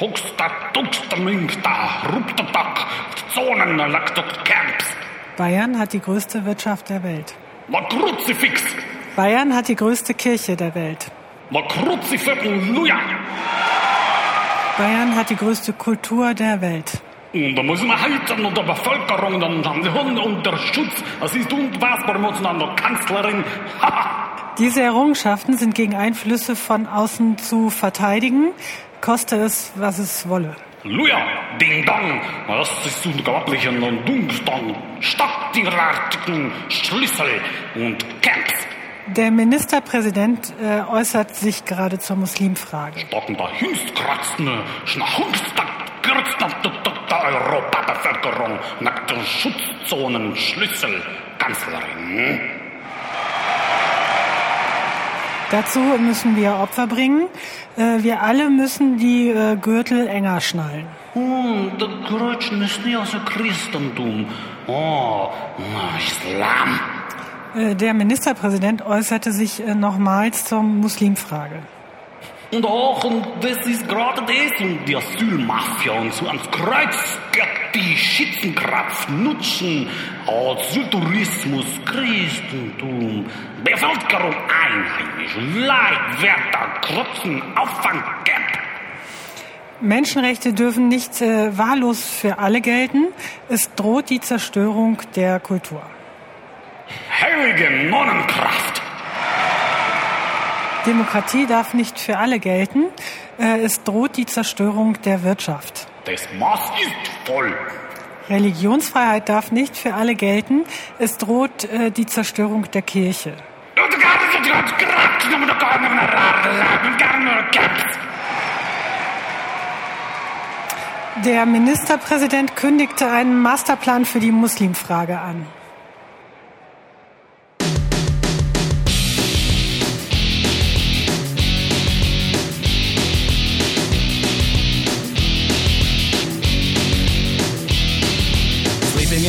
Huxta, duxta, minkta, ruptatak, Zonen, laktat, camps. Bayern hat die größte Wirtschaft der Welt. Ma Kruzifix, Bayern hat die größte Kirche der Welt. ma Kruzifix. Bayern hat die größte Kultur der Welt. Und da müssen wir halten und der Bevölkerung dann haben die Hunde unter Schutz. Das ist unfassbar, müssen an der Kanzlerin. Diese Errungenschaften sind gegen Einflüsse von außen zu verteidigen, koste es, was es wolle. Luja, Ding Dong, das ist unglaublichen und Dungstong, stadtdirartigen Schlüssel und Camps. Der Ministerpräsident äh, äußert sich gerade zur Muslimfrage. Stocken da Hünstkratzne, Schnachungstag, der Europabevölkerung nach den Schutzzonen Schlüssel, Kanzlerin. Dazu müssen wir Opfer bringen. Äh, wir alle müssen die äh, Gürtel enger schnallen. Oh, der Grötschen ist nie aus dem Christentum. Oh, Islam. Äh, der Ministerpräsident äußerte sich nochmals zur Muslimfrage. Und auch, und das ist gerade das, und die Asylmafia und so ans Kreuz geht die Schützenkraft nutzen, Asyltourismus, Christentum, Bevölkerung einheimisch, Leitwärter, Kreuzen, Auffangcamp. Menschenrechte dürfen nicht äh, wahllos für alle gelten. Es droht die Zerstörung der Kultur. Heilige Nonnenkraft. Demokratie darf nicht für alle gelten. Äh, es droht die Zerstörung der Wirtschaft. Das Maß ist voll. Religionsfreiheit darf nicht für alle gelten. Es droht äh, die Zerstörung der Kirche. Der Ministerpräsident kündigte einen Masterplan für die Muslimfrage an.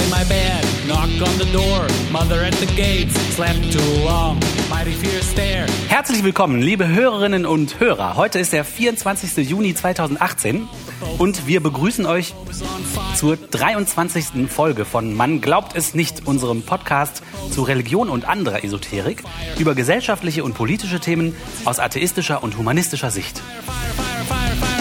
In my bed, knock on the door, mother at the gates, slept too long, mighty fear stare. Herzlich willkommen, liebe Hörerinnen und Hörer. Heute ist der 24. Juni 2018 und wir begrüßen euch zur 23. Folge von Man glaubt es nicht, unserem Podcast zu Religion und anderer Esoterik über gesellschaftliche und politische Themen aus atheistischer und humanistischer Sicht. Fire, fire, fire,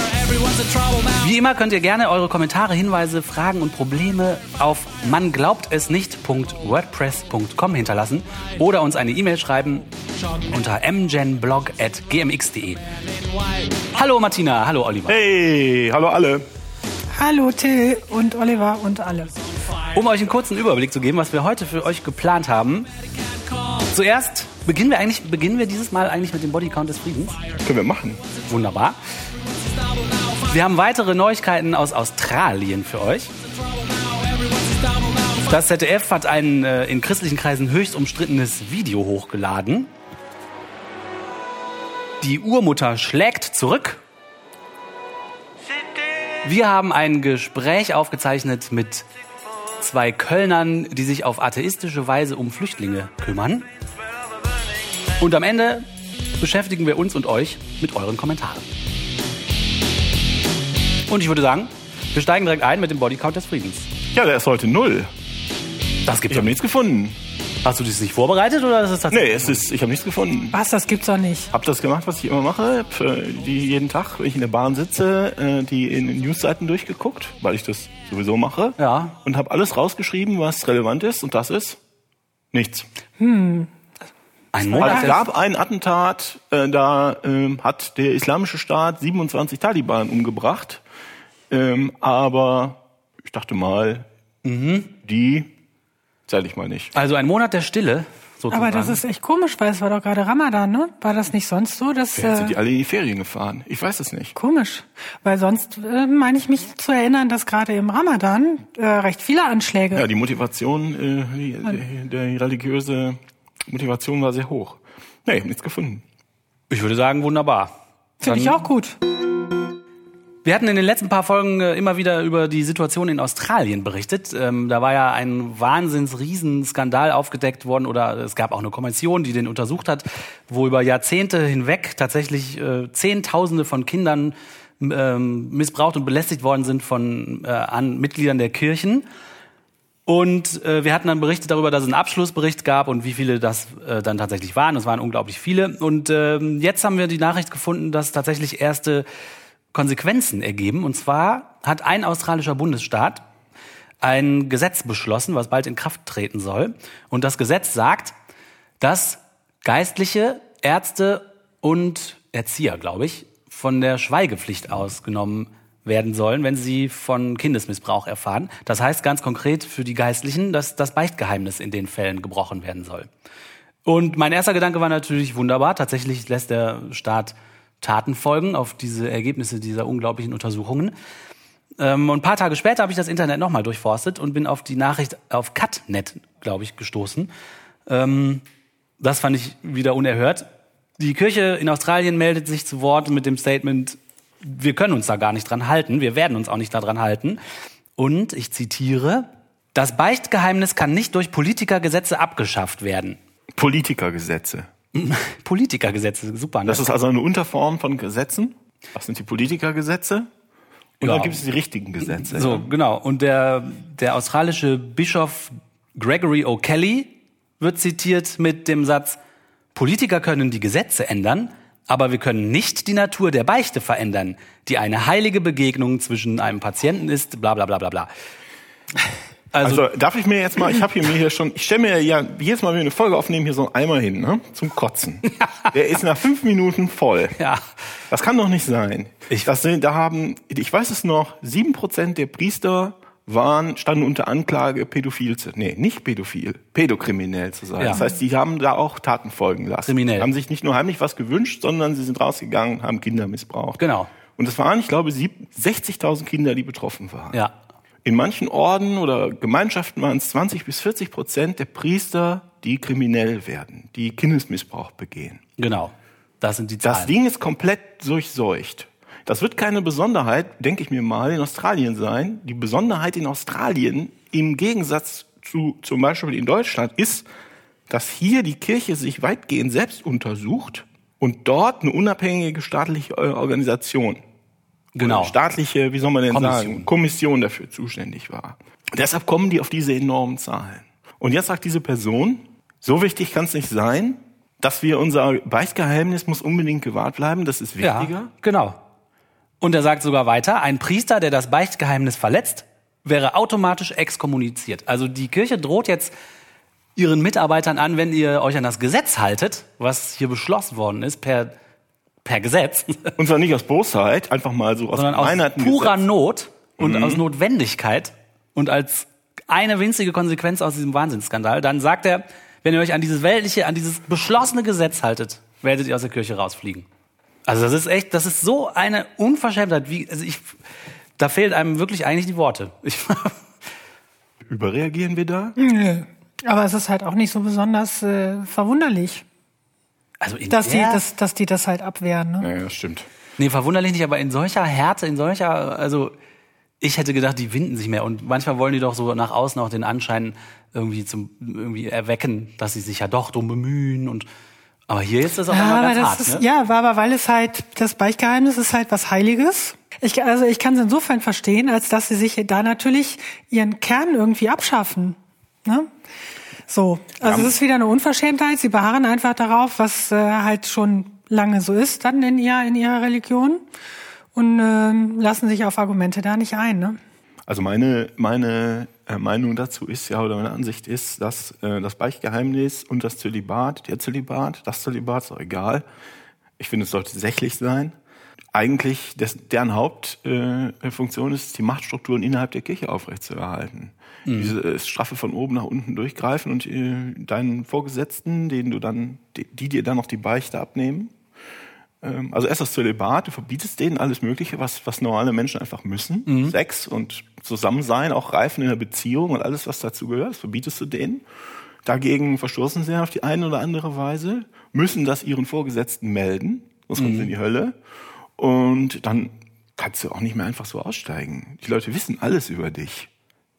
Wie immer könnt ihr gerne eure Kommentare, Hinweise, Fragen und Probleme auf man glaubt es nicht.wordpress.com hinterlassen oder uns eine E-Mail schreiben unter mgenblog.gmx.de. Hallo Martina, hallo Oliver. Hey, hallo alle. Hallo Till und Oliver und alle. Um euch einen kurzen Überblick zu geben, was wir heute für euch geplant haben. Zuerst beginnen wir eigentlich, beginnen wir dieses Mal eigentlich mit dem Bodycount des Friedens. Können wir machen. Wunderbar. Wir haben weitere Neuigkeiten aus Australien für euch. Das ZDF hat ein äh, in christlichen Kreisen höchst umstrittenes Video hochgeladen. Die Urmutter schlägt zurück. Wir haben ein Gespräch aufgezeichnet mit zwei Kölnern, die sich auf atheistische Weise um Flüchtlinge kümmern. Und am Ende beschäftigen wir uns und euch mit euren Kommentaren. Und ich würde sagen, wir steigen direkt ein mit dem Bodycount des Friedens. Ja, der ist heute null. Das Ich gibt's habe doch nichts gefunden. Hast du das nicht vorbereitet oder ist es tatsächlich? Nee, es ist, ich habe nichts gefunden. Was, das gibt's doch nicht. Hab das gemacht, was ich immer mache. Hab, äh, die jeden Tag, wenn ich in der Bahn sitze, äh, die in den Newsseiten durchgeguckt, weil ich das sowieso mache. Ja. Und habe alles rausgeschrieben, was relevant ist. Und das ist nichts. Ein Also Monat. es gab ein Attentat, äh, da ähm, hat der Islamische Staat 27 Taliban umgebracht. Ähm, aber ich dachte mal, die zähle ich mal nicht. Also ein Monat der Stille. Sozusagen. Aber das ist echt komisch, weil es war doch gerade Ramadan, ne? War das nicht sonst so? Dass, Vielleicht sind äh, die alle in die Ferien gefahren. Ich weiß es nicht. komisch. Weil sonst äh, meine ich mich zu erinnern, dass gerade im Ramadan äh, recht viele Anschläge. Ja, die Motivation, äh, die, die, die religiöse Motivation war sehr hoch. Nee, nichts gefunden. ich würde sagen, wunderbar. Finde ich auch gut. Wir hatten in den letzten paar Folgen äh, immer wieder über die Situation in Australien berichtet. Ähm, da war ja ein wahnsinns Riesenskandal aufgedeckt worden oder es gab auch eine Kommission, die den untersucht hat, wo über Jahrzehnte hinweg tatsächlich äh, Zehntausende von Kindern ähm, missbraucht und belästigt worden sind von äh, an Mitgliedern der Kirchen. Und äh, wir hatten dann berichtet darüber, dass es einen Abschlussbericht gab und wie viele das äh, dann tatsächlich waren. Es waren unglaublich viele. Und ähm, jetzt haben wir die Nachricht gefunden, dass tatsächlich erste Konsequenzen ergeben. Und zwar hat ein australischer Bundesstaat ein Gesetz beschlossen, was bald in Kraft treten soll. Und das Gesetz sagt, dass Geistliche, Ärzte und Erzieher, glaube ich, von der Schweigepflicht ausgenommen werden sollen, wenn sie von Kindesmissbrauch erfahren. Das heißt ganz konkret für die Geistlichen, dass das Beichtgeheimnis in den Fällen gebrochen werden soll. Und mein erster Gedanke war natürlich wunderbar. Tatsächlich lässt der Staat Taten folgen auf diese Ergebnisse dieser unglaublichen Untersuchungen. Ähm, und ein paar Tage später habe ich das Internet nochmal durchforstet und bin auf die Nachricht auf Cutnet, glaube ich, gestoßen. Ähm, das fand ich wieder unerhört. Die Kirche in Australien meldet sich zu Wort mit dem Statement, wir können uns da gar nicht dran halten, wir werden uns auch nicht daran halten. Und ich zitiere, das Beichtgeheimnis kann nicht durch Politikergesetze abgeschafft werden. Politikergesetze. Politikergesetze, super. Ne? Das ist also eine Unterform von Gesetzen. Was sind die Politikergesetze? Und Ja. dann gibt es die richtigen Gesetze. So, genau. Und der, der australische Bischof Gregory O'Kelly wird zitiert mit dem Satz, Politiker können die Gesetze ändern, aber wir können nicht die Natur der Beichte verändern, die eine heilige Begegnung zwischen einem Patienten ist, bla bla bla bla bla. Also, Also darf ich mir jetzt mal, ich habe hier mir hier schon, ich stelle mir ja jedes Mal, wenn wir eine Folge aufnehmen, hier so einen Eimer hin, ne? Zum Kotzen. Der ist nach fünf Minuten voll. ja, Das kann doch nicht sein. Ich- das sind, da haben, ich weiß es noch, sieben Prozent der Priester waren, standen unter Anklage, pädophil zu, nee, nicht pädophil, pädokriminell zu sein. Ja. Das heißt, die haben da auch Taten folgen lassen. Kriminell. Haben sich nicht nur heimlich was gewünscht, sondern sie sind rausgegangen, haben Kinder missbraucht. genau. Und es waren, ich glaube, sieb- 60.000 Kinder, die betroffen waren. Ja, In manchen Orden oder Gemeinschaften waren es 20 bis 40 Prozent der Priester, die kriminell werden, die Kindesmissbrauch begehen. genau. Das sind die Das Zahlen. Ding ist komplett durchseucht. Das wird keine Besonderheit, denke ich mir mal, in Australien sein. Die Besonderheit in Australien im Gegensatz zu zum Beispiel in Deutschland ist, dass hier die Kirche sich weitgehend selbst untersucht und dort eine unabhängige staatliche Organisation genau. staatliche, wie soll man denn Kommission. sagen, Kommission dafür zuständig war. Deshalb kommen die auf diese enormen Zahlen. Und jetzt sagt diese Person, so wichtig kann es nicht sein, dass wir unser Beichtgeheimnis muss unbedingt gewahrt bleiben, das ist wichtiger. Ja, genau. Und er sagt sogar weiter, ein Priester, der das Beichtgeheimnis verletzt, wäre automatisch exkommuniziert. Also die Kirche droht jetzt ihren Mitarbeitern an, wenn ihr euch an das Gesetz haltet, was hier beschlossen worden ist per, per Gesetz, Und zwar nicht aus Bosheit, einfach mal so aus sondern aus purer Gesetz. Not und aus Notwendigkeit und als eine winzige Konsequenz aus diesem Wahnsinnsskandal, dann sagt er, wenn ihr euch an dieses weltliche, an dieses beschlossene Gesetz haltet, werdet ihr aus der Kirche rausfliegen. Also das ist echt, das ist so eine Unverschämtheit, wie, also ich, da fehlt einem wirklich eigentlich die Worte. Ich, Überreagieren wir da? Nö. Aber es ist halt auch nicht so besonders äh, verwunderlich, also in dass die, der, das, dass die das halt abwehren. Ne? Ja, ja, stimmt. nee, verwunderlich nicht, aber in solcher Härte, in solcher, also ich hätte gedacht, die winden sich mehr und manchmal wollen die doch so nach außen auch den Anschein irgendwie zum irgendwie erwecken, dass sie sich ja doch drum bemühen und aber hier ist das auf Ja, ganz das hart, ist, ne? ja, aber aber weil es halt, das Beichtgeheimnis ist halt was Heiliges. Ich, also ich kann es insofern verstehen, als dass sie sich da natürlich ihren Kern irgendwie abschaffen. Ne? So, also es ist wieder eine Unverschämtheit. Sie beharren einfach darauf, was äh, halt schon lange so ist, dann in, ihr, in ihrer Religion und ähm, lassen sich auf Argumente da nicht ein. Ne? Also meine, meine äh, Meinung dazu ist ja, oder meine Ansicht ist, dass äh, das Beichtgeheimnis und das Zölibat, der Zölibat, das Zölibat ist auch egal. Ich finde, es sollte sächlich sein. Eigentlich, des, deren Hauptfunktion äh, ist, die Machtstrukturen innerhalb der Kirche aufrechtzuerhalten. Diese äh, straffe von oben nach unten durchgreifen und äh, deinen Vorgesetzten, denen du dann, die, die dir dann noch die Beichte abnehmen, ähm, also erst das Zölibat, du verbietest denen alles Mögliche, was, was normale Menschen einfach müssen. Sex und Zusammensein, auch Reifen in der Beziehung und alles, was dazu gehört, verbietest du denen. Dagegen verstoßen sie auf die eine oder andere Weise, müssen das ihren Vorgesetzten melden, sonst kommen sie in die Hölle. Und dann kannst du auch nicht mehr einfach so aussteigen. Die Leute wissen alles über dich.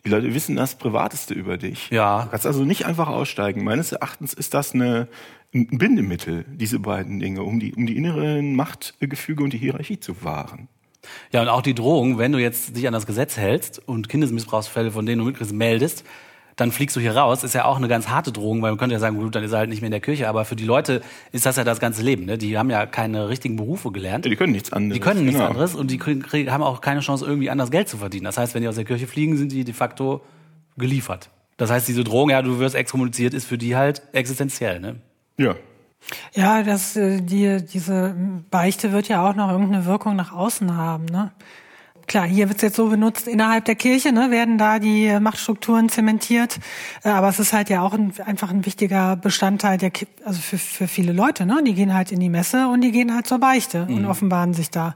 Die Leute wissen das Privateste über dich. Ja. Du kannst also nicht einfach aussteigen. Meines Erachtens ist das eine, ein Bindemittel, diese beiden Dinge, um die, um die inneren Machtgefüge und die Hierarchie zu wahren. Ja, und auch die Drohung, wenn du jetzt dich an das Gesetz hältst und Kindesmissbrauchsfälle, von denen du mitkriegst, meldest, dann fliegst du hier raus, ist ja auch eine ganz harte Drohung, weil man könnte ja sagen, gut, dann ist er halt nicht mehr in der Kirche, aber für die Leute ist das ja das ganze Leben. Ne? Die haben ja keine richtigen Berufe gelernt. Ja, die können nichts anderes. Die können nichts genau. anderes und die kriegen, haben auch keine Chance, irgendwie anders Geld zu verdienen. Das heißt, wenn die aus der Kirche fliegen, sind die de facto geliefert. Das heißt, diese Drohung, ja, du wirst exkommuniziert, ist für die halt existenziell. Ne? Ja. Ja, das, äh, die, diese Beichte wird ja auch noch irgendeine Wirkung nach außen haben. Ne? Klar, hier wird es jetzt so benutzt, innerhalb der Kirche ne, werden da die Machtstrukturen zementiert. Äh, Aber es ist halt ja auch ein, einfach ein wichtiger Bestandteil der, also für, für viele Leute. Ne? Die gehen halt in die Messe und die gehen halt zur Beichte und offenbaren sich da.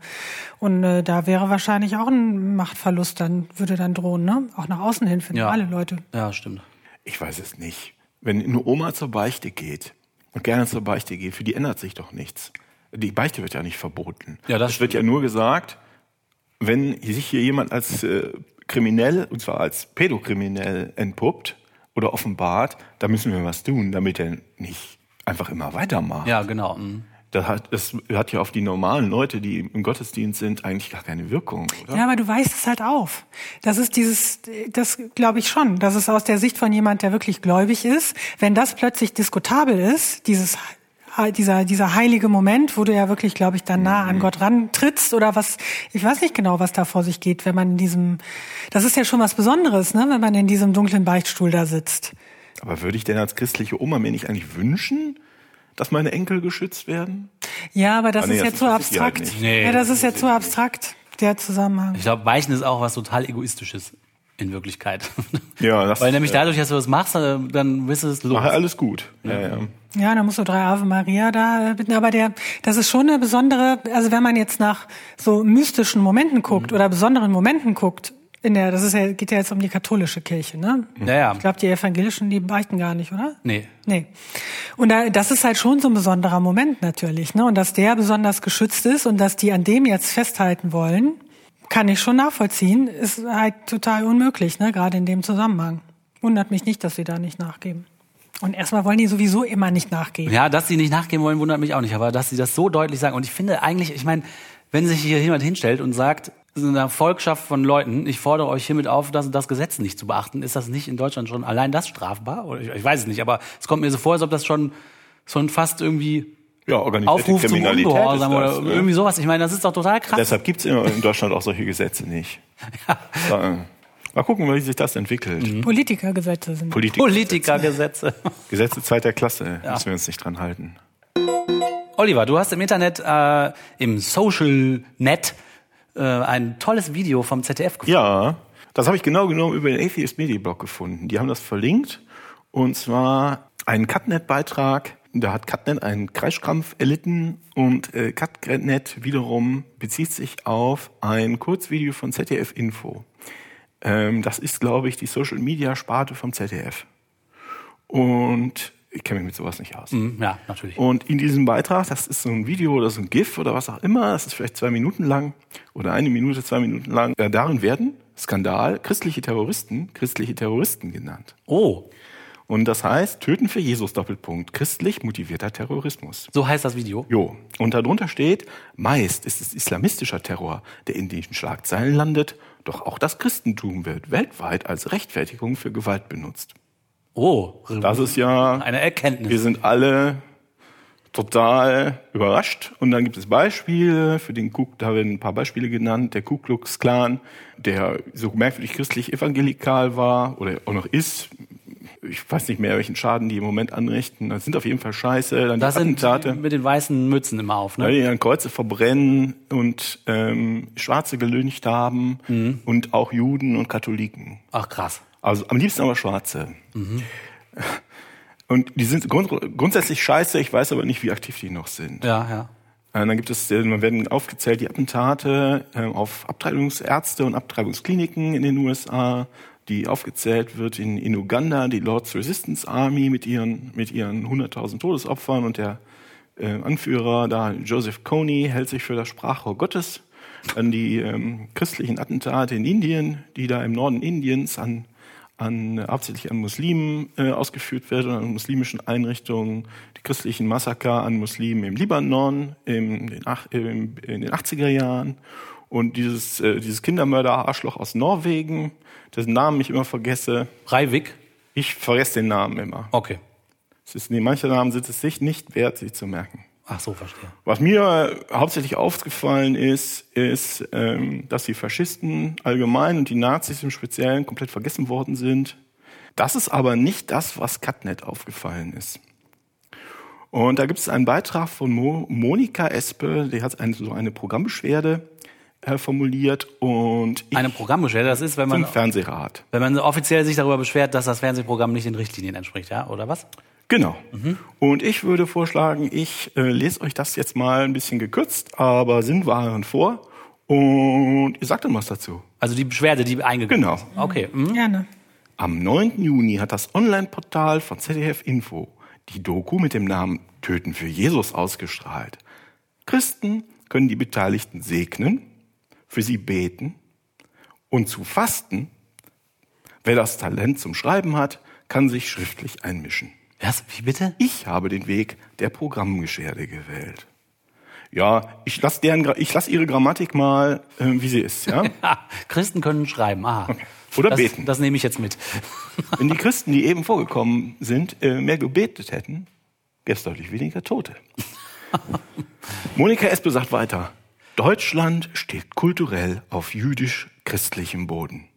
Und äh, da wäre wahrscheinlich auch ein Machtverlust dann, würde dann drohen, ne? Auch nach außen hin für Ja. alle Leute. Ja, stimmt. Ich weiß es nicht. Wenn eine Oma zur Beichte geht und gerne zur Beichte geht, für die ändert sich doch nichts. Die Beichte wird ja nicht verboten. Ja, das es wird ja nur gesagt, wenn sich hier jemand als äh, kriminell, und zwar als pädokriminell entpuppt oder offenbart, da müssen wir was tun, damit er nicht einfach immer weitermacht. Ja, genau. mhm. Das hat, das hat ja auf die normalen Leute, die im Gottesdienst sind, eigentlich gar keine Wirkung, oder? Ja, aber du weißt es halt auf. Das ist dieses, das glaube ich schon. Das ist aus der Sicht von jemand, der wirklich gläubig ist. Wenn das plötzlich diskutabel ist, dieses, dieser, dieser heilige Moment, wo du ja wirklich, glaube ich, dann nah an Gott rantrittst oder was, ich weiß nicht genau, was da vor sich geht, wenn man in diesem, das ist ja schon was Besonderes, ne, wenn man in diesem dunklen Beichtstuhl da sitzt. Aber würde ich denn als christliche Oma mir nicht eigentlich wünschen, dass meine Enkel geschützt werden? Ja, aber das Ah, nee, ist ja das zu halt abstrakt. nicht. Nee, ja, das ist ja zu abstrakt, der Zusammenhang. Ich glaube, Weichen ist auch was total Egoistisches in Wirklichkeit. Ja, das- Weil nämlich dadurch, dass du das machst, äh, dann bist du es los. Ach, alles gut. Ja, ja. Ja, da musst du drei Ave Maria da äh, bitten. Aber der, das ist schon eine besondere, also wenn man jetzt nach so mystischen Momenten guckt Mhm. oder besonderen Momenten guckt, in der, das ist ja, geht ja jetzt um die katholische Kirche, ne? Ja, ja. Ich glaube, die Evangelischen, die beichten gar nicht, oder? Nee. Nee. Und da, das ist halt schon so ein besonderer Moment natürlich, ne? Und dass der besonders geschützt ist und dass die an dem jetzt festhalten wollen, kann ich schon nachvollziehen, ist halt total unmöglich, ne? Gerade in dem Zusammenhang. Wundert mich nicht, dass sie da nicht nachgeben. Und erstmal wollen die sowieso immer nicht nachgeben. Ja, dass sie nicht nachgeben wollen, wundert mich auch nicht. Aber dass sie das so deutlich sagen. Und ich finde eigentlich, ich meine, wenn sich hier jemand hinstellt und sagt, so eine Volkschaft von Leuten, ich fordere euch hiermit auf, das, das Gesetz nicht zu beachten, ist das nicht in Deutschland schon allein das strafbar? Ich, ich weiß es nicht, aber es kommt mir so vor, als ob das schon, schon fast irgendwie Ja, organisierte Aufruf zum Kriminalität Ungehorsam ist oder das, ne? irgendwie sowas. Ich meine, das ist doch total krass. Deshalb gibt's in Deutschland auch solche Gesetze nicht. Ja. Mal gucken, wie sich das entwickelt. Mhm. Politikergesetze sind. Politik Politikergesetze. Gesetze zweiter Klasse, müssen wir uns nicht dran halten. Oliver, du hast im Internet, äh, im Social Net, äh, ein tolles Video vom ZDF gefunden. Ja, das habe ich genau genommen über den Atheist Media Blog gefunden. Die haben das verlinkt und zwar einen Cutnet-Beitrag. Da hat Cutnet einen Kreischkrampf erlitten und äh, Cutnet wiederum bezieht sich auf ein Kurzvideo von ZDF Info. Ähm, das ist, glaube ich, die Social Media Sparte vom ZDF. Und ich kenne mich mit sowas nicht aus. Hm, Ja, natürlich. Und in diesem Beitrag, das ist so ein Video oder so ein GIF oder was auch immer, das ist vielleicht zwei Minuten lang oder eine Minute, zwei Minuten lang, äh, darin werden, Skandal, christliche Terroristen, christliche Terroristen genannt. Oh, Und das heißt, töten für Jesus Doppelpunkt, christlich motivierter Terrorismus. so heißt das Video. Jo. Und darunter steht, meist ist es islamistischer Terror, der in den Schlagzeilen landet, doch auch das Christentum wird weltweit als Rechtfertigung für Gewalt benutzt. Oh, Das ist ja eine Erkenntnis. Wir sind alle total überrascht. Und dann gibt es Beispiele, für den Ku, da werden ein paar Beispiele genannt. Der Ku Klux Klan, der so merkwürdig christlich evangelikal war oder auch noch ist. Ich weiß nicht mehr, welchen Schaden die im Moment anrichten. Das sind auf jeden Fall scheiße. Dann Das die sind Attentate. mit den weißen Mützen immer auf, Ja, ne? die dann Kreuze verbrennen und ähm, Schwarze gelyncht haben Mhm. und auch Juden und Katholiken. Ach krass. Also am liebsten aber Schwarze. Und die sind grund grundsätzlich scheiße, ich weiß aber nicht, wie aktiv die noch sind. Ja, ja. Äh, Dann gibt es, dann werden aufgezählt die Attentate äh, auf Abtreibungsärzte und Abtreibungskliniken in den USA, die aufgezählt wird in, in Uganda, die Lord's Resistance Army mit ihren, mit ihren 100.000 Todesopfern und der äh, Anführer da, Joseph Kony, hält sich für das Sprachrohr Gottes. Dann die ähm, christlichen Attentate in Indien, die da im Norden Indiens an an äh, hauptsächlich an Muslimen äh, ausgeführt werden, an muslimischen Einrichtungen, die christlichen Massaker an Muslimen im Libanon im, den ach, im, in den 80er Jahren Und dieses, äh, dieses Kindermörder-Arschloch aus Norwegen, dessen Namen ich immer vergesse, Breivik? ich vergesse den Namen immer. Okay. Es ist, nee, manche Namen sind es sich nicht wert, sich zu merken. Ach so, verstehe. Was mir äh, hauptsächlich aufgefallen ist, ist, ähm, dass die Faschisten allgemein und die Nazis im Speziellen komplett vergessen worden sind. Das ist aber nicht das, was Katnet aufgefallen ist. Und da gibt es einen Beitrag von Mo Monika Espe, die hat eine, so eine Programmbeschwerde formuliert und ich Eine Programmbeschwerde, das ist, wenn man, zum Fernsehrat. wenn man offiziell sich darüber beschwert, dass das Fernsehprogramm nicht den Richtlinien entspricht, ja, oder was? Genau. Und ich würde vorschlagen, ich äh, lese euch das jetzt mal ein bisschen gekürzt, aber sinnwahrend vor. Und ihr sagt dann was dazu. Also die Beschwerde, die eingegangen Genau. ist. Okay. Mhm. Gerne. Am 9. Juni hat das Online-Portal von ZDF Info die Doku mit dem Namen Töten für Jesus ausgestrahlt. Christen können die Beteiligten segnen, für sie beten und zu fasten. Wer das Talent zum Schreiben hat, kann sich schriftlich einmischen. Was? Wie bitte? Ich habe den Weg der Programmgeschwerde gewählt. Ja, ich lasse deren, Gra- ich lass ihre Grammatik mal, äh, wie sie ist, ja. Christen können schreiben. Aha. Oder das, beten. Das nehme ich jetzt mit. Wenn die Christen, die eben vorgekommen sind, äh, mehr gebetet hätten, gäbe es deutlich weniger Tote. Monika Espe sagt weiter, Deutschland steht kulturell auf jüdisch-christlichem Boden.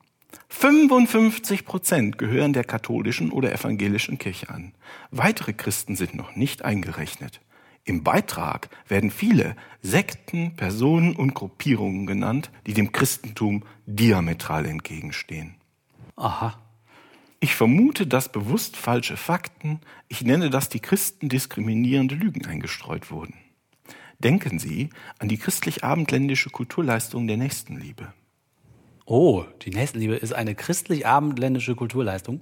55 Prozent gehören der katholischen oder evangelischen Kirche an. Weitere Christen sind noch nicht eingerechnet. Im Beitrag werden viele Sekten, Personen und Gruppierungen genannt, die dem Christentum diametral entgegenstehen. Aha. Ich vermute, dass bewusst falsche Fakten, ich nenne das die Christen diskriminierende Lügen eingestreut wurden. Denken Sie an die christlich-abendländische Kulturleistung der Nächstenliebe. Oh, die Nächstenliebe ist eine christlich-abendländische Kulturleistung.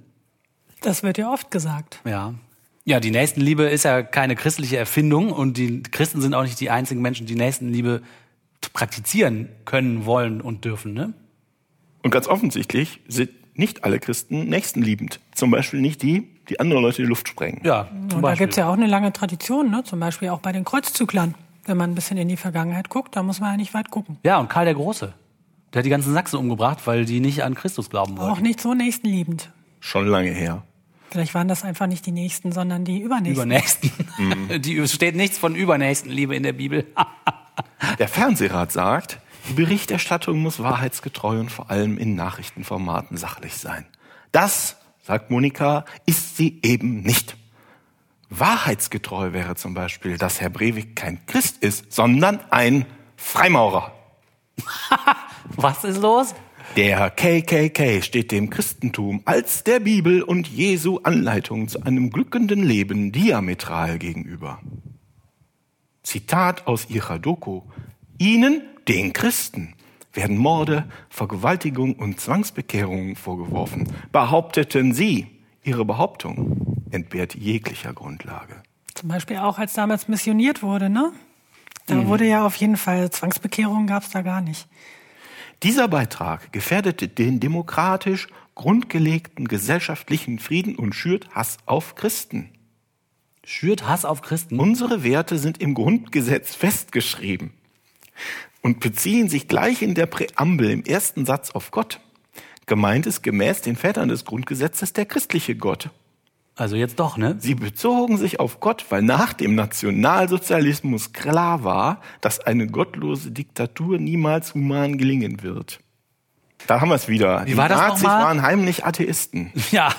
Das wird ja oft gesagt. Ja. Ja, die Nächstenliebe ist ja keine christliche Erfindung und die Christen sind auch nicht die einzigen Menschen, die Nächstenliebe praktizieren können, wollen und dürfen, ne? Und ganz offensichtlich sind nicht alle Christen nächstenliebend. Zum Beispiel nicht die, die andere Leute in die Luft sprengen. Ja, zum Und da Beispiel. gibt's ja auch eine lange Tradition, ne? zum Beispiel auch bei den Kreuzzüglern. Wenn man ein bisschen in die Vergangenheit guckt, da muss man ja nicht weit gucken. Ja, und Karl der Große. Der hat die ganzen Sachsen umgebracht, weil die nicht an Christus glauben Auch wollten. nicht so nächstenliebend. Schon lange her. Vielleicht waren das einfach nicht die Nächsten, sondern die Übernächsten. Übernächsten. Die es steht nichts von Übernächstenliebe in der Bibel. Der Fernsehrat sagt, die Berichterstattung muss wahrheitsgetreu und vor allem in Nachrichtenformaten sachlich sein. Das, sagt Monika, ist sie eben nicht. Wahrheitsgetreu wäre zum Beispiel, dass Herr Breivik kein Christ ist, sondern ein Freimaurer. Was ist los? Der KKK steht dem Christentum als der Bibel und Jesu Anleitung zu einem glückenden Leben diametral gegenüber. Zitat aus ihrer Doku. Ihnen, den Christen, werden Morde, Vergewaltigung und Zwangsbekehrungen vorgeworfen. Behaupteten sie, ihre Behauptung entbehrt jeglicher Grundlage. Zum Beispiel auch, als damals missioniert wurde, ne? Da wurde ja auf jeden Fall, Zwangsbekehrungen gab's da gar nicht. Dieser Beitrag gefährdete den demokratisch grundgelegten gesellschaftlichen Frieden und schürt Hass auf Christen. Schürt Hass auf Christen? Unsere Werte sind im Grundgesetz festgeschrieben und beziehen sich gleich in der Präambel im ersten Satz auf Gott. Gemeint ist gemäß den Vätern des Grundgesetzes der christliche Gott. Also jetzt doch, ne? Sie bezogen sich auf Gott, weil nach dem Nationalsozialismus klar war, dass eine gottlose Diktatur niemals human gelingen wird. Da haben wir es wieder. Wie war das Die Nazis waren heimlich Atheisten. Ja.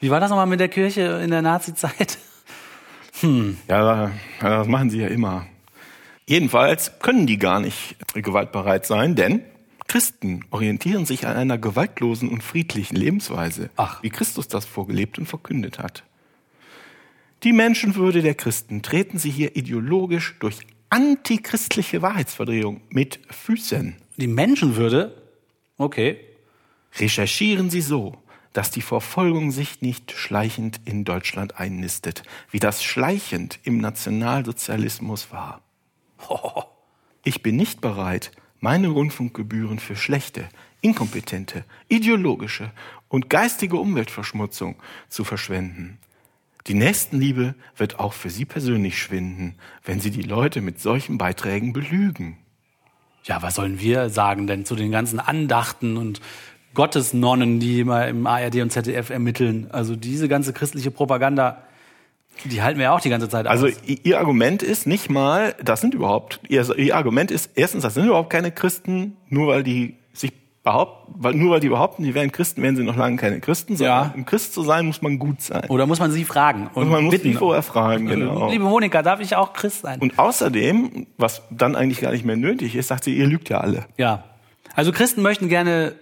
Wie war das nochmal mit der Kirche in der Nazi-Zeit? Ja, das machen sie ja immer. Jedenfalls können die gar nicht gewaltbereit sein, denn Christen orientieren sich an einer gewaltlosen und friedlichen Lebensweise, Ach. wie Christus das vorgelebt und verkündet hat. Die Menschenwürde der Christen treten sie hier ideologisch durch antichristliche Wahrheitsverdrehung mit Füßen. Die Menschenwürde? Okay. Recherchieren Sie so, dass die Verfolgung sich nicht schleichend in Deutschland einnistet, wie das schleichend im Nationalsozialismus war. Ich bin nicht bereit, meine Rundfunkgebühren für schlechte, inkompetente, ideologische und geistige Umweltverschmutzung zu verschwenden. Die Nächstenliebe wird auch für Sie persönlich schwinden, wenn Sie die Leute mit solchen Beiträgen belügen. ja, was sollen wir sagen denn zu den ganzen Andachten und Gottesnonnen, die immer im ARD und ZDF ermitteln? Also diese ganze christliche Propaganda, die halten wir ja auch die ganze Zeit Also aus. i- ihr Argument ist nicht mal, das sind überhaupt, ihr, ihr Argument ist erstens, das sind überhaupt keine Christen, nur weil die sich behaupten, weil, nur weil die behaupten, die wären Christen, wären sie noch lange keine Christen, sondern Ja. um Christ zu sein, muss man gut sein. Oder muss man sie fragen? Und, Und man muss bitten. die vorher fragen, genau. Liebe Monika, darf ich auch Christ sein? Und außerdem, was dann eigentlich gar nicht mehr nötig ist, sagt sie, ihr lügt ja alle. Ja. Also Christen möchten gerne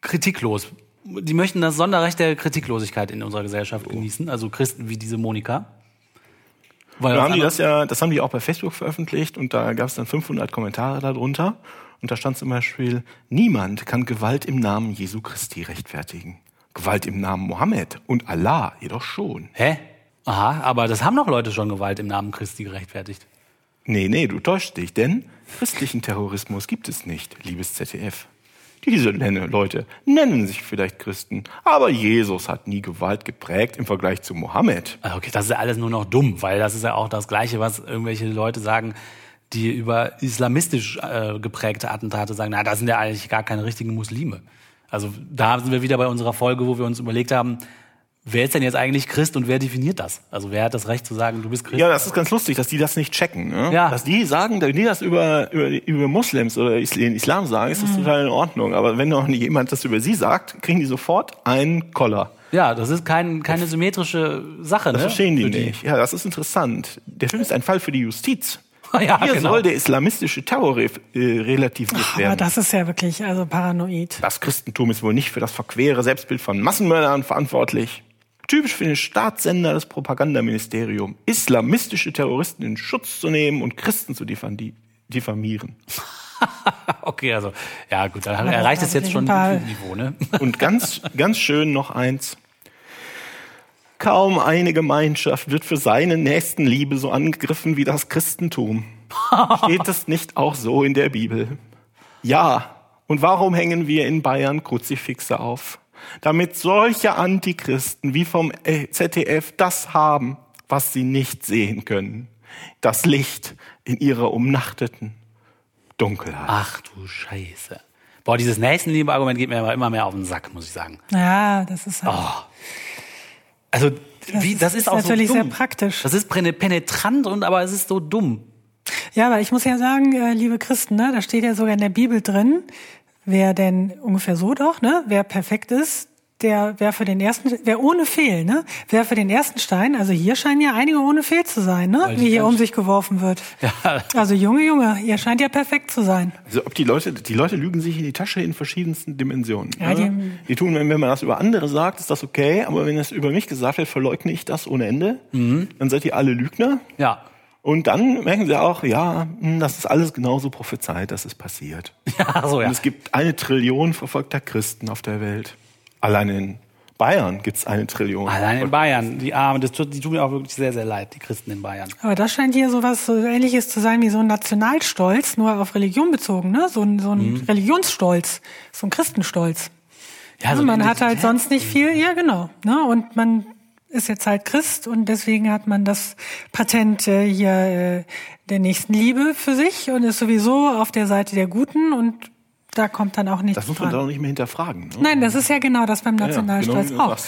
kritiklos. Die möchten das Sonderrecht der Kritiklosigkeit in unserer Gesellschaft genießen. Also Christen wie diese Monika. Weil Da haben die das ja, das haben die auch bei Facebook veröffentlicht und da gab es dann 500 Kommentare darunter und da stand zum Beispiel, niemand kann Gewalt im Namen Jesu Christi rechtfertigen. Gewalt im Namen Mohammed und Allah jedoch schon. Hä? Aha, aber das haben doch Leute schon Gewalt im Namen Christi gerechtfertigt. Nee, nee, du täuschst dich, denn christlichen Terrorismus gibt es nicht, liebes ZDF. Diese Leute nennen sich vielleicht Christen, aber Jesus hat nie Gewalt geprägt im Vergleich zu Mohammed. Ah, Okay, das ist ja alles nur noch dumm, weil das ist ja auch das Gleiche, was irgendwelche Leute sagen, die über islamistisch äh, geprägte Attentate sagen, na, das sind ja eigentlich gar keine richtigen Muslime. Also da sind wir wieder bei unserer Folge, wo wir uns überlegt haben, wer ist denn jetzt eigentlich Christ und wer definiert das? Also wer hat das Recht zu sagen, du bist Christ? Ja, das ist ganz lustig, dass die das nicht checken. Ne? Ja. Dass die sagen, wenn die das über, über, über Muslims oder Islam sagen, ist das total in Ordnung. Aber wenn noch nicht jemand das über sie sagt, kriegen die sofort einen Koller. Ja, das ist kein, keine symmetrische Sache. Das ne? verstehen die Für nicht. Ja, das ist interessant. Der Film ist ein Fall für die Justiz. Ja, Hier genau. soll der islamistische Terror re äh, relativiert Aber werden. das ist ja wirklich also paranoid. Das Christentum ist wohl nicht für das verquere Selbstbild von Massenmördern verantwortlich. Typisch für den Staatssender des Propagandaministeriums, islamistische Terroristen in Schutz zu nehmen und Christen zu diffami- diffamieren. Okay, also ja gut, dann erreicht es jetzt schon ein ein Niveau, ne? Und ganz, ganz schön noch eins. Kaum eine Gemeinschaft wird für seine Nächstenliebe so angegriffen wie das Christentum. Steht es nicht auch so in der Bibel? Ja. Und warum hängen wir in Bayern Kruzifixe auf? Damit solche Antichristen wie vom ZDF das haben, was sie nicht sehen können. Das Licht in ihrer umnachteten Dunkelheit. Ach du Scheiße. Boah, dieses Nächstenliebe-Argument geht mir aber immer mehr auf den Sack, muss ich sagen. Ja, das ist halt, Also, wie, das ist, ist auch natürlich so sehr dumm. praktisch. Das ist penetrant und aber es ist so dumm. Ja, aber ich muss ja sagen, äh, liebe Christen, ne, da steht ja sogar in der Bibel drin, wer denn ungefähr so doch, ne, wer perfekt ist, der wer für den ersten, wer ohne Fehl, ne, wer für den ersten Stein, also hier scheinen ja einige ohne Fehl zu sein, ne, Weil wie die hier um sich geworfen wird. Ja. Also Junge, Junge, ihr scheint ja perfekt zu sein. Also ob die Leute, die Leute lügen sich in die Tasche in verschiedensten Dimensionen. Ja, ne? die- die tun, wenn, wenn man das über andere sagt, ist das okay, aber wenn es über mich gesagt wird, verleugne ich das ohne Ende. Dann seid ihr alle Lügner. Ja. Und dann merken sie auch, ja, hm, das ist alles genauso prophezeit, dass es passiert. Ja, so ja. Und es gibt eine Trillion verfolgter Christen auf der Welt. Allein in Bayern gibt es eine Trillion. Allein in Bayern, die Armen, das tut, die tun mir auch wirklich sehr, sehr leid, die Christen in Bayern. Aber das scheint hier sowas so ähnliches zu sein wie so ein Nationalstolz, nur auf Religion bezogen, ne? So ein, so ein Religionsstolz, so ein Christenstolz. Ja, Ja, so man hat halt sonst nicht viel, ja genau. Ne? Und man ist jetzt halt Christ und deswegen hat man das Patent äh, hier äh, der Nächstenliebe für sich und ist sowieso auf der Seite der Guten und da kommt dann auch nichts Das muss man dran. doch nicht mehr hinterfragen. Ne? Nein, das ist ja genau das beim ja, Nationalstolz genau wie du auch.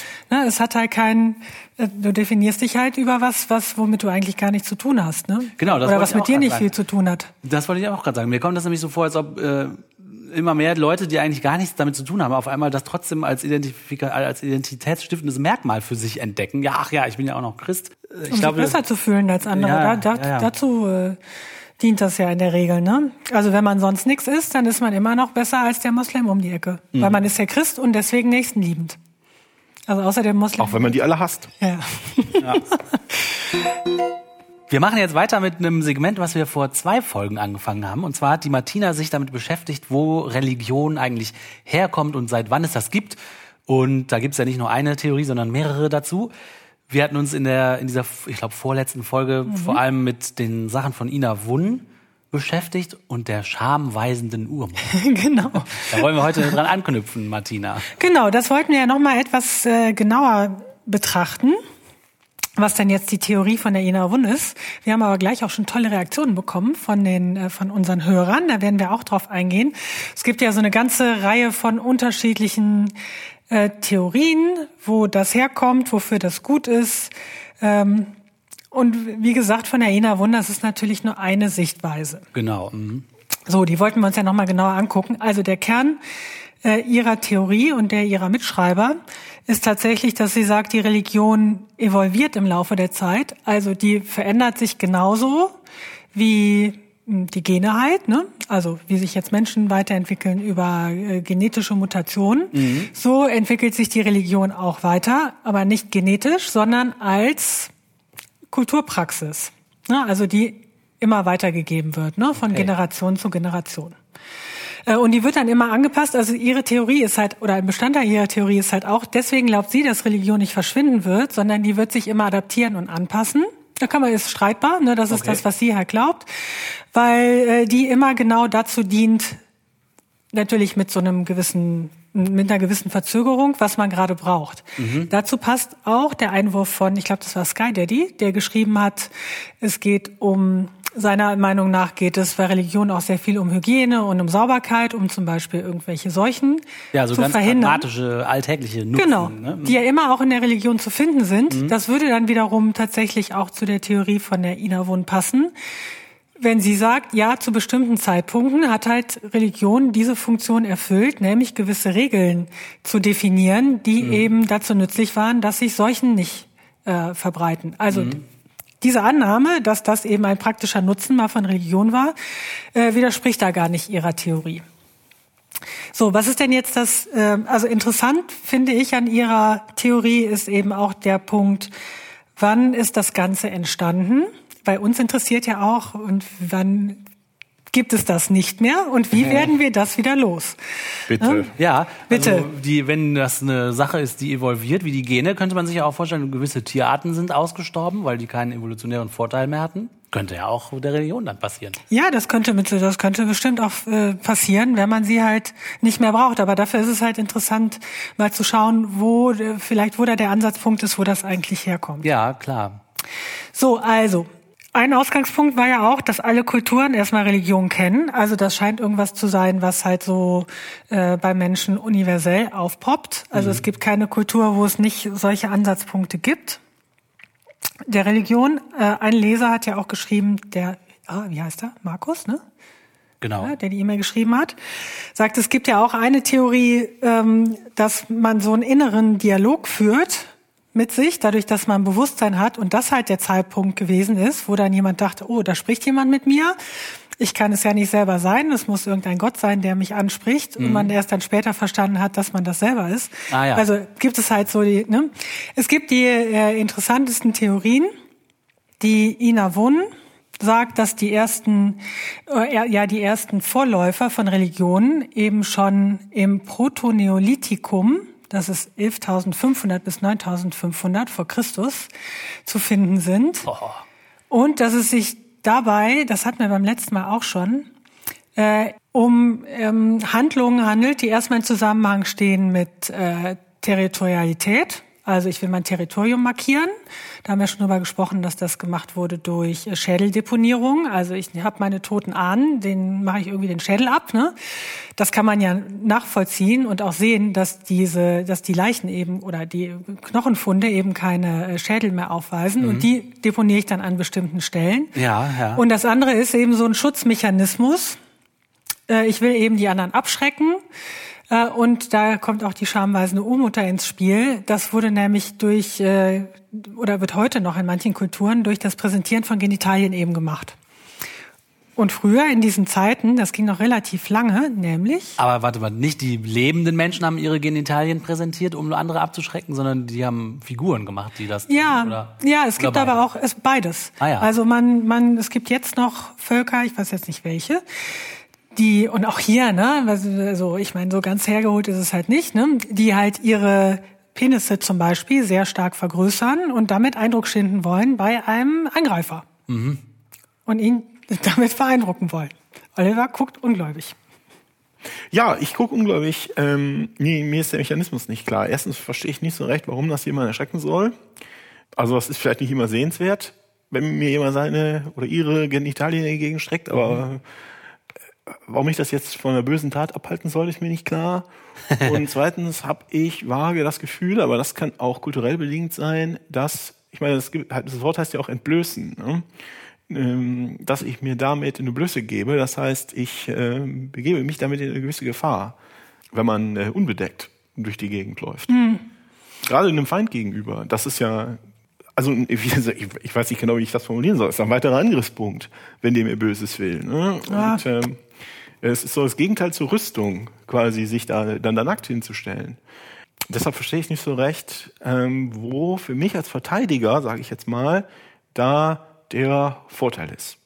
Ne, es hat halt keinen, äh, du definierst dich halt über was, was, womit du eigentlich gar nichts zu tun hast, ne? Genau, das Oder was mit auch dir nicht sagen. viel zu tun hat. Das wollte ich auch gerade sagen. Mir kommt das nämlich so vor, als ob äh, immer mehr Leute, die eigentlich gar nichts damit zu tun haben, auf einmal das trotzdem als, Identifika als identitätsstiftendes Merkmal für sich entdecken. Ja, ach ja, ich bin ja auch noch Christ. Äh, Ich um glaube, sich besser zu fühlen als andere. Ja, da, da, ja, ja. Dazu äh, dient das ja in der Regel. Ne? Also wenn man sonst nichts ist, dann ist man immer noch besser als der Moslem um die Ecke. Mhm. Weil man ist ja Christ und deswegen nächstenliebend. Also außer dem Moslem. Auch wenn man die alle hasst. ja. Wir machen jetzt weiter mit einem Segment, was wir vor zwei Folgen angefangen haben. Und zwar hat die Martina sich damit beschäftigt, wo Religion eigentlich herkommt und seit wann es das gibt. Und da gibt es ja nicht nur eine Theorie, sondern mehrere dazu. Wir hatten uns in der in dieser, ich glaube, vorletzten Folge vor allem mit den Sachen von Ina Wunn beschäftigt und der schamweisenden Urmutter. genau. Da wollen wir heute dran anknüpfen, Martina. Genau, das wollten wir ja noch mal etwas äh, genauer betrachten. Was denn jetzt die Theorie von der Ina Wun ist. Wir haben aber gleich auch schon tolle Reaktionen bekommen von den äh, von unseren Hörern. Da werden wir auch drauf eingehen. Es gibt ja so eine ganze Reihe von unterschiedlichen äh, Theorien, wo das herkommt, wofür das gut ist. Ähm, und wie gesagt, von der Ina Wun, das ist natürlich nur eine Sichtweise. Genau. Mhm. So, die wollten wir uns ja nochmal genauer angucken. Also der Kern äh, ihrer Theorie und der ihrer Mitschreiber ist tatsächlich, dass sie sagt, die Religion evolviert im Laufe der Zeit. Also die verändert sich genauso wie hm, die Gene halt, ne? also wie sich jetzt Menschen weiterentwickeln über äh, genetische Mutationen. Mhm. So entwickelt sich die Religion auch weiter, aber nicht genetisch, sondern als Kulturpraxis. Ne? Also die immer weitergegeben wird, ne? von okay. Generation zu Generation. Äh, und die wird dann immer angepasst. Also ihre Theorie ist halt, oder ein Bestandteil ihrer Theorie ist halt auch, deswegen glaubt sie, dass Religion nicht verschwinden wird, sondern die wird sich immer adaptieren und anpassen. Da kann man, ist streitbar, ne, das ist okay. das, was sie halt glaubt, weil äh, die immer genau dazu dient, natürlich mit so einem gewissen mit einer gewissen Verzögerung, was man gerade braucht. Mhm. Dazu passt auch der Einwurf von, ich glaube, das war Sky Daddy, der geschrieben hat, es geht um seiner Meinung nach geht es bei Religion auch sehr viel um Hygiene und um Sauberkeit, um zum Beispiel irgendwelche Seuchen ja, so zu ganz verhindern. pragmatische, alltägliche Nutzen. Genau, ne? die ja immer auch in der Religion zu finden sind. Mhm. Das würde dann wiederum tatsächlich auch zu der Theorie von der Ina Wund passen. Wenn sie sagt, ja, zu bestimmten Zeitpunkten hat halt Religion diese Funktion erfüllt, nämlich gewisse Regeln zu definieren, die mhm. eben dazu nützlich waren, dass sich Seuchen nicht äh, verbreiten. Also mhm diese Annahme, dass das eben ein praktischer Nutzen mal von Religion war, äh, widerspricht da gar nicht ihrer Theorie. So, was ist denn jetzt das, äh, also interessant finde ich an ihrer Theorie ist eben auch der Punkt, wann ist das Ganze entstanden? Bei uns interessiert ja auch, und wann gibt es das nicht mehr und wie werden wir das wieder los? Bitte. Ja, bitte. Also die, wenn das eine Sache ist, die evolviert, wie die Gene, könnte man sich ja auch vorstellen, gewisse Tierarten sind ausgestorben, weil die keinen evolutionären Vorteil mehr hatten. Könnte ja auch der Religion dann passieren. Ja, das könnte mit, das könnte bestimmt auch äh, passieren, wenn man sie halt nicht mehr braucht. Aber dafür ist es halt interessant, mal zu schauen, wo äh, vielleicht wo da der Ansatzpunkt ist, wo das eigentlich herkommt. Ja, klar. So, also ein Ausgangspunkt war ja auch, dass alle Kulturen erstmal Religion kennen. Also das scheint irgendwas zu sein, was halt so äh, bei Menschen universell aufpoppt. Also mhm. es gibt keine Kultur, wo es nicht solche Ansatzpunkte gibt. Der Religion, äh, ein Leser hat ja auch geschrieben, der, ah, wie heißt er? Markus, ne? Genau. Ja, der die E-Mail geschrieben hat, sagt, es gibt ja auch eine Theorie, ähm, dass man so einen inneren Dialog führt mit sich, dadurch, dass man Bewusstsein hat und das halt der Zeitpunkt gewesen ist, wo dann jemand dachte, oh, da spricht jemand mit mir. Ich kann es ja nicht selber sein, es muss irgendein Gott sein, der mich anspricht mhm. und man erst dann später verstanden hat, dass man das selber ist. Ah, ja. Also gibt es halt so die, ne? Es gibt die äh, interessantesten Theorien, die Ina Wun sagt, dass die ersten, äh, ja, die ersten Vorläufer von Religionen eben schon im Protoneolithikum, das ist 11.500 bis 9.500 vor Christus zu finden sind. Oh. Und dass es sich dabei, das hatten wir beim letzten Mal auch schon, äh, um ähm, Handlungen handelt, die erstmal in Zusammenhang stehen mit äh, Territorialität. Also ich will mein Territorium markieren. Da haben wir schon drüber gesprochen, dass das gemacht wurde durch äh, Schädeldeponierung. Also ich habe meine toten Ahnen, den mache ich irgendwie den Schädel ab. Ne? Das kann man ja nachvollziehen und auch sehen, dass diese, dass die Leichen eben oder die Knochenfunde eben keine äh, Schädel mehr aufweisen mhm. und die deponiere ich dann an bestimmten Stellen. Ja, ja. Und das andere ist eben so ein Schutzmechanismus. Äh, ich will eben die anderen abschrecken. Äh, und da kommt auch die schamweisende Urmutter ins Spiel. Das wurde nämlich durch, äh, oder wird heute noch in manchen Kulturen durch das Präsentieren von Genitalien eben gemacht. Und früher in diesen Zeiten, das ging noch relativ lange, nämlich. Aber warte mal, nicht die lebenden Menschen haben ihre Genitalien präsentiert, um andere abzuschrecken, sondern die haben Figuren gemacht, die das. Ja, oder, ja, es gibt aber auch es beides. Ah, ja. Also man, man, es gibt jetzt noch Völker, ich weiß jetzt nicht welche, die und auch hier, ne, also ich meine, so ganz hergeholt ist es halt nicht, ne, die halt ihre Penisse zum Beispiel sehr stark vergrößern und damit Eindruck schinden wollen bei einem Angreifer. Mhm. Und ihn damit beeindrucken wollen. Oliver guckt ungläubig. Ja, ich gucke ungläubig. Ähm, nee, mir ist der Mechanismus nicht klar. Erstens verstehe ich nicht so recht, warum das jemand erschrecken soll. Also das ist vielleicht nicht immer sehenswert, wenn mir jemand seine oder ihre Genitalien entgegenstreckt, aber äh, warum ich das jetzt von einer bösen Tat abhalten soll, ist mir nicht klar. Und zweitens habe ich vage das Gefühl, aber das kann auch kulturell bedingt sein, dass, ich meine, das, das Wort heißt ja auch entblößen, ne? Ähm, dass ich mir damit eine Blöße gebe. Das heißt, ich äh, begebe mich damit in eine gewisse Gefahr, wenn man äh, unbedeckt durch die Gegend läuft. Gerade einem Feind gegenüber. Das ist ja, also ich, ich weiß nicht genau, wie ich das formulieren soll. Es ist ein weiterer Angriffspunkt, wenn dem ihr Böses will. Ne? Ja. Und ähm, es ist so das Gegenteil zur Rüstung, quasi sich da dann da nackt hinzustellen. Deshalb verstehe ich nicht so recht, ähm, wo für mich als Verteidiger, sage ich jetzt mal, da der Vorteil ist.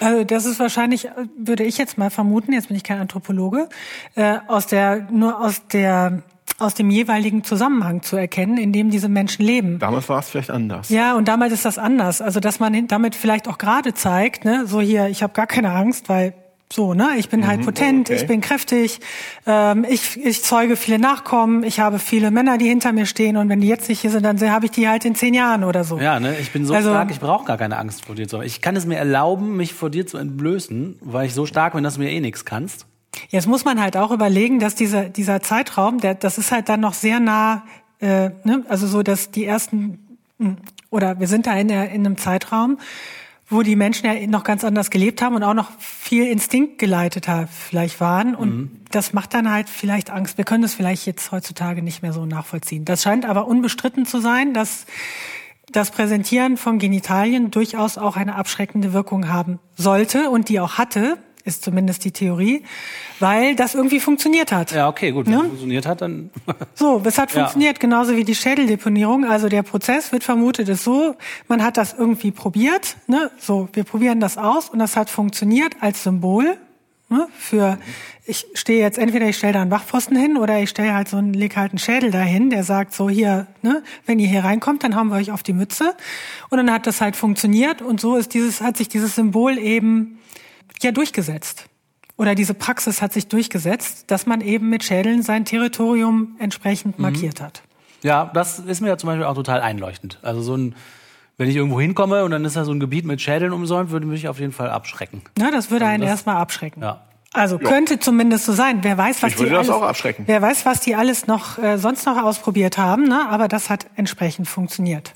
Also das ist wahrscheinlich, äh, würde ich jetzt mal vermuten, jetzt bin ich kein Anthropologe, äh, aus der nur aus der aus dem jeweiligen Zusammenhang zu erkennen, in dem diese Menschen leben. Damals war es vielleicht anders. Ja, und damals ist das anders. Also dass man damit vielleicht auch gerade zeigt, ne, so hier, ich habe gar keine Angst, weil so, ne, ich bin halt potent, okay. ich bin kräftig, ähm, ich, ich zeuge viele Nachkommen, ich habe viele Männer, die hinter mir stehen und wenn die jetzt nicht hier sind, dann habe ich die halt in zehn Jahren oder so. Ja, ne? Ich bin so Also- stark, ich brauche gar keine Angst vor dir zu haben. Ich kann es mir erlauben, mich vor dir zu entblößen, weil ich so stark bin, dass du mir eh nichts kannst. Jetzt muss man halt auch überlegen, dass dieser, dieser Zeitraum, der, das ist halt dann noch sehr nah, äh, ne? also so, dass die ersten, mh, oder wir sind da in, der, in einem Zeitraum, wo die Menschen ja noch ganz anders gelebt haben und auch noch viel Instinkt geleitet haben, vielleicht waren. Und das macht dann halt vielleicht Angst. Wir können das vielleicht jetzt heutzutage nicht mehr so nachvollziehen. Das scheint aber unbestritten zu sein, dass das Präsentieren von Genitalien durchaus auch eine abschreckende Wirkung haben sollte und die auch hatte, ist zumindest die Theorie, weil das irgendwie funktioniert hat. Ja, okay, gut. Wenn Ne? es funktioniert hat, dann. So, es hat Ja. funktioniert, genauso wie die Schädeldeponierung. Also der Prozess wird vermutet ist so, man hat das irgendwie probiert, ne? so, wir probieren das aus und das hat funktioniert als Symbol ne? für, ich stehe jetzt, entweder ich stelle da einen Wachpfosten hin oder ich stelle halt so einen, leg halt einen Schädel dahin, der sagt so hier, ne? wenn ihr hier reinkommt, dann haben wir euch auf die Mütze. Und dann hat das halt funktioniert und so ist dieses, hat sich dieses Symbol eben ja durchgesetzt. Oder diese Praxis hat sich durchgesetzt, dass man eben mit Schädeln sein Territorium entsprechend markiert hat. Ja, das ist mir ja zum Beispiel auch total einleuchtend. Also so ein, wenn ich irgendwo hinkomme und dann ist da so ein Gebiet mit Schädeln umsäumt, würde mich auf jeden Fall abschrecken. Na, das würde einen das- erstmal abschrecken. Ja. Also könnte zumindest so sein. Wer weiß, was Ich die würde das alles, auch abschrecken. Wer weiß, was die alles noch äh, sonst noch ausprobiert haben, ne? aber das hat entsprechend funktioniert.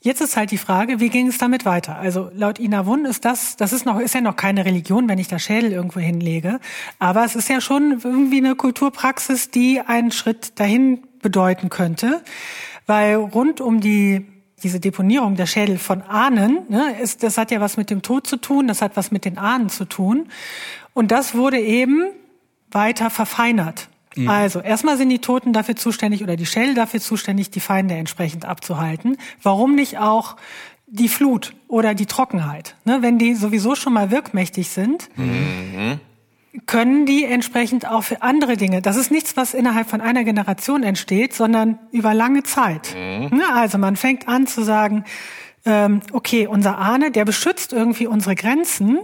Jetzt ist halt die Frage, wie ging es damit weiter? Also laut Ina Wun ist das, das ist noch ist ja noch keine Religion, wenn ich da Schädel irgendwo hinlege, aber es ist ja schon irgendwie eine Kulturpraxis, die einen Schritt dahin bedeuten könnte, weil rund um die diese Deponierung der Schädel von Ahnen, ne, ist, das hat ja was mit dem Tod zu tun, das hat was mit den Ahnen zu tun. Und das wurde eben weiter verfeinert. Also erstmal sind die Toten dafür zuständig oder die Schädel dafür zuständig, die Feinde entsprechend abzuhalten. Warum nicht auch die Flut oder die Trockenheit? Ne, wenn die sowieso schon mal wirkmächtig sind, können die entsprechend auch für andere Dinge. Das ist nichts, was innerhalb von einer Generation entsteht, sondern über lange Zeit. Ne, Also man fängt an zu sagen, ähm, okay, unser Ahne, der beschützt irgendwie unsere Grenzen.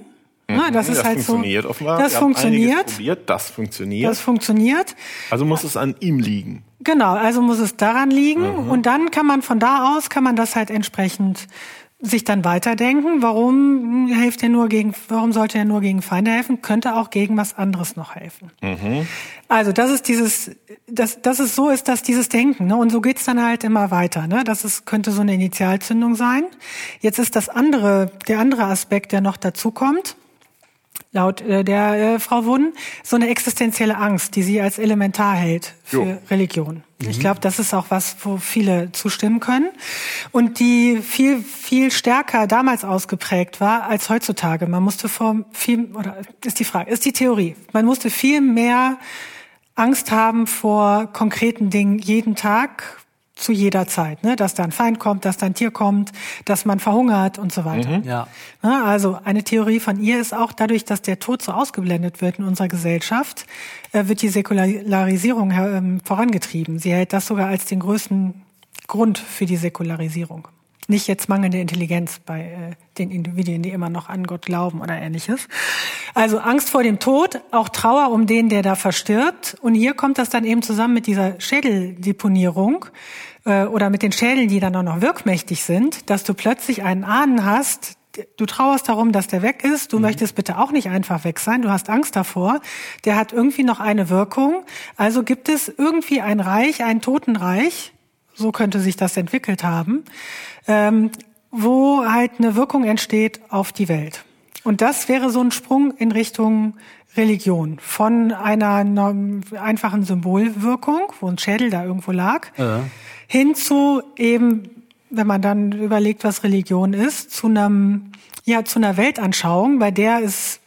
Ne, das ist das halt so. funktioniert offenbar. Das funktioniert. Probiert, das funktioniert. Das funktioniert. also muss es an ihm liegen. Genau, also muss es daran liegen und dann kann man von da aus kann man das halt entsprechend sich dann weiterdenken. Warum hilft er nur gegen? Warum sollte er nur gegen Feinde helfen? Könnte auch gegen was anderes noch helfen. Also das ist dieses, das, das ist so ist das dieses Denken, ne? Und so geht's dann halt immer weiter, ne? Das ist, könnte so eine Initialzündung sein. Jetzt ist das andere, der andere Aspekt, der noch dazu kommt laut äh, der äh, Frau Wunn, so eine existenzielle Angst, die sie als elementar hält für Jo. Religion. Ich glaube, das ist auch was, wo viele zustimmen können und die viel viel stärker damals ausgeprägt war als heutzutage. Man musste vor viel oder ist die Frage, ist die Theorie. Man musste viel mehr Angst haben vor konkreten Dingen jeden Tag zu jeder Zeit, ne? dass da ein Feind kommt, dass da ein Tier kommt, dass man verhungert und so weiter. Ja. Ja, also eine Theorie von ihr ist auch dadurch, dass der Tod so ausgeblendet wird in unserer Gesellschaft, äh, wird die Säkularisierung ähm, vorangetrieben. Sie hält das sogar als den größten Grund für die Säkularisierung. Nicht jetzt mangelnde Intelligenz bei äh, den Individuen, die immer noch an Gott glauben oder ähnliches. Also Angst vor dem Tod, auch Trauer um den, der da verstirbt. Und hier kommt das dann eben zusammen mit dieser Schädeldeponierung äh, oder mit den Schädeln, die dann auch noch wirkmächtig sind, dass du plötzlich einen Ahnen hast, du trauerst darum, dass der weg ist, du mhm. möchtest bitte auch nicht einfach weg sein, du hast Angst davor, der hat irgendwie noch eine Wirkung. Also gibt es irgendwie ein Reich, ein Totenreich, so könnte sich das entwickelt haben, ähm, wo halt eine Wirkung entsteht auf die Welt. Und das wäre so ein Sprung in Richtung Religion von einer einfachen Symbolwirkung, wo ein Schädel da irgendwo lag, ja. hin zu eben, wenn man dann überlegt, was Religion ist, zu einem ja zu einer Weltanschauung, bei der es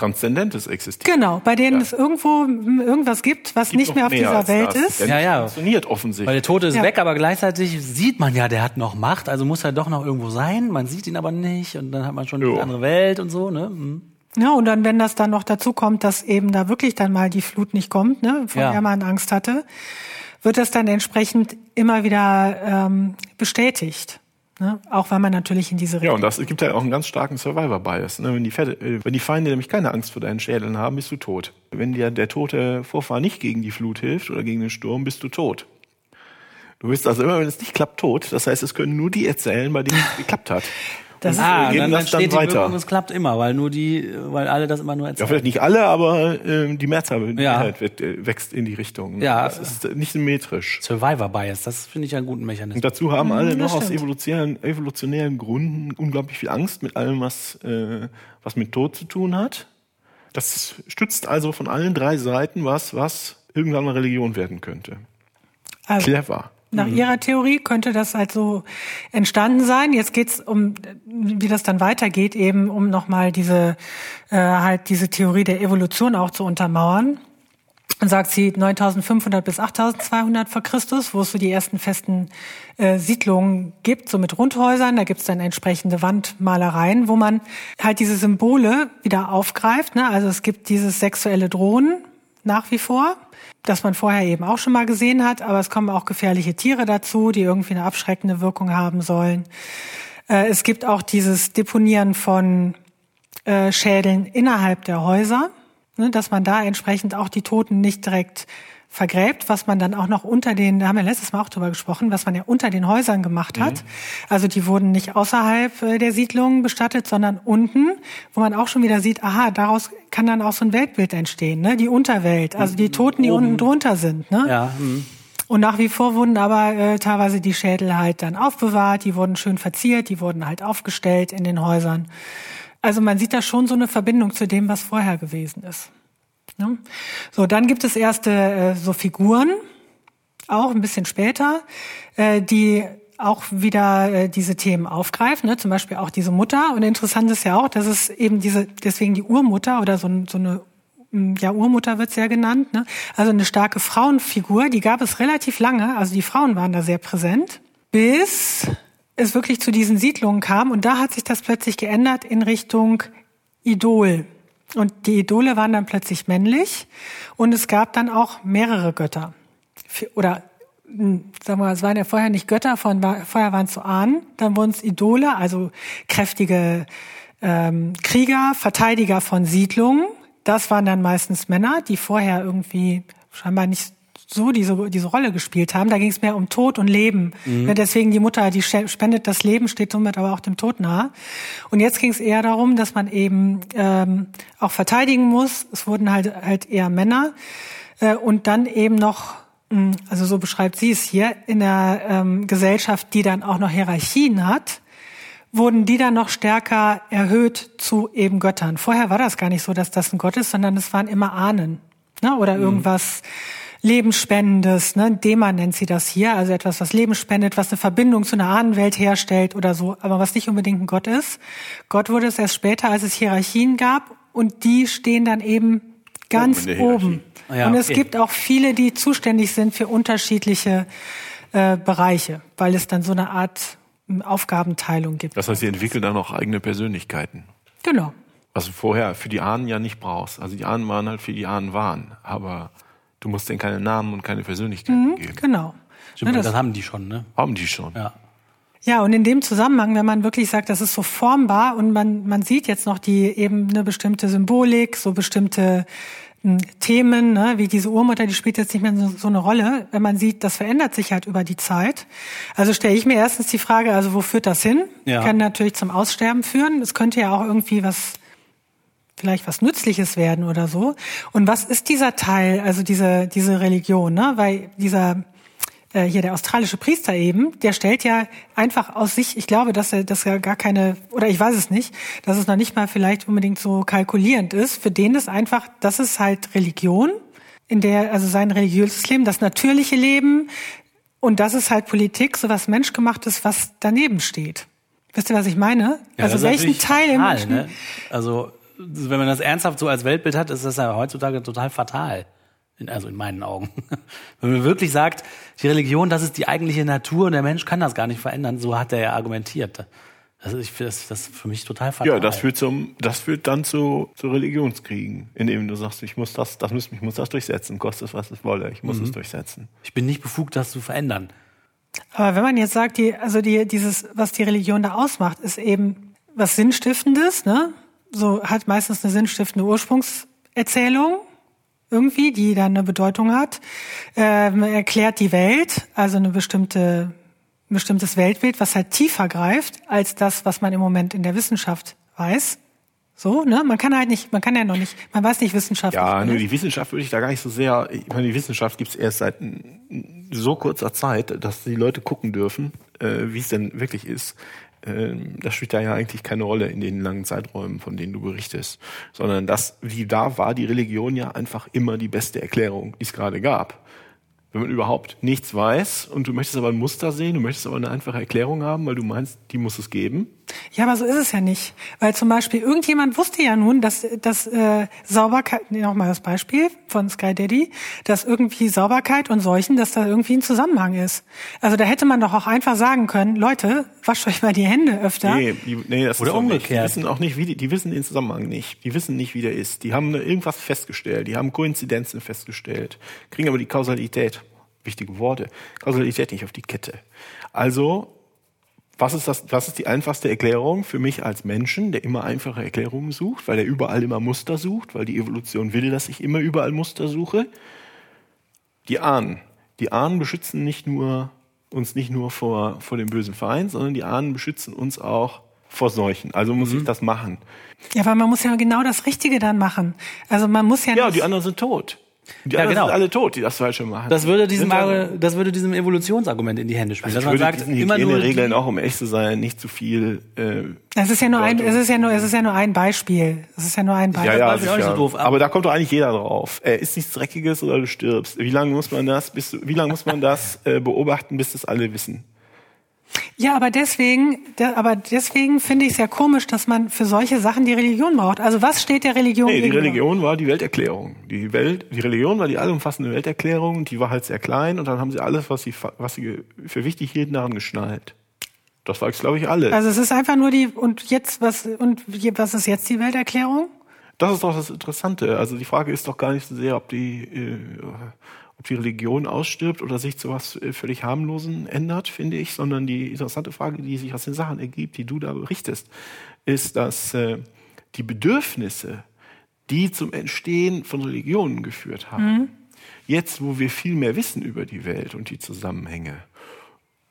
Transzendentes existiert. Genau, bei denen ja. es irgendwo irgendwas gibt, was gibt nicht mehr auf mehr dieser Welt das. ist. Ja, ja. Funktioniert offensichtlich. Weil der Tote ist ja. weg, aber gleichzeitig sieht man ja, der hat noch Macht, also muss er doch noch irgendwo sein. Man sieht ihn aber nicht und dann hat man schon jo. eine andere Welt und so, ne? Mhm. Ja, und dann, wenn das dann noch dazu kommt, dass eben da wirklich dann mal die Flut nicht kommt, ne, von ja. der man Angst hatte, wird das dann entsprechend immer wieder ähm, bestätigt. Ne? Auch weil man natürlich in diese Richtung. Ja, und das gibt ja auch einen ganz starken Survivor-Bias. Ne? Wenn, die äh, wenn die Feinde nämlich keine Angst vor deinen Schädeln haben, bist du tot. Wenn dir der tote Vorfahr nicht gegen die Flut hilft oder gegen den Sturm, bist du tot. Du bist also immer, wenn es nicht klappt, tot. Das heißt, es können nur die erzählen, bei denen es geklappt hat. Das ah, dann, dann steht dann weiter. Die es klappt immer, weil nur die, weil alle das immer nur erzählen. Ja, vielleicht nicht alle, aber ähm, die Mehrzahl die ja. wird, äh, wächst in die Richtung. Ja. Das ist nicht symmetrisch. Survivor Bias, das finde ich einen guten Mechanismus. Und dazu haben alle noch aus evolutionären, evolutionären Gründen unglaublich viel Angst mit allem, was, äh, was mit Tod zu tun hat. Das stützt also von allen drei Seiten was, was irgendwann eine Religion werden könnte. Also. Clever. Nach mhm. Ihrer Theorie könnte das also entstanden sein. Jetzt geht's um, wie das dann weitergeht, eben um nochmal diese äh, halt diese Theorie der Evolution auch zu untermauern. Und sagt sie 9500 bis 8200 vor Christus, wo es so die ersten festen äh, Siedlungen gibt, so mit Rundhäusern. Da gibt's dann entsprechende Wandmalereien, wo man halt diese Symbole wieder aufgreift. Ne? Also es gibt dieses sexuelle Drohnen nach wie vor das man vorher eben auch schon mal gesehen hat, aber es kommen auch gefährliche Tiere dazu, die irgendwie eine abschreckende Wirkung haben sollen. Äh, es gibt auch dieses Deponieren von äh, Schädeln innerhalb der Häuser, ne, dass man da entsprechend auch die Toten nicht direkt vergräbt, was man dann auch noch unter den, da haben wir letztes Mal auch drüber gesprochen, was man ja unter den Häusern gemacht hat. Mhm. Also die wurden nicht außerhalb äh, der Siedlungen bestattet, sondern unten, wo man auch schon wieder sieht, aha, daraus kann dann auch so ein Weltbild entstehen, ne? Die Unterwelt, also die Toten, die Oben. unten drunter sind, ne? Ja. Mhm. Und nach wie vor wurden aber äh, teilweise die Schädel halt dann aufbewahrt, die wurden schön verziert, die wurden halt aufgestellt in den Häusern. Also man sieht da schon so eine Verbindung zu dem, was vorher gewesen ist. Ne? So, dann gibt es erste äh, so Figuren, auch ein bisschen später, äh, die auch wieder äh, diese Themen aufgreifen, ne? zum Beispiel auch diese Mutter. Und interessant ist ja auch, dass es eben diese, deswegen die Urmutter oder so, so eine ja, Urmutter wird's ja genannt, ne? also eine starke Frauenfigur, die gab es relativ lange, also die Frauen waren da sehr präsent, bis es wirklich zu diesen Siedlungen kam und da hat sich das plötzlich geändert in Richtung Idol. Und die Idole waren dann plötzlich männlich und es gab dann auch mehrere Götter. Oder hm, sagen wir mal, es waren ja vorher nicht Götter, vorher waren es so Ahnen, dann wurden es Idole, also kräftige ähm, Krieger, Verteidiger von Siedlungen. Das waren dann meistens Männer, die vorher irgendwie scheinbar nicht so diese, diese Rolle gespielt haben. Da ging es mehr um Tod und Leben. Mhm. Ja, deswegen die Mutter, die spendet das Leben, steht somit aber auch dem Tod nahe. Und jetzt ging es eher darum, dass man eben ähm, auch verteidigen muss. Es wurden halt halt eher Männer äh, und dann eben noch hm, also so beschreibt sie es hier, in der ähm, Gesellschaft, die dann auch noch Hierarchien hat, wurden die dann noch stärker erhöht zu eben Göttern. Vorher war das gar nicht so, dass das ein Gott ist, sondern es waren immer Ahnen ne? oder mhm. Lebensspendendes, ne? Dema nennt sie das hier, also etwas, was Leben spendet, was eine Verbindung zu einer Ahnenwelt herstellt oder so, aber was nicht unbedingt ein Gott ist. Gott wurde es erst später, als es Hierarchien gab und die stehen dann eben ganz oben. oben. Ja, und es okay. gibt auch viele, die zuständig sind für unterschiedliche äh, Bereiche, weil es dann so eine Art Aufgabenteilung gibt. Das heißt, sie entwickeln dann auch eigene Persönlichkeiten. Genau. Was du vorher für die Ahnen ja nicht brauchst. Also die Ahnen waren halt für die Ahnen waren, aber Du musst denen keine Namen und keine Persönlichkeit mhm, geben. Genau. Stimmt, ja, das, das, haben die schon, ne? Haben die schon. Ja. Ja, und in dem Zusammenhang, wenn man wirklich sagt, das ist so formbar und man, man sieht jetzt noch die eben eine bestimmte Symbolik, so bestimmte hm, Themen, ne, wie diese Urmutter, die spielt jetzt nicht mehr so, so eine Rolle. Wenn man sieht, das verändert sich halt über die Zeit. Also stelle ich mir erstens die Frage, also wo führt das hin? Ja. Kann natürlich zum Aussterben führen. Es könnte ja auch irgendwie was vielleicht was Nützliches werden oder so. Und was ist dieser Teil, also diese, diese Religion, ne? Weil dieser, äh, hier der australische Priester eben, der stellt ja einfach aus sich, ich glaube, dass er, dass er gar keine, oder ich weiß es nicht, dass es noch nicht mal vielleicht unbedingt so kalkulierend ist. Für den ist einfach, das ist halt Religion, in der, also sein religiöses Leben, das natürliche Leben, und das ist halt Politik, so was menschgemachtes, was daneben steht. Wisst ihr, was ich meine? Ja, also welchen Teil im Menschen, ne? Also, wenn man das ernsthaft so als Weltbild hat, ist das ja heutzutage total fatal. In, also in meinen Augen. wenn man wirklich sagt, die Religion, das ist die eigentliche Natur und der Mensch kann das gar nicht verändern, so hat er ja argumentiert. Das ist, ich finde das, das ist für mich total fatal. Ja, das führt zum, das führt dann zu, zu Religionskriegen, indem du sagst, ich muss das, das muss, ich muss das durchsetzen, kostet es was es wolle, ich muss Mhm. es durchsetzen. ich bin nicht befugt, das zu verändern. Aber wenn man jetzt sagt, die, also die, dieses, was die Religion da ausmacht, ist eben was Sinnstiftendes, ne? So hat meistens eine sinnstiftende Ursprungserzählung irgendwie, die dann eine Bedeutung hat. Ähm, erklärt die Welt, also eine bestimmte, ein bestimmtes Weltbild, was halt tiefer greift als das, was man im Moment in der Wissenschaft weiß. So, ne? Man kann halt nicht, man kann ja noch nicht, man weiß nicht wissenschaftlich. Ja, nur die Wissenschaft würde ich da gar nicht so sehr, ich meine, die Wissenschaft gibt es erst seit so kurzer Zeit, dass die Leute gucken dürfen, äh, wie es denn wirklich ist. Ähm, das spielt da ja eigentlich keine Rolle in den langen Zeiträumen, von denen du berichtest, sondern das, wie da war die Religion ja einfach immer die beste Erklärung, die es gerade gab. Wenn man überhaupt nichts weiß und du möchtest aber ein Muster sehen, du möchtest aber eine einfache Erklärung haben, weil du meinst, die muss es geben, Ja, aber so ist es ja nicht. Weil zum Beispiel irgendjemand wusste ja nun, dass, dass äh, Sauberkeit, nee, nochmal das Beispiel von Sky Daddy, dass irgendwie Sauberkeit und Seuchen, dass da irgendwie ein Zusammenhang ist. Also da hätte man doch auch einfach sagen können, Leute, wascht euch mal die Hände öfter. Nee, die, nee das Oder ist doch nicht. umgekehrt. Die wissen auch nicht, wie die, die wissen den Zusammenhang nicht. Die wissen nicht, wie der ist. Die haben irgendwas festgestellt. Die haben Koinzidenzen festgestellt. Kriegen aber die Kausalität, wichtige Worte, Kausalität nicht auf die Kette. Also, was ist das, was ist die einfachste Erklärung für mich als Menschen, der immer einfache Erklärungen sucht, weil er überall immer Muster sucht, weil die Evolution will, dass ich immer überall Muster suche? Die Ahnen. Die Ahnen beschützen nicht nur, uns nicht nur vor, vor dem bösen Feind, sondern die Ahnen beschützen uns auch vor Seuchen. Also muss Mhm. ich das machen. Ja, weil man muss ja genau das Richtige dann machen. Also man muss ja, Ja, die anderen sind tot. Die Ja, genau. sind alle tot, die das Falsche machen. Das würde diesem, alle- das würde diesem Evolutionsargument in die Hände spielen. ich dass man würde sagt, immer nur Hygieneregeln die, auch, um echt zu sein, nicht zu viel. Äh, es ist ja nur ein, es ist ja nur, es ist ja nur ein Beispiel. Es ist ja nur ein Beispiel. ja, ja, Beispiel auch nicht so doof, aber- aber da kommt doch eigentlich jeder drauf. Äh, ist nichts Dreckiges oder du stirbst. Wie lange muss man das, bis, wie lange muss man das äh, beobachten, bis das alle wissen? Ja, aber deswegen, aber deswegen finde ich es ja komisch, dass man für solche Sachen die Religion braucht. Also was steht der Religion Nee, die? Religion war die Welterklärung. Die Welt, die Religion war die allumfassende Welterklärung die war halt sehr klein und dann haben sie alles, was sie, was sie für wichtig hielten, daran geschnallt. Das war glaube ich, alles. Also es ist einfach nur die und jetzt was und was ist jetzt die Welterklärung? Das ist doch das Interessante. Also die Frage ist doch gar nicht so sehr, ob die, äh, ob die Religion ausstirbt oder sich zu was äh, völlig harmlosen ändert, finde ich, sondern die interessante Frage, die sich aus den Sachen ergibt, die du da berichtest, ist, dass äh, die Bedürfnisse, die zum Entstehen von Religionen geführt haben, jetzt, wo wir viel mehr wissen über die Welt und die Zusammenhänge,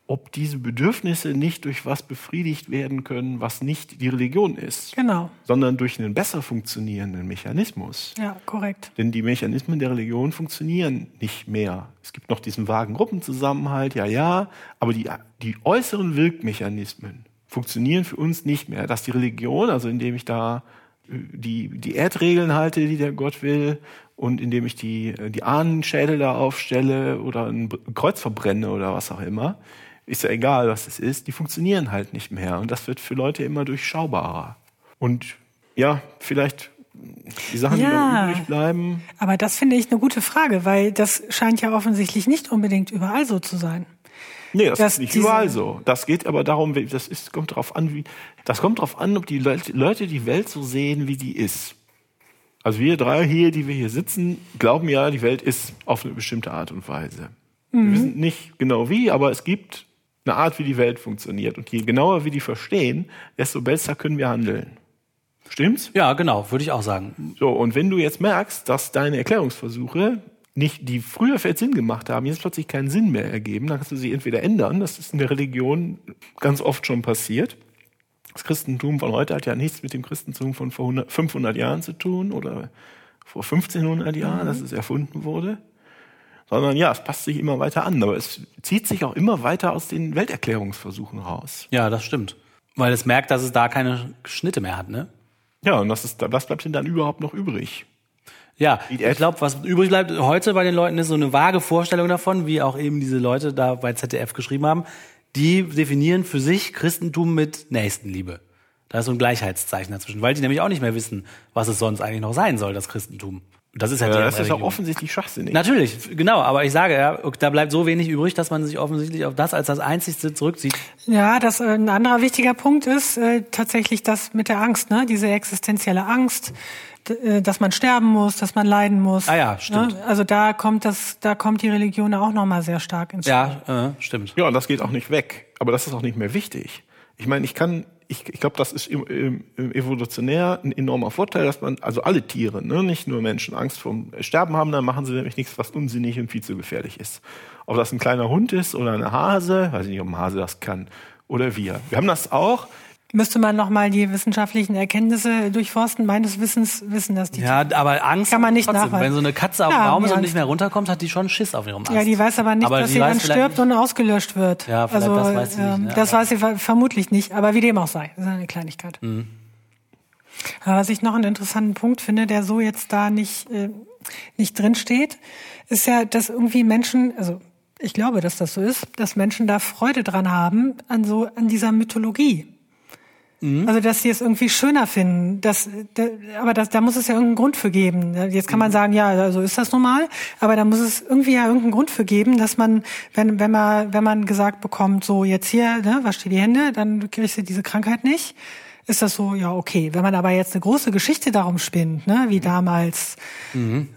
ob diese Bedürfnisse nicht durch was befriedigt werden können, was nicht die Religion ist Genau. sondern durch einen besser funktionierenden Mechanismus. Ja, korrekt. Denn die Mechanismen der Religion funktionieren nicht mehr. Es gibt noch diesen vagen Gruppenzusammenhalt, ja, ja, aber die, die äußeren Wirkmechanismen funktionieren für uns nicht mehr. Dass die Religion, also indem ich da äh, die, die Erdregeln halte, die der Gott will, und indem ich die, äh, die Ahnenschädel da aufstelle oder ein Kreuz verbrenne oder was auch immer, ist ja egal, was es ist, die funktionieren halt nicht mehr. Und das wird für Leute immer durchschaubarer. Und ja, vielleicht die Sachen, die Ja. noch übrig bleiben, Aber das finde ich eine gute Frage, weil das scheint ja offensichtlich nicht unbedingt überall so zu sein. Nee, das Dass ist nicht überall so. Das geht aber darum, das ist, kommt darauf an, wie, das kommt darauf an, ob die Leute, Leute die Welt so sehen, wie die ist. Also wir drei hier, die wir hier sitzen, glauben ja, die Welt ist auf eine bestimmte Art und Weise. Wir wissen nicht genau wie, aber es gibt eine Art, wie die Welt funktioniert. Und je genauer wir die verstehen, desto besser können wir handeln. Stimmt's? Ja, genau, würde ich auch sagen. So, und wenn du jetzt merkst, dass deine Erklärungsversuche nicht, die früher vielleicht Sinn gemacht haben, jetzt plötzlich keinen Sinn mehr ergeben, dann kannst du sie entweder ändern, das ist in der Religion ganz oft schon passiert. Das Christentum von heute hat ja nichts mit dem Christentum von vor 100, 500 Jahren zu tun oder vor 1500 Jahren, dass es erfunden wurde, sondern ja, es passt sich immer weiter an, aber es zieht sich auch immer weiter aus den Welterklärungsversuchen raus. Ja, das stimmt. Weil es merkt, dass es da keine Schnitte mehr hat, ne? Ja, und das ist, was bleibt denn dann überhaupt noch übrig? Ja, ich glaube, was übrig bleibt heute bei den Leuten ist so eine vage Vorstellung davon, wie auch eben diese Leute da bei ZDF geschrieben haben. Die definieren für sich Christentum mit Nächstenliebe. Da ist so ein Gleichheitszeichen dazwischen, weil die nämlich auch nicht mehr wissen, was es sonst eigentlich noch sein soll, das Christentum. Das ist halt Ja, die das ist auch Religion. offensichtlich schwachsinnig. Natürlich, genau, aber ich sage, ja, da bleibt so wenig übrig, dass man sich offensichtlich auf das als das Einzigste zurückzieht. Ja, das äh, ein anderer wichtiger Punkt ist äh, tatsächlich das mit der Angst, ne? Diese existenzielle Angst, äh, dass man sterben muss, dass man leiden muss. Ah ja, stimmt. Ne? Also da kommt das, da kommt die Religion auch noch mal sehr stark ins Spiel. Ja, äh, stimmt. Ja, und das geht auch nicht weg. Aber das ist auch nicht mehr wichtig. Ich meine, ich kann, ich, ich glaube, das ist im, im, im evolutionär ein enormer Vorteil, dass man, also alle Tiere, ne, nicht nur Menschen, Angst vorm Sterben haben, dann machen sie nämlich nichts, was unsinnig und viel zu gefährlich ist. Ob das ein kleiner Hund ist oder eine Hase, weiß ich nicht, ob ein Hase das kann. Oder wir. Wir haben das auch. Müsste man noch mal die wissenschaftlichen Erkenntnisse durchforsten. Meines Wissens wissen das die. Ja, aber Angst Kann man nicht trotzdem. nachweisen. Wenn so eine Katze auf Ja, dem Baum ist und nicht mehr runterkommt, hat die schon Schiss auf ihrem Ast. Ja, die weiß aber nicht, Aber dass sie dann stirbt und ausgelöscht wird. Ja, vielleicht also, das weiß sie nicht, ne? Das weiß sie ver- vermutlich nicht, aber wie dem auch sei. Das ist eine Kleinigkeit. Mhm. Aber was ich noch einen interessanten Punkt finde, der so jetzt da nicht, äh, nicht drin steht, ist ja, dass irgendwie Menschen, also ich glaube, dass das so ist, dass Menschen da Freude dran haben an so, an dieser Mythologie. Mhm. Also, dass sie es irgendwie schöner finden. Das, da, aber das, da muss es ja irgendeinen Grund für geben. Jetzt kann Mhm. man sagen, ja, so ist das normal. Aber da muss es irgendwie ja irgendeinen Grund für geben, dass man, wenn, wenn man, wenn man gesagt bekommt, so jetzt hier, ne, wasch dir die Hände, dann kriegst du diese Krankheit nicht. Ist das so, ja, okay. Wenn man aber jetzt eine große Geschichte darum spinnt, ne, wie damals,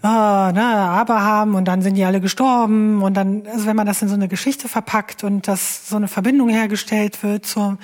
ah, ne, Abraham und dann sind die alle gestorben und dann, also wenn man das in so eine Geschichte verpackt und dass so eine Verbindung hergestellt wird zu,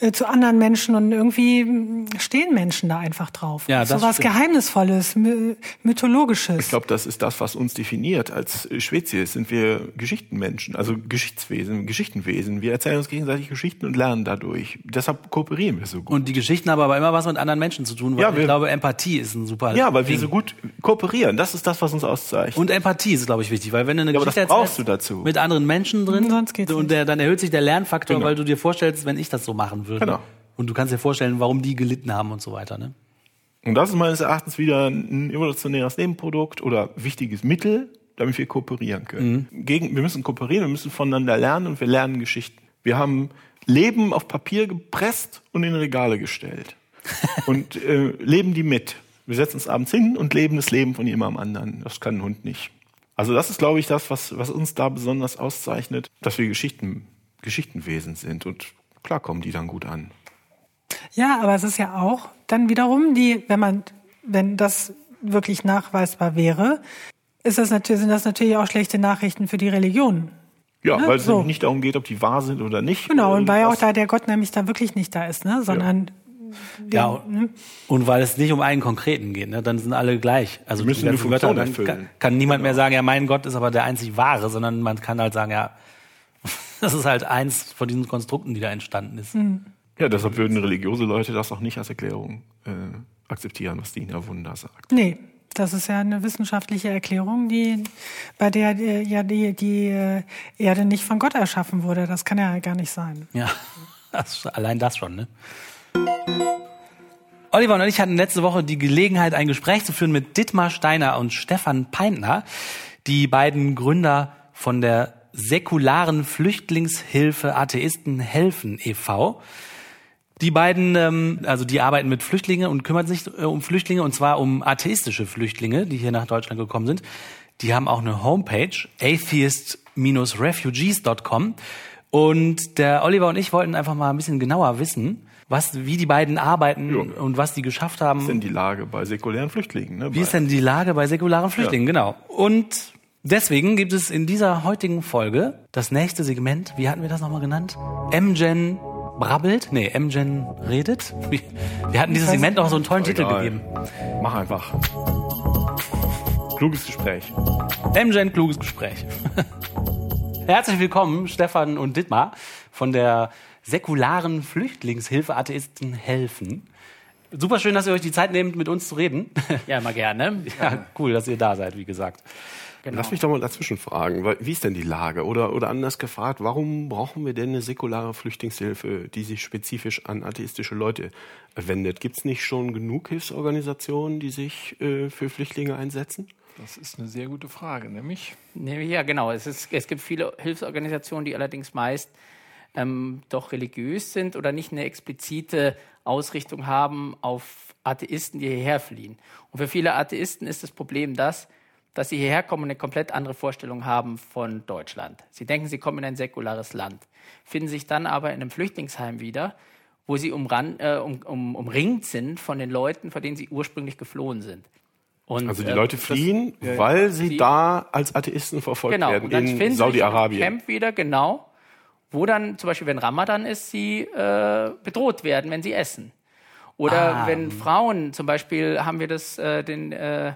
äh, zu anderen Menschen und irgendwie mm, stehen Menschen da einfach drauf. Ja, so das was stimmt. Geheimnisvolles, my mythologisches. Ich glaube, das ist das, was uns definiert. Als Spezies sind wir Geschichtenmenschen, also Geschichtswesen, Geschichtenwesen. Wir erzählen uns gegenseitig Geschichten und lernen dadurch. Deshalb kooperieren wir so gut. Und die Geschichten haben aber immer was mit anderen Menschen zu tun, weil Ja, ich wir- glaube, Empathie ist ein super ja, weil wir Ding. so gut kooperieren. Das ist das, was uns auszeichnet. Und Empathie ist, glaube ich, wichtig, weil wenn du eine Ja, aber Geschichte das brauchst erzählst du dazu. mit anderen Menschen drin, Sonst geht's und der, dann erhöht sich der Lernfaktor, Genau. weil du dir vorstellst, wenn ich das so machen würde. Genau. Und du kannst dir vorstellen, warum die gelitten haben und so weiter. Ne? Und das ist meines Erachtens wieder ein evolutionäres Nebenprodukt oder wichtiges Mittel, damit wir kooperieren können. Gegen, wir müssen kooperieren, wir müssen voneinander lernen und wir lernen Geschichten. Wir haben Leben auf Papier gepresst und in Regale gestellt. und äh, leben die mit. Wir setzen uns abends hin und leben das Leben von jemandem anderen. Das kann ein Hund nicht. Also das ist, glaube ich, das, was, was uns da besonders auszeichnet, dass wir Geschichten, Geschichtenwesen sind. Und klar kommen die dann gut an. Ja, aber es ist ja auch dann wiederum die, wenn man, wenn das wirklich nachweisbar wäre, ist das natürlich, sind das natürlich auch schlechte Nachrichten für die Religion. Ja, Ne? weil es So. nämlich nicht darum geht, ob die wahr sind oder nicht. Genau, und weil auch da der Gott nämlich da wirklich nicht da ist, ne? Sondern Ja, und weil es nicht um einen konkreten geht, ne? dann sind alle gleich. Also Die müssen die erfüllen. kann, kann niemand mehr sagen, ja, mein Gott ist aber der einzig wahre, sondern man kann halt sagen, ja, das ist halt eins von diesen Konstrukten, die da entstanden ist. Ja, deshalb würden religiöse Leute das auch nicht als Erklärung äh, akzeptieren, was Dina Wunder sagt. Nee, das ist ja eine wissenschaftliche Erklärung, die bei der äh, ja die, die äh, Erde nicht von Gott erschaffen wurde. Das kann ja gar nicht sein. Ja, das, allein das schon, ne? Oliver und ich hatten letzte Woche die Gelegenheit, ein Gespräch zu führen mit Dittmar Steiner und Stefan Peintner, die beiden Gründer von der säkularen Flüchtlingshilfe Atheisten helfen e.V. Die beiden, ähm, also die arbeiten mit Flüchtlingen und kümmern sich äh, um Flüchtlinge und zwar um atheistische Flüchtlinge, die hier nach Deutschland gekommen sind. Die haben auch eine Homepage, atheist-refugees.com. Und der Oliver und ich wollten einfach mal ein bisschen genauer wissen, was, wie die beiden arbeiten Ja. und was die geschafft haben. Was ist denn die Lage bei säkulären Flüchtlingen? Ne? Wie ist denn die Lage bei säkularen Flüchtlingen? Genau. Und Deswegen gibt es in dieser heutigen Folge das nächste Segment, wie hatten wir das nochmal genannt? MGen brabbelt? Nee, MGen redet? Wir hatten dieses Segment noch so einen tollen Titel Egal. gegeben. Mach einfach. Kluges Gespräch. MGen kluges Gespräch. Herzlich willkommen, Stefan und Dittmar von der säkularen Flüchtlingshilfe Atheisten helfen. Super schön, dass ihr euch die Zeit nehmt, mit uns zu reden. Ja, immer gerne. Ja, cool, dass ihr da seid, wie gesagt. Lass mich doch mal dazwischen fragen. Wie ist denn die Lage? Oder, oder anders gefragt, warum brauchen wir denn eine säkulare Flüchtlingshilfe, die sich spezifisch an atheistische Leute wendet? Gibt es nicht schon genug Hilfsorganisationen, die sich äh, für Flüchtlinge einsetzen? Das ist eine sehr gute Frage, nämlich Ja, genau. Es, ist, es gibt viele Hilfsorganisationen, die allerdings meist ähm, doch religiös sind oder nicht eine explizite Ausrichtung haben auf Atheisten, die hierher fliehen. Und für viele Atheisten ist das Problem das, dass sie hierher kommen und eine komplett andere Vorstellung haben von Deutschland. Sie denken, sie kommen in ein säkulares Land, finden sich dann aber in einem Flüchtlingsheim wieder, wo sie umran, äh, um, um, umringt sind von den Leuten, vor denen sie ursprünglich geflohen sind. Und, Also die äh, Leute das- fliehen, weil sie Sie- da als Atheisten verfolgt Genau, werden und dann in Saudi-Arabien. Camp wieder, genau, wo dann zum Beispiel, wenn Ramadan ist, sie äh, bedroht werden, wenn sie essen. Oder Ah. wenn Frauen, zum Beispiel haben wir das, äh, den, äh,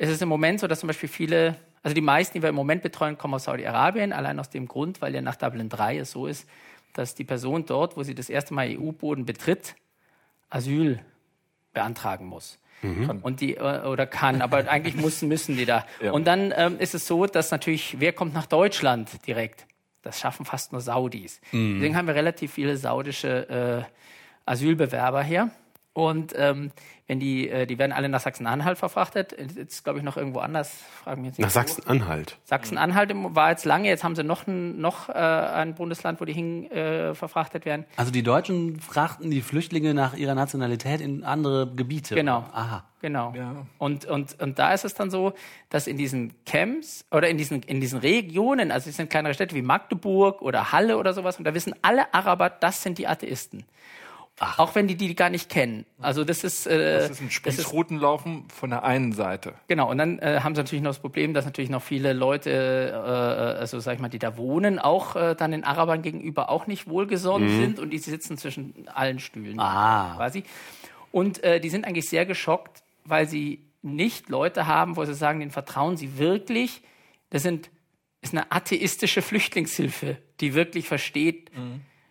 es ist im Moment so, dass zum Beispiel viele, also die meisten, die wir im Moment betreuen, kommen aus Saudi-Arabien, allein aus dem Grund, weil ja nach Dublin 3 es so ist, dass die Person dort, wo sie das erste Mal EU-Boden betritt, Asyl beantragen muss. Und die äh, oder kann, aber eigentlich müssen müssen die da. Und dann ähm, ist es so, dass natürlich wer kommt nach Deutschland direkt? Das schaffen fast nur Saudis. Deswegen haben wir relativ viele saudische äh, Asylbewerber hier. Und ähm, wenn die, äh, die werden alle nach Sachsen-Anhalt verfrachtet. Jetzt glaube ich noch irgendwo anders. Fragen mich jetzt nicht. Nach. Sachsen-Anhalt. Sachsen-Anhalt war jetzt lange. Jetzt haben sie noch ein, noch äh, ein Bundesland, wo die hin äh, verfrachtet werden. Also die Deutschen frachten die Flüchtlinge nach ihrer Nationalität in andere Gebiete. Genau. Aha. Genau. Ja. Und, und, und da ist es dann so, dass in diesen Camps oder in diesen, in diesen Regionen, also es sind kleinere Städte wie Magdeburg oder Halle oder sowas, und da wissen alle Araber, das sind die Atheisten. Auch wenn die die gar nicht kennen. Also das ist, äh, das ist ein Spießrutenlaufen von der einen Seite. Genau, und dann äh, haben sie natürlich noch das Problem, dass natürlich noch viele Leute, äh, also sag ich mal, die da wohnen, auch äh, dann den Arabern gegenüber auch nicht wohlgesonnen sind und die sitzen zwischen allen Stühlen Ah. quasi. Und äh, die sind eigentlich sehr geschockt, weil sie nicht Leute haben, wo sie sagen, denen vertrauen sie wirklich. Das sind, ist eine atheistische Flüchtlingshilfe, die wirklich versteht,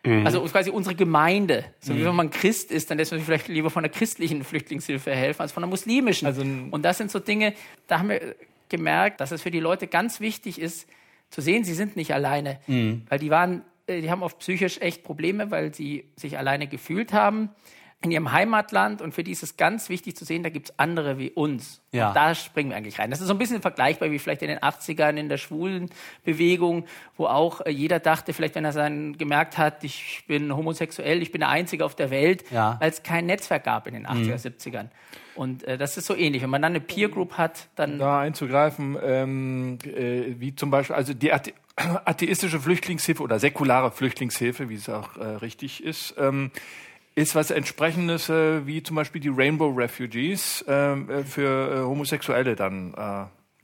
also quasi unsere Gemeinde. So wie wenn man Christ ist, dann lässt man sich vielleicht lieber von der christlichen Flüchtlingshilfe helfen als von der muslimischen. Also und das sind so Dinge, da haben wir gemerkt, dass es für die Leute ganz wichtig ist, zu sehen, sie sind nicht alleine. Weil die waren, äh, die haben oft psychisch echt Probleme, weil sie sich alleine gefühlt haben in ihrem Heimatland und für die ist es ganz wichtig zu sehen, da gibt es andere wie uns. Ja. Und da springen wir eigentlich rein. Das ist so ein bisschen vergleichbar wie vielleicht in den 80ern in der schwulen Bewegung, wo auch äh, jeder dachte, vielleicht wenn er sein gemerkt hat, ich bin homosexuell, ich bin der Einzige auf der Welt, Ja. weil es kein Netzwerk gab in den 80er, 70ern. Und äh, das ist so ähnlich. Wenn man dann eine Peer Group hat, dann Da einzugreifen, ähm, äh, wie zum Beispiel, also die Athe atheistische Flüchtlingshilfe oder säkulare Flüchtlingshilfe, wie es auch äh, richtig ist, ähm, ist was entsprechendes äh, wie zum Beispiel die Rainbow Refugees ähm, äh, für äh, Homosexuelle dann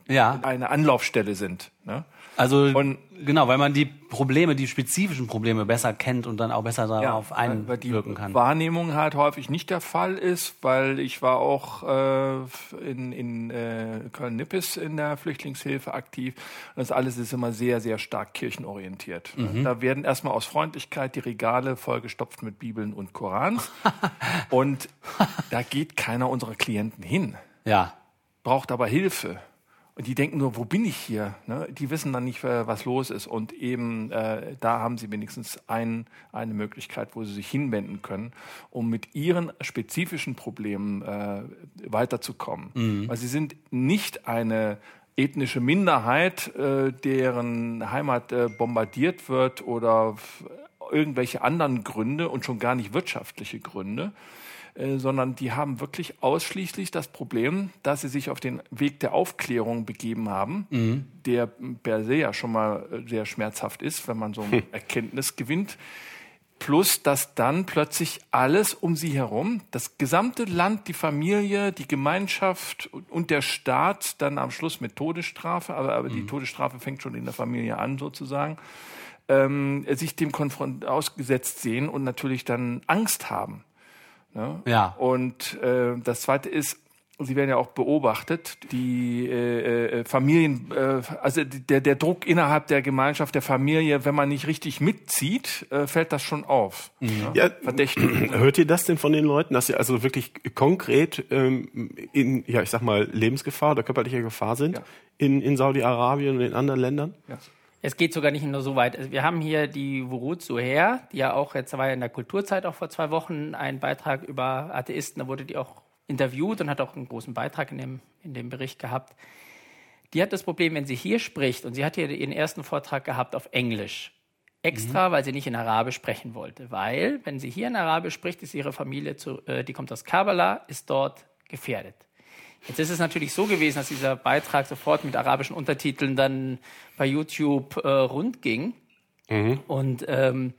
äh, Ja. eine Anlaufstelle sind. Ne? Also Und- genau, weil man die Probleme, die spezifischen Probleme besser kennt und dann auch besser darauf die einwirken kann. Wahrnehmung halt häufig nicht der Fall ist, weil ich war auch äh, in, in äh, Köln-Nippes in der Flüchtlingshilfe aktiv. Und das alles ist immer sehr, sehr stark kirchenorientiert. Da werden erstmal aus Freundlichkeit die Regale vollgestopft mit Bibeln und Korans. und da geht keiner unserer Klienten hin Ja. braucht aber Hilfe. Und die denken nur, wo bin ich hier? Ne? Die wissen dann nicht, äh, was los ist. Und eben äh, da haben sie wenigstens ein, eine Möglichkeit, wo sie sich hinwenden können, um mit ihren spezifischen Problemen äh, weiterzukommen. Weil sie sind nicht eine ethnische Minderheit, äh, deren Heimat äh, bombardiert wird oder irgendwelche anderen Gründe und schon gar nicht wirtschaftliche Gründe, äh, sondern die haben wirklich ausschließlich das Problem, dass sie sich auf den Weg der Aufklärung begeben haben, der per se ja schon mal äh, sehr schmerzhaft ist, wenn man so eine Erkenntnis gewinnt. Plus, dass dann plötzlich alles um sie herum, das gesamte Land, die Familie, die Gemeinschaft und der Staat dann am Schluss mit Todesstrafe, aber, aber die Todesstrafe fängt schon in der Familie an sozusagen, ähm, sich dem konfront ausgesetzt sehen und natürlich dann Angst haben. Ne? Ja. Und äh, das Zweite ist, Sie werden ja auch beobachtet, die äh, äh, Familien, äh, also der, der Druck innerhalb der Gemeinschaft, der Familie, wenn man nicht richtig mitzieht, äh, fällt das schon auf. Ja, Verdächtig. hört ihr das denn von den Leuten, dass sie also wirklich konkret ähm, in, ja, ich sag mal, Lebensgefahr oder körperlicher Gefahr sind Ja. in, in Saudi-Arabien und in anderen Ländern? Es geht sogar nicht nur so weit. Also Wir haben hier die Wurut Suher, die ja auch, jetzt war ja in der Kulturzeit auch vor zwei Wochen ein Beitrag über Atheisten, da wurde die auch interviewt und hat auch einen großen Beitrag in dem, in dem Bericht gehabt. Die hat das Problem, wenn sie hier spricht, und sie hat hier ihren ersten Vortrag gehabt auf Englisch, extra, weil sie nicht in Arabisch sprechen wollte. Weil, wenn sie hier in Arabisch spricht, ist ihre Familie, zu, äh, die kommt aus Kabbalah, ist dort gefährdet. Jetzt ist es natürlich so gewesen, dass dieser Beitrag sofort mit arabischen Untertiteln dann bei YouTube äh, rund ging. Und, ähm,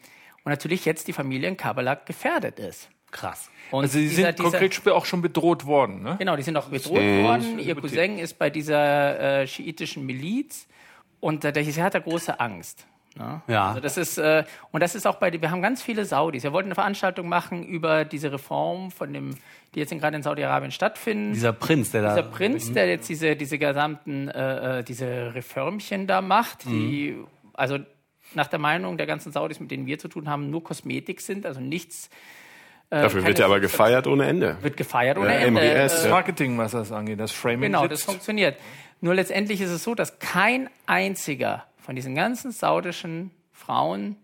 und natürlich jetzt die Familie in Kabbalah gefährdet ist. Krass. Und Also sie dieser- sind dieser- konkret auch schon bedroht worden. Ne? Genau, die sind auch bedroht worden. Ihr Cousin ist bei dieser äh, schiitischen Miliz und äh, der der hat da große Angst. Ne? Ja. Also das ist äh, und das ist auch bei wir haben ganz viele Saudis. Wir wollten eine Veranstaltung machen über diese Reform von dem, die jetzt in- gerade in Saudi-Arabien stattfinden. Dieser Prinz, der da. Dieser Prinz, der jetzt diese, diese gesamten äh, äh, diese Reformchen da macht, die also nach der Meinung der ganzen Saudis, mit denen wir zu tun haben, nur Kosmetik sind, also nichts Dafür keine wird er aber gefeiert ohne Ende. wird gefeiert ohne Ja, Ende. MBS, Das Äh, Marketing, was das angeht, das Framing Genau, das sitzt. funktioniert. Nur letztendlich ist es so, dass kein einziger von diesen ganzen saudischen Frauen,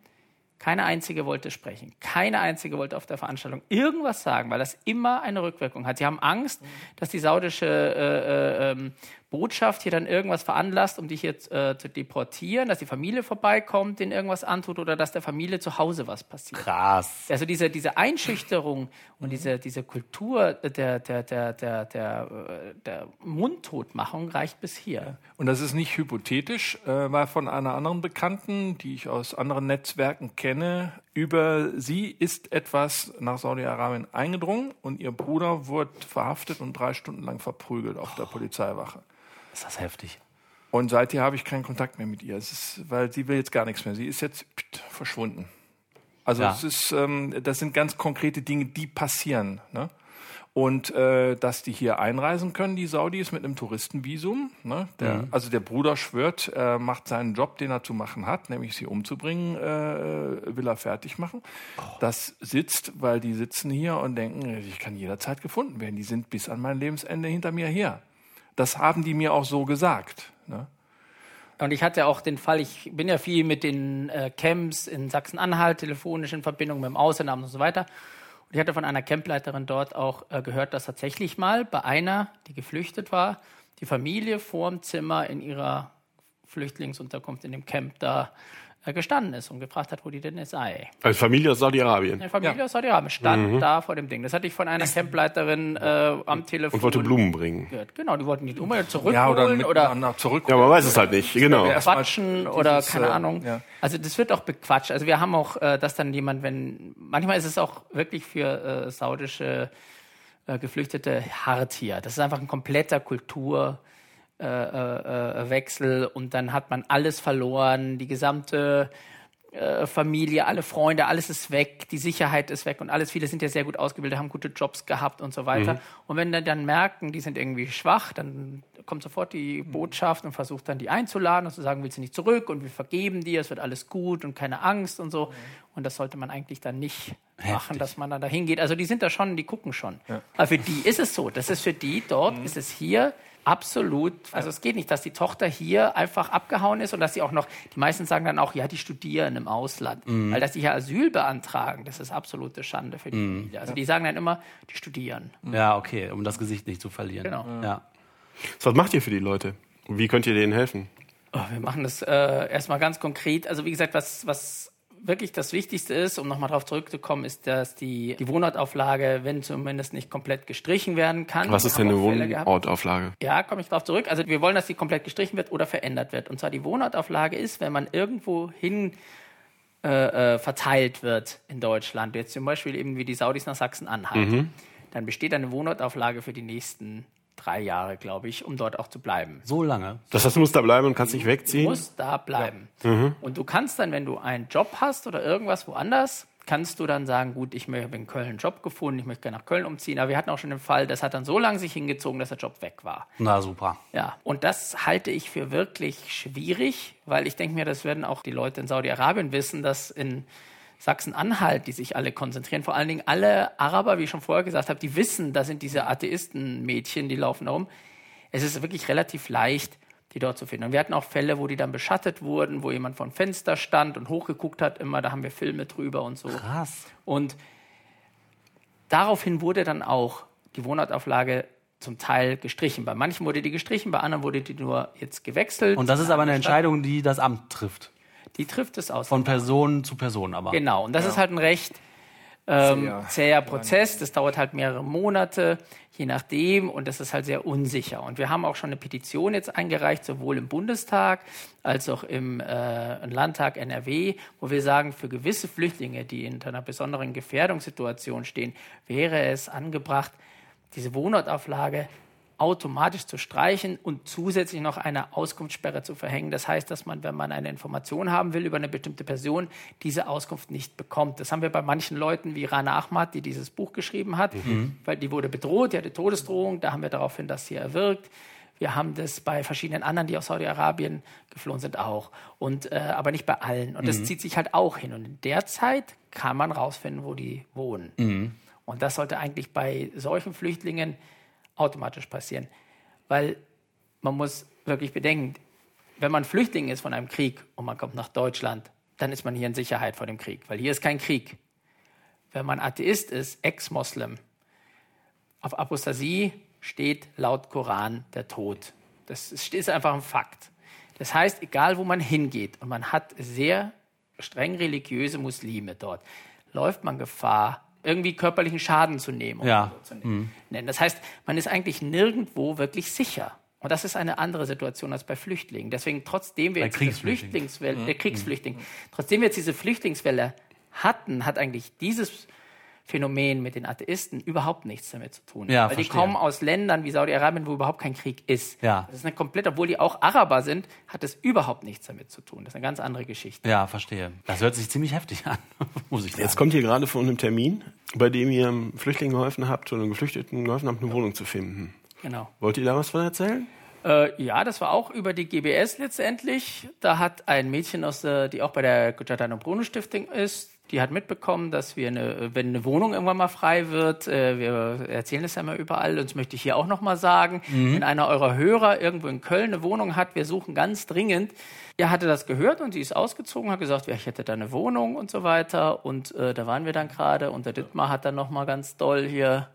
keine einzige wollte sprechen. Keine einzige wollte auf der Veranstaltung irgendwas sagen, weil das immer eine Rückwirkung hat. Sie haben Angst, dass die saudische äh, äh, ähm, Botschaft hier dann irgendwas veranlasst, um dich jetzt äh, zu deportieren, dass die Familie vorbeikommt, denen irgendwas antut oder dass der Familie zu Hause was passiert. Krass. Also diese, diese Einschüchterung und diese, diese Kultur der, der, der, der, der, äh, der Mundtotmachung reicht bis hier. Und das ist nicht hypothetisch, äh, weil von einer anderen Bekannten, die ich aus anderen Netzwerken kenne, über sie ist etwas nach Saudi-Arabien eingedrungen und ihr Bruder wurde verhaftet und drei Stunden lang verprügelt auf der Polizeiwache. Ist das heftig. Und seither habe ich keinen Kontakt mehr mit ihr. Ist, weil sie will jetzt gar nichts mehr. Sie ist jetzt verschwunden. Also Ja. ist, ähm, das sind ganz konkrete Dinge, die passieren. Ne? Und äh, dass die hier einreisen können, die Saudis, mit einem Touristenvisum. Ne? Der, Also der Bruder schwört, er macht seinen Job, den er zu machen hat, nämlich sie umzubringen, äh, will er fertig machen. Das sitzt, weil die sitzen hier und denken, ich kann jederzeit gefunden werden. Die sind bis an mein Lebensende hinter mir her. Das haben die mir auch so gesagt. Ne? Und ich hatte auch den Fall, ich bin ja viel mit den äh, Camps in Sachsen-Anhalt, telefonisch in Verbindung mit dem Ausländeramt und so weiter. Und ich hatte von einer Campleiterin dort auch äh, gehört, dass tatsächlich mal bei einer, die geflüchtet war, die Familie vorm Zimmer in ihrer Flüchtlingsunterkunft in dem Camp da gestanden ist und gefragt hat, wo die denn jetzt sei. Als Familie aus Saudi-Arabien. Eine Familie aus Saudi-Arabien stand da vor dem Ding. Das hatte ich von einer Campleiterin äh, am Telefon Und wollte Blumen bringen. gehört. Genau, die wollten die unbedingt zurückholen Ja, oder oder, miteinander zurück. Ja, man weiß es halt nicht. Genau. Quatschen oder dieses, keine äh, Ahnung. ja. Also das wird auch bequatscht. Also wir haben auch, äh, dass dann jemand, wenn manchmal ist es auch wirklich für äh, saudische äh, Geflüchtete hart hier. Das ist einfach ein kompletter Kulturwechsel äh, äh, Wechsel und dann hat man alles verloren, die gesamte äh, Familie, alle Freunde, alles ist weg, die Sicherheit ist weg und alles. Viele sind ja sehr gut ausgebildet, haben gute Jobs gehabt und so weiter. Und wenn dann, dann merken, die sind irgendwie schwach, dann kommt sofort die Botschaft und versucht dann die einzuladen und zu sagen, willst du nicht zurück und wir vergeben dir, es wird alles gut und keine Angst und so. Und das sollte man eigentlich dann nicht machen, dass man dann da hingeht. Also die sind da schon, die gucken schon. Aber für die ist es so. Das ist für die, dort ist es hier absolut, also es geht nicht, dass die Tochter hier einfach abgehauen ist und dass sie auch noch, die meisten sagen dann auch, ja, die studieren im Ausland. Weil dass die hier Asyl beantragen, das ist absolute Schande für die Familie. Also die sagen dann immer, die studieren. Ja, okay, um das Gesicht nicht zu verlieren. Genau. Ja. So, Was macht ihr für die Leute? Und Wie könnt ihr denen helfen? Oh, wir machen das äh, erstmal ganz konkret. Also wie gesagt, was, was wirklich das Wichtigste ist, um nochmal darauf zurückzukommen, ist, dass die, die Wohnortauflage, wenn zumindest nicht komplett gestrichen werden kann. Was ist denn eine. Wohnortauflage? Ja, komme ich darauf zurück. Also wir wollen, dass die komplett gestrichen wird oder verändert wird. Und zwar die Wohnortauflage ist, wenn man irgendwo hin äh, äh, verteilt wird in Deutschland, jetzt zum Beispiel eben wie die Saudis nach Sachsen-Anhalt, Mhm. dann besteht eine Wohnortauflage für die nächsten drei Jahre, glaube ich, um dort auch zu bleiben. So lange. Das heißt, du musst da bleiben und kannst nicht Du wegziehen? musst da bleiben. Und du kannst dann, wenn du einen Job hast oder irgendwas woanders, kannst du dann sagen, gut, ich habe in Köln einen Job gefunden, ich möchte gerne nach Köln umziehen. Aber wir hatten auch schon den Fall, das hat dann so lange sich hingezogen, dass der Job weg war. Na super. Ja, und das halte ich für wirklich schwierig, weil ich denke mir, das werden auch die Leute in Saudi-Arabien wissen, dass in Sachsen-Anhalt, die sich alle konzentrieren, vor allen Dingen alle Araber, wie ich schon vorher gesagt habe, die wissen, da sind diese Atheisten-Mädchen, die laufen da rum. Es ist wirklich relativ leicht, die dort zu finden. Und wir hatten auch Fälle, wo die dann beschattet wurden, wo jemand vom Fenster stand und hochgeguckt hat, immer, da haben wir Filme drüber und so. Krass. Und daraufhin wurde dann auch die Wohnortauflage zum Teil gestrichen. Bei manchen wurde die gestrichen, bei anderen wurde die nur jetzt gewechselt. Und das ist aber eine Entscheidung, die das Amt trifft. Die trifft es aus. Von Person zu Person aber. Genau, und das ist halt ein recht ähm, Sehr zäher Prozess. Das dauert halt mehrere Monate, je nachdem, und das ist halt sehr unsicher. Und wir haben auch schon eine Petition jetzt eingereicht, sowohl im Bundestag als auch im äh, Landtag NRW, wo wir sagen, für gewisse Flüchtlinge, die in einer besonderen Gefährdungssituation stehen, wäre es angebracht, diese Wohnortauflage automatisch zu streichen und zusätzlich noch eine Auskunftssperre zu verhängen. Das heißt, dass man, wenn man eine Information haben will über eine bestimmte Person, diese Auskunft nicht bekommt. Das haben wir bei manchen Leuten wie Rana Ahmad, die dieses Buch geschrieben hat, weil die wurde bedroht, die hatte Todesdrohung, da haben wir daraufhin, dass sie erwirkt. Wir haben das bei verschiedenen anderen, die aus Saudi-Arabien geflohen sind, auch. Und, äh, aber nicht bei allen. Und das zieht sich halt auch hin. Und in der Zeit kann man rausfinden, wo die wohnen. Und das sollte eigentlich bei solchen Flüchtlingen automatisch passieren. Weil man muss wirklich bedenken, wenn man Flüchtling ist von einem Krieg und man kommt nach Deutschland, dann ist man hier in Sicherheit vor dem Krieg, weil hier ist kein Krieg. Wenn man Atheist ist, Ex-Moslem, auf Apostasie steht laut Koran der Tod. Das ist einfach ein Fakt. Das heißt, egal wo man hingeht und man hat sehr streng religiöse Muslime dort, läuft man Gefahr, irgendwie körperlichen Schaden zu nehmen. um Ja. so zu nennen. Das heißt, man ist eigentlich nirgendwo wirklich sicher. Und das ist eine andere Situation als bei Flüchtlingen. Deswegen, trotzdem wir Bei jetzt diese. Flüchtlingswelle, äh, Kriegsflüchtling, trotzdem wir jetzt diese Flüchtlingswelle hatten, hat eigentlich dieses Phänomen mit den Atheisten überhaupt nichts damit zu tun. Ja, Weil die verstehe. kommen aus Ländern wie Saudi-Arabien, wo überhaupt kein Krieg ist. Ja. Das ist eine komplett, obwohl die auch Araber sind, hat es überhaupt nichts damit zu tun. Das ist eine ganz andere Geschichte. Ja, verstehe. Das hört sich ziemlich heftig an, muss ich sagen. Jetzt kommt ihr gerade von einem Termin, bei dem ihr einem Flüchtling geholfen habt oder einem Geflüchteten geholfen habt, eine Wohnung zu finden. Genau. Wollt ihr da was von erzählen? Äh, ja, das war auch über die GBS letztendlich. Da hat ein Mädchen, aus der, die auch bei der Giordano Bruno Stiftung ist, die hat mitbekommen, dass wir eine, wenn eine Wohnung irgendwann mal frei wird, äh, wir erzählen das ja immer überall, und das möchte ich hier auch nochmal sagen, wenn einer eurer Hörer irgendwo in Köln eine Wohnung hat, wir suchen ganz dringend. Er hatte das gehört und sie ist ausgezogen, hat gesagt, ja, ich hätte da eine Wohnung und so weiter. Und äh, da waren wir dann gerade und der Dittmar hat dann nochmal ganz doll hier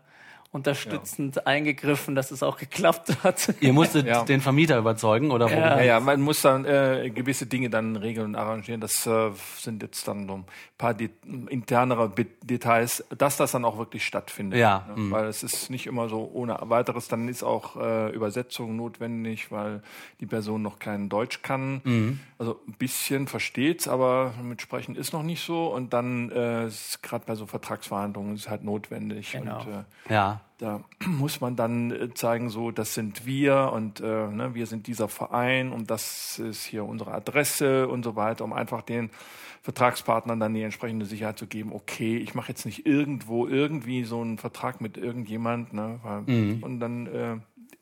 unterstützend eingegriffen, dass es auch geklappt hat. Ihr musstet Ja. den Vermieter überzeugen oder worum? Ja, ja, man muss dann äh, gewisse Dinge dann regeln und arrangieren. Das äh, sind jetzt dann so ein paar de internere Be Details, dass das dann auch wirklich stattfindet. Ja, Ne? mhm. Weil es ist nicht immer so ohne weiteres. Dann ist auch äh, Übersetzung notwendig, weil die Person noch kein Deutsch kann. Mhm. Also ein bisschen versteht's, aber mit Sprechen ist noch nicht so. Und dann äh, ist gerade bei so Vertragsverhandlungen ist halt notwendig. Genau. Und, äh, Ja. da muss man dann äh, zeigen, so, das sind wir und äh, ne, wir sind dieser Verein und das ist hier unsere Adresse und so weiter, um einfach den Vertragspartnern dann die entsprechende Sicherheit zu geben, okay, ich mache jetzt nicht irgendwo irgendwie so einen Vertrag mit irgendjemand, ne, weil, und dann äh,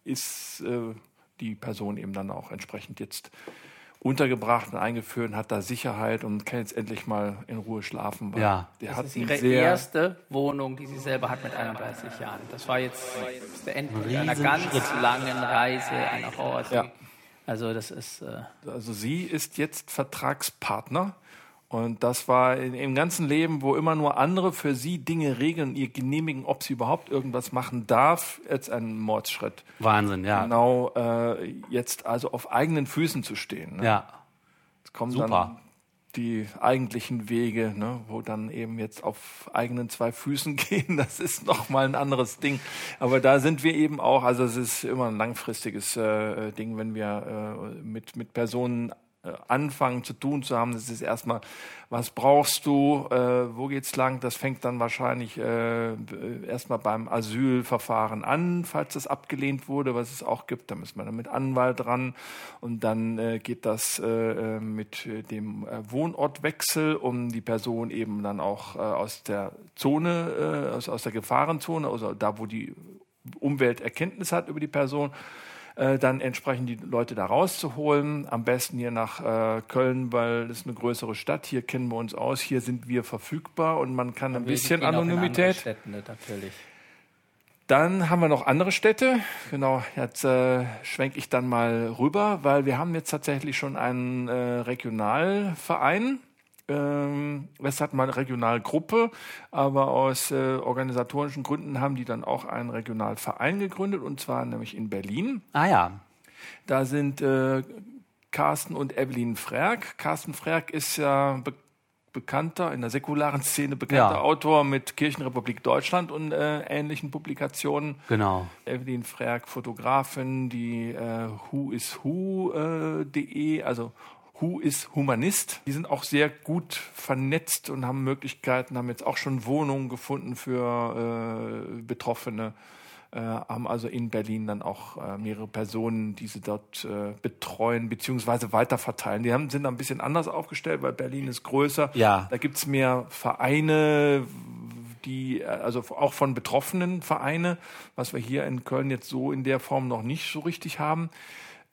ist äh, die Person eben dann auch entsprechend jetzt untergebracht und eingeführt und hat da Sicherheit und kann jetzt endlich mal in Ruhe schlafen. Weil Ja. der Das hat ist ihre sehr erste Wohnung, die sie selber hat mit 31 Jahren. Das war jetzt der Endpunkt einer ganz langen Reise, einer Horror. Ja. Also das ist äh, Also sie ist jetzt Vertragspartner und das war im ganzen Leben, wo immer nur andere für sie Dinge regeln, ihr genehmigen, ob sie überhaupt irgendwas machen darf, jetzt ein Mordsschritt. Wahnsinn, ja. Genau, äh, jetzt also auf eigenen Füßen zu stehen. Ne? Ja. Jetzt kommen super. dann die eigentlichen Wege, ne, wo dann eben jetzt auf eigenen zwei Füßen gehen, das ist noch mal ein anderes Ding. Aber da sind wir eben auch, also es ist immer ein langfristiges äh, Ding, wenn wir äh, mit, mit Personen anfangen zu tun zu haben. Das ist erstmal, was brauchst du, äh, wo geht's lang? Das fängt dann wahrscheinlich äh, erstmal beim Asylverfahren an, falls das abgelehnt wurde, was es auch gibt. Da müssen wir dann mit Anwalt dran und dann äh, geht das äh, äh mit dem äh, Wohnortwechsel, um die Person eben dann auch äh, aus der Zone, äh, aus, aus der Gefahrenzone, also da, wo die Umwelt Erkenntnis hat über die Person, äh, dann entsprechend die Leute da rauszuholen. Am besten hier nach äh, Köln, weil das ist eine größere Stadt. Hier kennen wir uns aus, hier sind wir verfügbar und man kann ein Wir bisschen Anonymität. Städte, ne, natürlich. Dann haben wir noch andere Städte. Genau, jetzt äh, schwenke ich dann mal rüber, weil wir haben jetzt tatsächlich schon einen äh, Regionalverein. Ähm, es hat mal eine Regionalgruppe, aber aus äh, organisatorischen Gründen haben die dann auch einen Regionalverein gegründet und zwar nämlich in Berlin. Ah ja. Da sind äh, Carsten und Evelyn Frerk. Carsten Frerk ist ja be bekannter, in der säkularen Szene bekannter Ja. Autor mit Kirchenrepublik Deutschland und äh, ähnlichen Publikationen. Genau. Evelyn Frerk, Fotografin, die äh, whoiswho.de, also Who is Humanist. Die sind auch sehr gut vernetzt und haben Möglichkeiten, haben jetzt auch schon Wohnungen gefunden für äh, Betroffene, äh, haben also in Berlin dann auch äh, mehrere Personen, die sie dort äh, betreuen beziehungsweise weiterverteilen. Die haben, sind ein bisschen anders aufgestellt, weil Berlin ist größer. Ja. Da gibt's mehr Vereine, die, äh, also auch von betroffenen Vereine, was wir hier in Köln jetzt so in der Form noch nicht so richtig haben.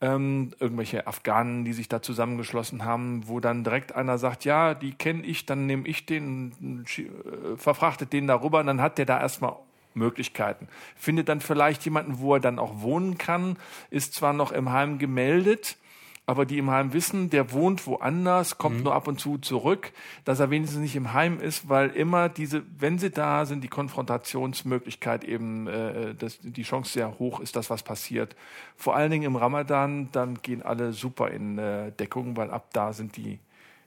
Ähm, irgendwelche Afghanen, die sich da zusammengeschlossen haben, wo dann direkt einer sagt, ja, die kenne ich, dann nehme ich den, äh, verfrachtet den darüber und dann hat der da erstmal Möglichkeiten. Findet dann vielleicht jemanden, wo er dann auch wohnen kann, ist zwar noch im Heim gemeldet, aber die im Heim wissen, der wohnt woanders, kommt nur ab und zu zurück, dass er wenigstens nicht im Heim ist, weil immer diese, wenn sie da sind, die Konfrontationsmöglichkeit eben, äh, dass die Chance sehr hoch ist, dass was passiert. Vor allen Dingen im Ramadan, dann gehen alle super in äh, Deckung, weil ab da sind die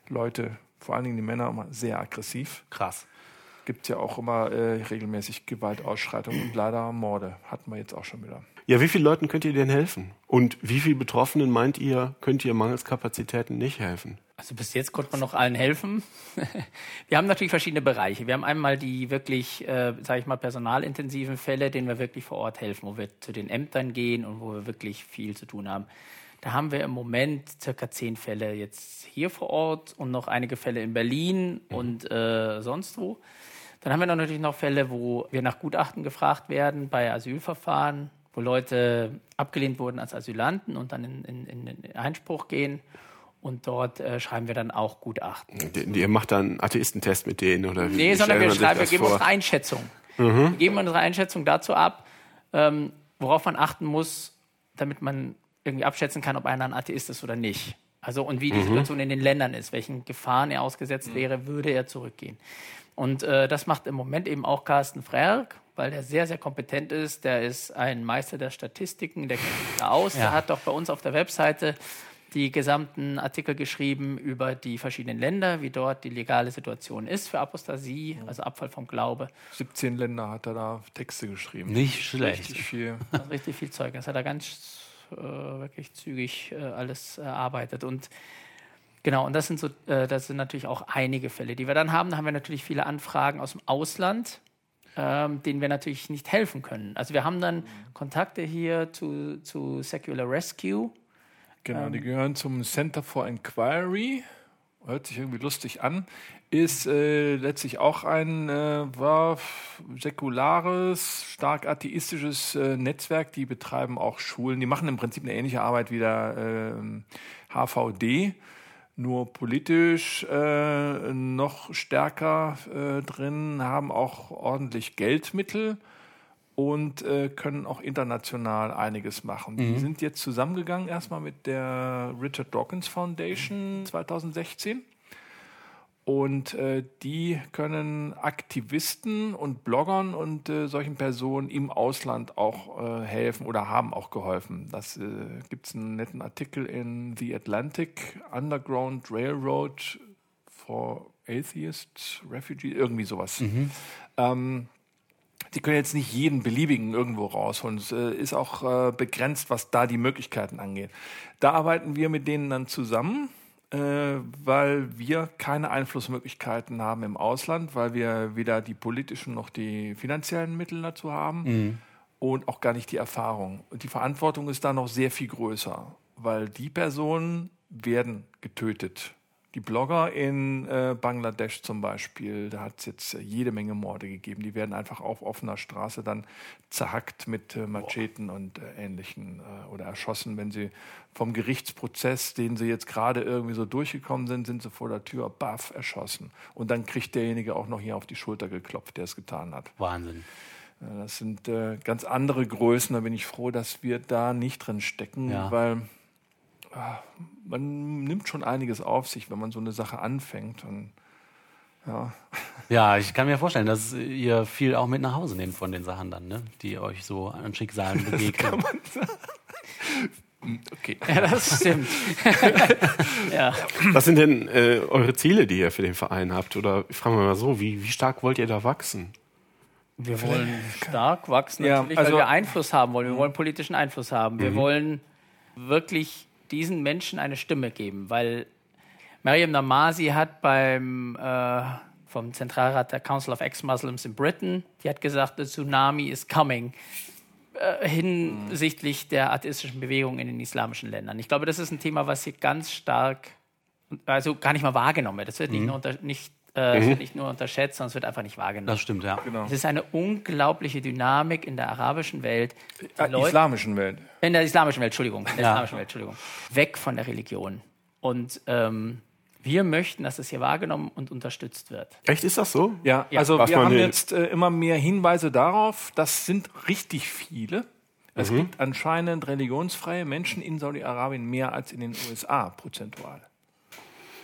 Leute, vor allen Dingen die Männer, immer sehr aggressiv. Krass. Gibt ja auch immer äh, regelmäßig Gewaltausschreitungen und leider Morde. Hatten wir jetzt auch schon wieder. Ja, wie vielen Leuten könnt ihr denn helfen? Und wie viel Betroffenen meint ihr, könnt ihr mangels Kapazitäten nicht helfen? Also bis jetzt konnte man noch allen helfen. wir haben natürlich verschiedene Bereiche. Wir haben einmal die wirklich, äh, sage ich mal, personalintensiven Fälle, denen wir wirklich vor Ort helfen, wo wir zu den Ämtern gehen und wo wir wirklich viel zu tun haben. Da haben wir im Moment circa zehn Fälle jetzt hier vor Ort und noch einige Fälle in Berlin und äh, sonst wo. Dann haben wir noch natürlich noch Fälle, wo wir nach Gutachten gefragt werden bei Asylverfahren, wo Leute abgelehnt wurden als Asylanten und dann in, in, in Einspruch gehen. Und dort äh, schreiben wir dann auch Gutachten. Die- Ihr macht dann einen Atheistentest mit denen oder wie? Nee, sondern wir schreiben, wir geben vor? Mhm. unsere Einschätzung. Wir geben unsere Einschätzung dazu ab, ähm, worauf man achten muss, damit man irgendwie abschätzen kann, ob einer ein Atheist ist oder nicht. Also und wie die Mhm. Situation in den Ländern ist, welchen Gefahren er ausgesetzt wäre, würde er zurückgehen. Und äh, das macht im Moment eben auch Carsten Frerk, weil der sehr, sehr kompetent ist. Der ist ein Meister der Statistiken, der kennt sich da aus. Der hat doch bei uns auf der Webseite die gesamten Artikel geschrieben über die verschiedenen Länder, wie dort die legale Situation ist für Apostasie, also Abfall vom Glaube. 17 Länder hat er da Texte geschrieben. Nicht schlecht. Richtig viel. Also richtig viel Zeug. Das hat er ganz äh, wirklich zügig äh, alles erarbeitet. Und genau, und das sind so, äh, das sind natürlich auch einige Fälle, die wir dann haben. Da haben wir natürlich viele Anfragen aus dem Ausland, ähm, denen wir natürlich nicht helfen können. Also wir haben dann Kontakte hier zu, zu Secular Rescue. Genau, die gehören zum Center for Inquiry. Hört sich irgendwie lustig an. Ist äh, letztlich auch ein äh, war säkulares, stark atheistisches äh, Netzwerk. Die betreiben auch Schulen. Die machen im Prinzip eine ähnliche Arbeit wie der ähm, HVD, nur politisch äh, noch stärker äh, drin, haben auch ordentlich Geldmittel und äh, können auch international einiges machen. Die sind jetzt zusammengegangen erstmal mit der Richard Dawkins Foundation 2016. Und äh, die können Aktivisten und Bloggern und äh, solchen Personen im Ausland auch äh, helfen oder haben auch geholfen. Das äh, gibt es einen netten Artikel in The Atlantic Underground Railroad for Atheists, Refugees, irgendwie sowas. Ähm, die können jetzt nicht jeden beliebigen irgendwo rausholen. Es äh, ist auch äh, begrenzt, was da die Möglichkeiten angeht. Da arbeiten wir mit denen dann zusammen. Äh, weil wir keine Einflussmöglichkeiten haben im Ausland, weil wir weder die politischen noch die finanziellen Mittel dazu haben und auch gar nicht die Erfahrung. Und die Verantwortung ist da noch sehr viel größer, weil die Personen werden getötet. Die Blogger in äh, Bangladesch zum Beispiel, da hat es jetzt äh, jede Menge Morde gegeben. Die werden einfach auf offener Straße dann zerhackt mit äh, Macheten und äh, Ähnlichen äh, oder erschossen. Wenn sie vom Gerichtsprozess, den sie jetzt gerade irgendwie so durchgekommen sind, sind sie vor der Tür, baff, erschossen. Und dann kriegt derjenige auch noch hier auf die Schulter geklopft, der es getan hat. Wahnsinn. Ja, Das sind äh, ganz andere Größen. Da bin ich froh, dass wir da nicht drin stecken, Ja. weil man nimmt schon einiges auf sich, wenn man so eine Sache anfängt. Und, ja. Ja, ich kann mir vorstellen, dass ihr viel auch mit nach Hause nehmt von den Sachen dann, ne? die euch so an Schicksalen begegnen. Okay. Ja, das stimmt. ja. Was sind denn äh, eure Ziele, die ihr für den Verein habt? Oder ich frage mal so, wie, wie stark wollt ihr da wachsen? Wir wollen stark wachsen, Ja, natürlich, also- weil wir Einfluss haben wollen. Wir wollen politischen Einfluss haben. Wir wollen wirklich diesen Menschen eine Stimme geben, weil Mariam Namasi hat beim äh, vom Zentralrat der Council of Ex-Muslims in Britain, die hat gesagt, the tsunami is coming äh, hinsichtlich der atheistischen Bewegung in den islamischen Ländern. Ich glaube, das ist ein Thema, was hier ganz stark, also gar nicht mal wahrgenommen wird. Das wird nicht, nur, unter, nicht, äh, es wird nicht nur unterschätzt, sondern es wird einfach nicht wahrgenommen. Das stimmt, ja. Es ist eine unglaubliche Dynamik in der arabischen Welt. Die Äh, Leute- islamischen Welt. in der islamischen Welt, Entschuldigung. In der Ja. islamischen Welt, Entschuldigung. Weg von der Religion. Und ähm, wir möchten, dass es hier wahrgenommen und unterstützt wird. Echt, ist das so? Ja, Ja. also Was wir haben will. jetzt äh, immer mehr Hinweise darauf, das sind richtig viele. Es gibt anscheinend religionsfreie Menschen in Saudi-Arabien mehr als in den USA prozentual.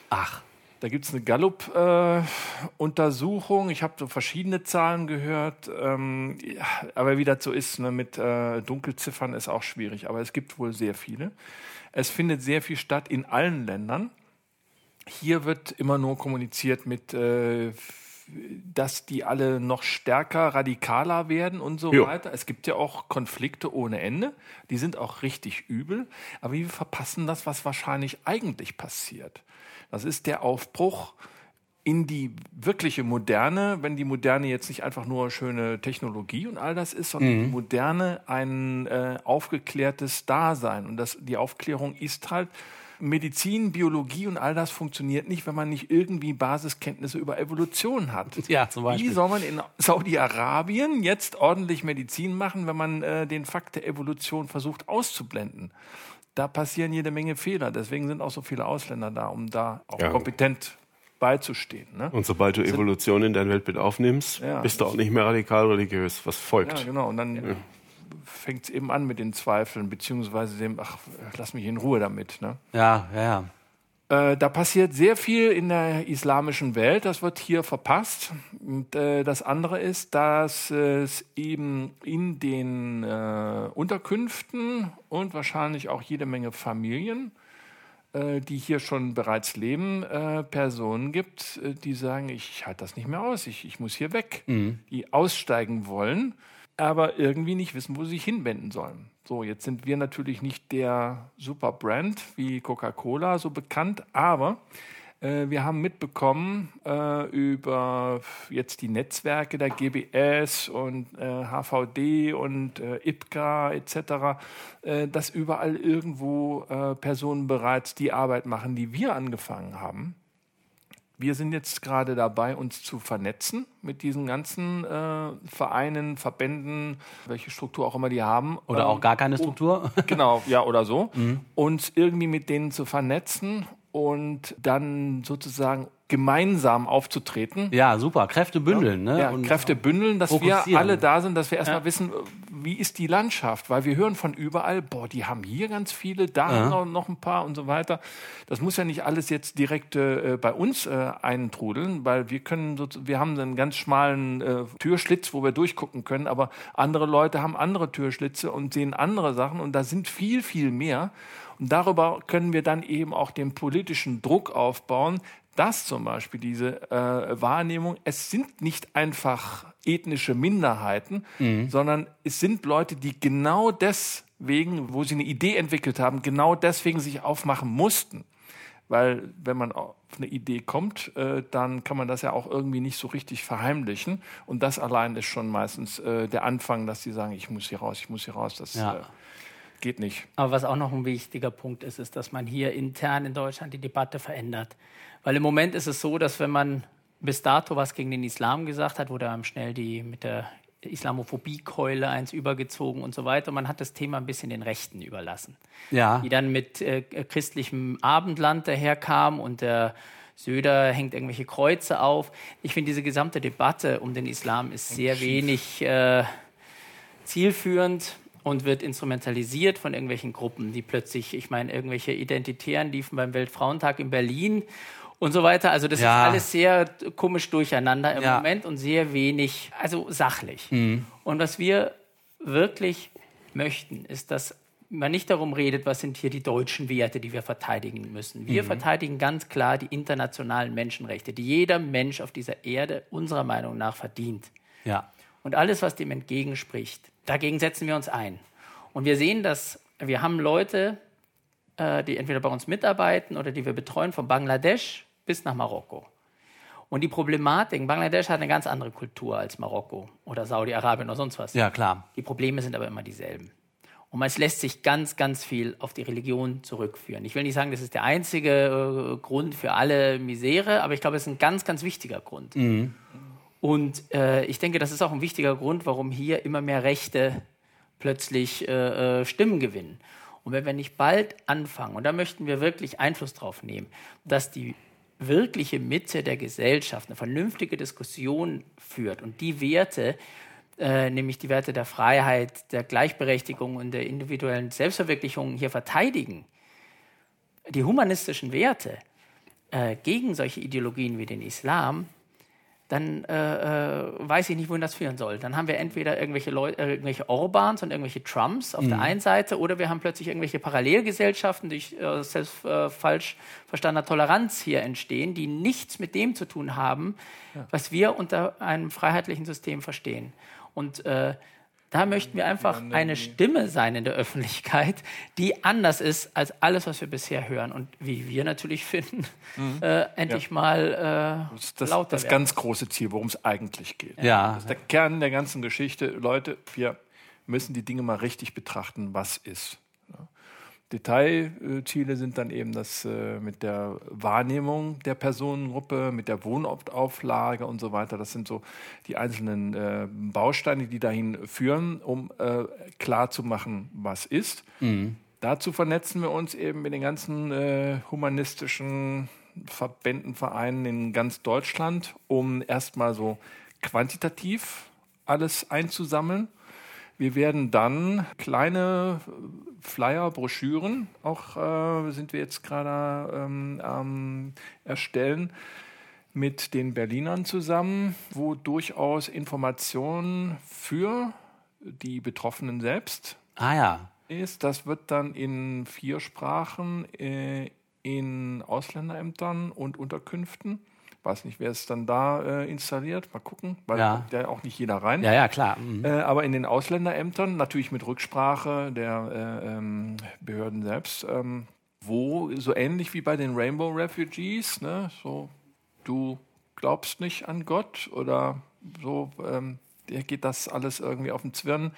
Ach, Da gibt es eine Gallup-Untersuchung. ich habe so verschiedene Zahlen gehört. Ähm, ja, aber wie das so ist, ne, mit äh, Dunkelziffern ist auch schwierig. Aber es gibt wohl sehr viele. Es findet sehr viel statt in allen Ländern. Hier wird immer nur kommuniziert mit, äh, dass die alle noch stärker, radikaler werden und so Jo. weiter. Es gibt ja auch Konflikte ohne Ende. Die sind auch richtig übel. Aber wir verpassen das, was wahrscheinlich eigentlich passiert. Das ist der Aufbruch in die wirkliche Moderne, wenn die Moderne jetzt nicht einfach nur schöne Technologie und all das ist, sondern die Moderne ein äh, aufgeklärtes Dasein. Und das, die Aufklärung ist halt, Medizin, Biologie und all das funktioniert nicht, wenn man nicht irgendwie Basiskenntnisse über Evolution hat. Ja, zum Beispiel. Wie soll man in Saudi-Arabien jetzt ordentlich Medizin machen, wenn man äh, den Fakt der Evolution versucht auszublenden? Da passieren jede Menge Fehler. Deswegen sind auch so viele Ausländer da, um da auch Ja. kompetent beizustehen. Ne? Und sobald du Evolution in dein Weltbild aufnimmst, Ja. bist du auch nicht mehr radikal religiös. Was folgt? Ja, genau. Und dann fängt es eben an mit den Zweifeln, beziehungsweise dem, ach, lass mich in Ruhe damit. Ne? ja, ja, ja. Äh, da passiert sehr viel in der islamischen Welt, das wird hier verpasst. Und äh, das andere ist, dass es eben in den äh, Unterkünften und wahrscheinlich auch jede Menge Familien, äh, die hier schon bereits leben, äh, Personen gibt, die sagen, ich halte das nicht mehr aus, ich, ich muss hier weg, die aussteigen wollen, aber irgendwie nicht wissen, wo sie sich hinwenden sollen. So, jetzt sind wir natürlich nicht der super Brand wie Coca-Cola so bekannt, aber äh, wir haben mitbekommen äh, über jetzt die Netzwerke der GBS und äh, HVD und äh, IPCA etc., äh, dass überall irgendwo äh, Personen bereits die Arbeit machen, die wir angefangen haben. Wir sind jetzt gerade dabei, uns zu vernetzen mit diesen ganzen äh, Vereinen, Verbänden, welche Struktur auch immer die haben. Oder auch Ähm, gar keine Struktur. Genau, ja, oder so. Uns irgendwie mit denen zu vernetzen und dann sozusagen gemeinsam aufzutreten. Ja, super. Kräfte bündeln, ne? Ja, Und Kräfte bündeln, dass wir alle da sind, dass wir erstmal wissen, wie ist die Landschaft, weil wir hören von überall, boah, die haben hier ganz viele, da haben noch, noch ein paar und so weiter. Das muss ja nicht alles jetzt direkt äh, bei uns äh, eintrudeln, weil wir können, so, wir haben einen ganz schmalen äh, Türschlitz, wo wir durchgucken können, aber andere Leute haben andere Türschlitze und sehen andere Sachen und da sind viel, viel mehr. Und darüber können wir dann eben auch den politischen Druck aufbauen, dass zum Beispiel diese äh, Wahrnehmung, es sind nicht einfach ethnische Minderheiten, sondern es sind Leute, die genau deswegen, wo sie eine Idee entwickelt haben, genau deswegen sich aufmachen mussten. Weil wenn man auf eine Idee kommt, äh, dann kann man das ja auch irgendwie nicht so richtig verheimlichen. Und das allein ist schon meistens äh, der Anfang, dass die sagen, ich muss hier raus, ich muss hier raus. Das Ja. äh, geht nicht. Aber was auch noch ein wichtiger Punkt ist, ist, dass man hier intern in Deutschland die Debatte verändert. Weil im Moment ist es so, dass wenn man bis dato was gegen den Islam gesagt hat, wurde einem schnell die mit der Islamophobie-Keule eins übergezogen und so weiter. Man hat das Thema ein bisschen den Rechten überlassen. Ja. Die dann mit äh, christlichem Abendland daherkam und der Söder hängt irgendwelche Kreuze auf. Ich finde, diese gesamte Debatte um den Islam ist sehr wenig äh, zielführend und wird instrumentalisiert von irgendwelchen Gruppen, die plötzlich, ich meine, irgendwelche Identitären liefen beim Weltfrauentag in Berlin und so weiter. Also das Ja. ist alles sehr komisch durcheinander im Ja. Moment und sehr wenig, also sachlich. Und was wir wirklich möchten, ist, dass man nicht darum redet, was sind hier die deutschen Werte, die wir verteidigen müssen. Wir verteidigen ganz klar die internationalen Menschenrechte, die jeder Mensch auf dieser Erde unserer Meinung nach verdient. Ja. Und alles, was dem entgegenspricht, dagegen setzen wir uns ein. Und wir sehen, dass wir haben Leute, äh, die entweder bei uns mitarbeiten oder die wir betreuen, von Bangladesch bis nach Marokko. Und die Problematik, Bangladesch hat eine ganz andere Kultur als Marokko oder Saudi-Arabien oder sonst was. Ja, klar. Die Probleme sind aber immer dieselben. Und es lässt sich ganz, ganz viel auf die Religion zurückführen. Ich will nicht sagen, das ist der einzige äh, Grund für alle Misere, aber ich glaube, es ist ein ganz, ganz wichtiger Grund. Und äh, ich denke, das ist auch ein wichtiger Grund, warum hier immer mehr Rechte plötzlich äh, äh, Stimmen gewinnen. Und wenn wir nicht bald anfangen, und da möchten wir wirklich Einfluss drauf nehmen, dass die wirkliche Mitte der Gesellschaft eine vernünftige Diskussion führt. Und die Werte, äh, nämlich die Werte der Freiheit, der Gleichberechtigung und der individuellen Selbstverwirklichung hier verteidigen, die humanistischen Werte äh, gegen solche Ideologien wie den Islam, dann äh, äh, weiß ich nicht, wohin das führen soll. Dann haben wir entweder irgendwelche Leute, äh, irgendwelche Orbans und irgendwelche Trumps auf der einen Seite, oder wir haben plötzlich irgendwelche Parallelgesellschaften, die durch äh, selbst äh, falsch verstandener Toleranz hier entstehen, die nichts mit dem zu tun haben, was wir unter einem freiheitlichen System verstehen. Und äh, da möchten wir einfach eine Stimme sein in der Öffentlichkeit, die anders ist als alles, was wir bisher hören. Und wie wir natürlich finden, äh, endlich mal äh, Das das, lauter das werden. ganz große Ziel, worum es eigentlich geht. Ja. Das ist der Kern der ganzen Geschichte. Leute, wir müssen die Dinge mal richtig betrachten, was ist. Detailziele sind dann eben das äh, mit der Wahrnehmung der Personengruppe, mit der Wohnortauflage und so weiter. Das sind so die einzelnen äh, Bausteine, die dahin führen, um äh, klar zu machen, was ist. Dazu vernetzen wir uns eben mit den ganzen äh, humanistischen Verbänden, Vereinen in ganz Deutschland, um erstmal so quantitativ alles einzusammeln. Wir werden dann kleine Flyer, Broschüren, auch äh, sind wir jetzt gerade ähm, am Erstellen, mit den Berlinern zusammen, wo durchaus Informationen für die Betroffenen selbst Ah ja. ist. Das wird dann in vier Sprachen äh, in Ausländerämtern und Unterkünften. Weiß nicht, wer es dann da äh, installiert. Mal gucken, weil Ja. da auch nicht jeder rein. Ja, ja, klar. Mhm. Äh, aber in den Ausländerämtern, natürlich mit Rücksprache der äh, ähm, Behörden selbst, ähm, wo so ähnlich wie bei den Rainbow Refugees, ne, so du glaubst nicht an Gott oder so, ähm, dir geht das alles irgendwie auf den Zwirn.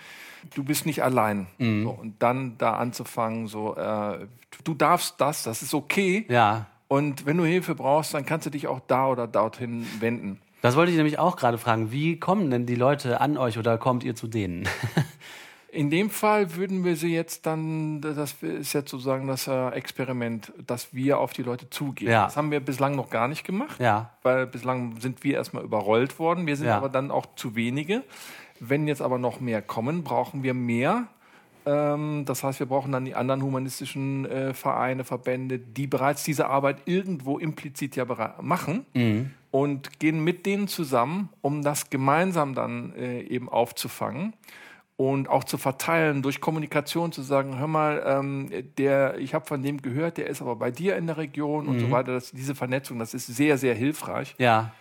Du bist nicht allein. So, und dann da anzufangen, so, äh, du darfst das, das ist okay. Ja. Und wenn du Hilfe brauchst, dann kannst du dich auch da oder dorthin wenden. Das wollte ich nämlich auch gerade fragen. Wie kommen denn die Leute an euch oder kommt ihr zu denen? In dem Fall würden wir sie jetzt dann, das ist jetzt sozusagen das äh, Experiment, dass wir auf die Leute zugehen. Ja. Das haben wir bislang noch gar nicht gemacht, Ja. weil bislang sind wir erstmal überrollt worden. Wir sind Ja. aber dann auch zu wenige. Wenn jetzt aber noch mehr kommen, brauchen wir mehr. Ähm, das heißt, wir brauchen dann die anderen humanistischen äh, Vereine, Verbände, die bereits diese Arbeit irgendwo implizit ja machen und gehen mit denen zusammen, um das gemeinsam dann äh, eben aufzufangen und auch zu verteilen durch Kommunikation zu sagen, hör mal, ähm, der, ich habe von dem gehört, der ist aber bei dir in der Region und so weiter. Das, diese Vernetzung, das ist sehr, sehr hilfreich. Ja.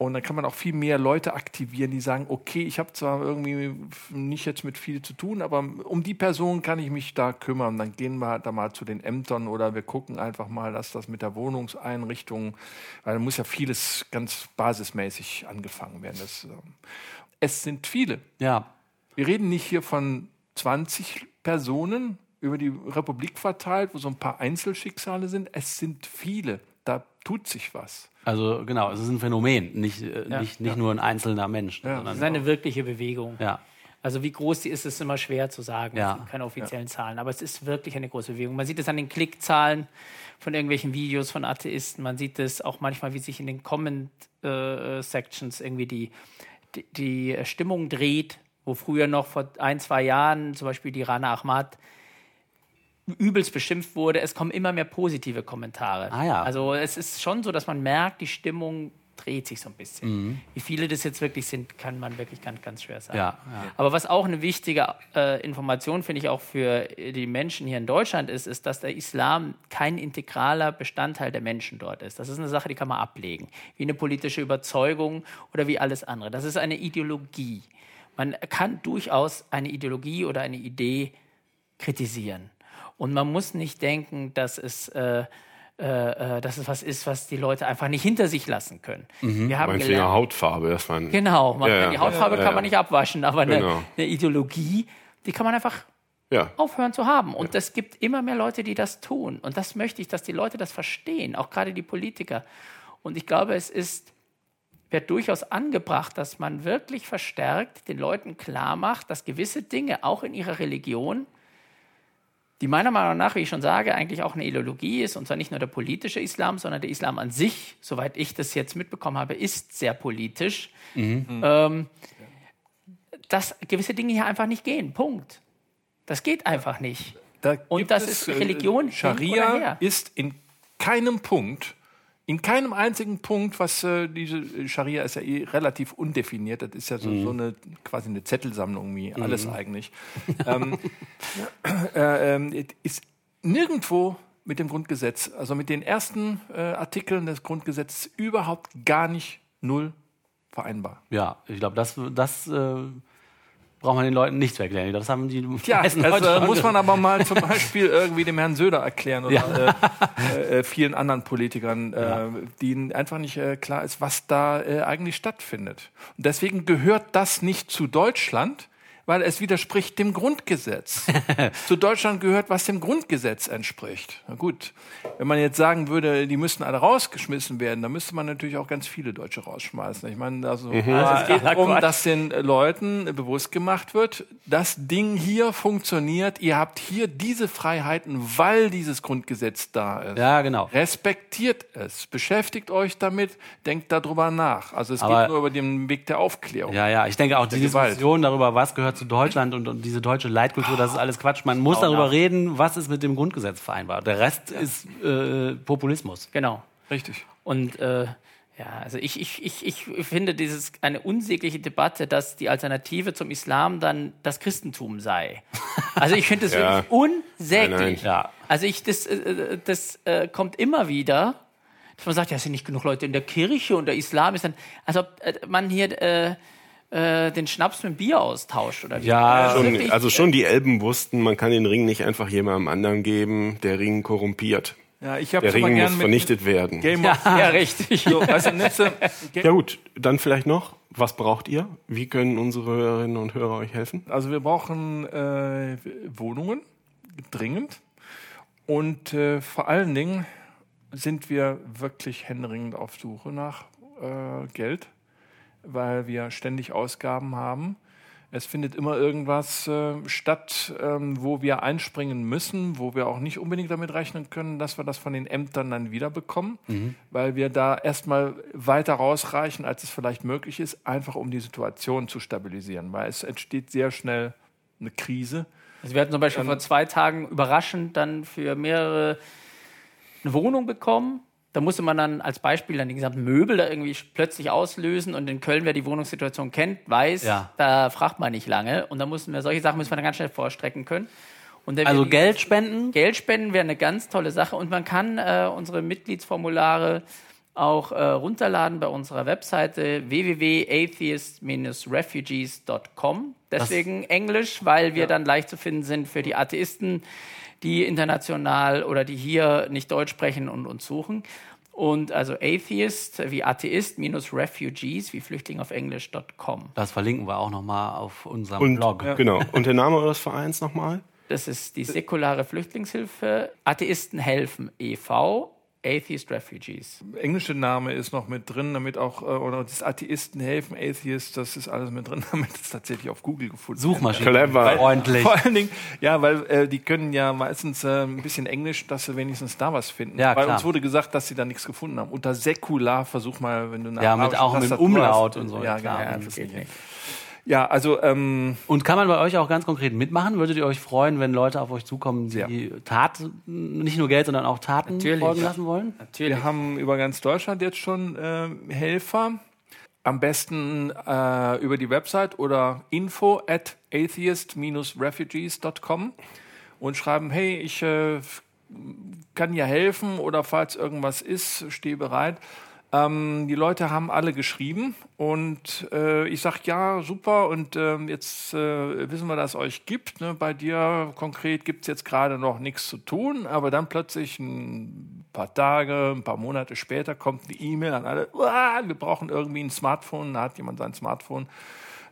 Und dann kann man auch viel mehr Leute aktivieren, die sagen, okay, ich habe zwar irgendwie nicht jetzt mit viel zu tun, aber um die Person kann ich mich da kümmern. Dann gehen wir da mal zu den Ämtern oder wir gucken einfach mal, dass das mit der Wohnungseinrichtung, weil da muss ja vieles ganz basismäßig angefangen werden. Das, ähm, es sind viele. Ja. Wir reden nicht hier von 20 Personen über die Republik verteilt, wo so ein paar Einzelschicksale sind. Es sind viele. Tut sich was. Also genau, es ist ein Phänomen, nicht, äh, Ja. nicht, nicht nur ein einzelner Mensch. Das Sondern, ist eine wirkliche Bewegung. ja. Also wie groß die ist, ist immer schwer zu sagen. Ja. Es gibt keine offiziellen Zahlen. Aber es ist wirklich eine große Bewegung. Man sieht es an den Klickzahlen von irgendwelchen Videos von Atheisten. Man sieht es auch manchmal, wie sich in den Comment-Sections irgendwie die, die, die Stimmung dreht, wo früher noch vor ein, zwei Jahren zum Beispiel die Rana Ahmad übelst beschimpft wurde. Es kommen immer mehr positive Kommentare. Ah ja. Also es ist schon so, dass man merkt, die Stimmung dreht sich so ein bisschen. Mhm. Wie viele das jetzt wirklich sind, kann man wirklich ganz, ganz schwer sagen. Ja, ja. Aber was auch eine wichtige äh, Information, finde ich, auch für die Menschen hier in Deutschland ist, ist, dass der Islam kein integraler Bestandteil der Menschen dort ist. Das ist eine Sache, die kann man ablegen. Wie eine politische Überzeugung oder wie alles andere. Das ist eine Ideologie. Man kann durchaus eine Ideologie oder eine Idee kritisieren. Und man muss nicht denken, dass es, äh, äh, äh, dass es was ist, was die Leute einfach nicht hinter sich lassen können. Wir haben gelernt, Hautfarbe? Ein, Genau, man, Ja, ja. die Hautfarbe Ja, kann ja. man nicht abwaschen, aber eine, Genau. eine Ideologie, die kann man einfach ja. aufhören zu haben. Und es gibt immer mehr Leute, die das tun. Und das möchte ich, dass die Leute das verstehen, auch gerade die Politiker. Und ich glaube, es ist, wird durchaus angebracht, dass man wirklich verstärkt den Leuten klar macht, dass gewisse Dinge auch in ihrer Religion, die meiner Meinung nach, wie ich schon sage, eigentlich auch eine Ideologie ist, und zwar nicht nur der politische Islam, sondern der Islam an sich, soweit ich das jetzt mitbekommen habe, ist sehr politisch, ähm, dass gewisse Dinge hier einfach nicht gehen. Punkt. Das geht einfach nicht. Da Und das es, ist Religion hin oder Scharia her. ist in keinem Punkt, in keinem einzigen Punkt, was äh, diese Scharia ist ja eh relativ undefiniert. Das ist ja so, Mhm. so eine quasi eine Zettelsammlung wie alles eigentlich. ähm, äh, ähm, ist nirgendwo mit dem Grundgesetz, also mit den ersten äh, Artikeln des Grundgesetzes überhaupt gar nicht null vereinbar. ja, ich glaube, das, das äh, braucht man den Leuten nicht zu erklären. Das haben die Ja, meisten das Leute äh, muss man aber mal zum Beispiel irgendwie dem Herrn Söder erklären oder äh, äh, vielen anderen Politikern, äh, denen einfach nicht äh, klar ist, was da äh, eigentlich stattfindet. Und deswegen gehört das nicht zu Deutschland, weil es widerspricht dem Grundgesetz. zu Deutschland gehört, was dem Grundgesetz entspricht. Na gut, wenn man jetzt sagen würde, die müssten alle rausgeschmissen werden, dann müsste man natürlich auch ganz viele Deutsche rausschmeißen. Ich meine, also, also es geht darum, dass den Leuten bewusst gemacht wird, das Ding hier funktioniert, ihr habt hier diese Freiheiten, weil dieses Grundgesetz da ist. Ja, genau. Respektiert es, beschäftigt euch damit, denkt darüber nach. Also es Aber- geht nur über den Weg der Aufklärung. Ja, ja, ich denke auch die. Diskussion darüber, was gehört zu Deutschland und, und diese deutsche Leitkultur, das ist alles Quatsch. Man muss darüber reden, was ist mit dem Grundgesetz vereinbart. Der Rest ist äh, Populismus. Genau. Richtig. Und äh, ja, also ich, ich, ich, ich finde dieses eine unsägliche Debatte, dass die Alternative zum Islam dann das Christentum sei. Also ich finde das Ja. wirklich unsäglich. Nein, nein. Ja. Also ich, das, äh, das äh, kommt immer wieder, dass man sagt, ja, es sind nicht genug Leute in der Kirche und der Islam ist dann, als ob äh, man hier äh, äh, den Schnaps mit dem Bier austauscht oder wie. Ja, Also Schon, wirklich, also schon die Elben wussten, man kann den Ring nicht einfach jemandem anderen geben. Der Ring korrumpiert. Ja, ich habe Der Ring muss vernichtet werden. Game of ja, richtig. so, du, Netze, Ja gut, dann vielleicht noch. Was braucht ihr? Wie können unsere Hörerinnen und Hörer euch helfen? Also wir brauchen äh, Wohnungen, dringend. Und äh, vor allen Dingen sind wir wirklich händeringend auf Suche nach äh, Geld, weil wir ständig Ausgaben haben. Es findet immer irgendwas äh, statt, ähm, wo wir einspringen müssen, wo wir auch nicht unbedingt damit rechnen können, dass wir das von den Ämtern dann wieder bekommen, weil wir da erstmal weiter rausreichen, als es vielleicht möglich ist, einfach um die Situation zu stabilisieren, weil es entsteht sehr schnell eine Krise. Also wir hatten zum Beispiel vor zwei Tagen überraschend dann für mehrere eine Wohnung bekommen. Da musste man dann als Beispiel dann die gesamten Möbel da irgendwie plötzlich auslösen und in Köln, wer die Wohnungssituation kennt, weiß, Ja. da fragt man nicht lange. Und da mussten wir solche Sachen müssen wir dann ganz schnell vorstrecken können. Also Geld spenden. Geld spenden wäre eine ganz tolle Sache und man kann äh, unsere Mitgliedsformulare auch äh, runterladen bei unserer Webseite www.atheist-refugees.com. Deswegen Englisch, weil wir dann leicht zu finden sind für die Atheisten, die international oder die hier nicht Deutsch sprechen und uns suchen. Und also Atheist wie Atheist minus Refugees wie Flüchtling auf Englisch.com. Das verlinken wir auch nochmal auf unserem Und, Blog. Genau. Und der Name eures Vereins nochmal? Das ist die säkulare Flüchtlingshilfe. Atheisten helfen e.V. Atheist Refugees. englische Name ist noch mit drin, damit auch, äh, oder das Atheisten helfen, Atheist, das ist alles mit drin, damit es tatsächlich auf Google gefunden wird. Suchmaschine. Clever. Freundlich. Vor allen Dingen, ja, weil äh, die können ja meistens äh, ein bisschen Englisch, dass sie wenigstens da was finden. Ja, weil klar. uns wurde gesagt, dass sie da nichts gefunden haben. Unter säkular, versuch mal, wenn du eine Ja, mit- auch mit Umlaut hast. und so, Ja, klar. genau. Ja, das das geht nicht. nicht. Ja, also ähm, Und kann man bei euch auch ganz konkret mitmachen? Würdet ihr euch freuen, wenn Leute auf euch zukommen, die Taten, nicht nur Geld, sondern auch Taten Natürlich. folgen lassen wollen? Natürlich. wir haben über ganz Deutschland jetzt schon ähm, Helfer. Am besten äh, über die Website oder info at atheist-refugees.com und schreiben, hey, ich äh, kann ja helfen oder falls irgendwas ist, stehe bereit. Ähm, die Leute haben alle geschrieben und äh, ich sag ja, super und ähm, jetzt äh, wissen wir, dass es euch gibt. Ne? Bei dir konkret gibt's jetzt gerade noch nichts zu tun, aber dann plötzlich ein paar Tage, ein paar Monate später kommt eine E-Mail an alle, "Uah, wir brauchen irgendwie ein Smartphone, da hat jemand sein Smartphone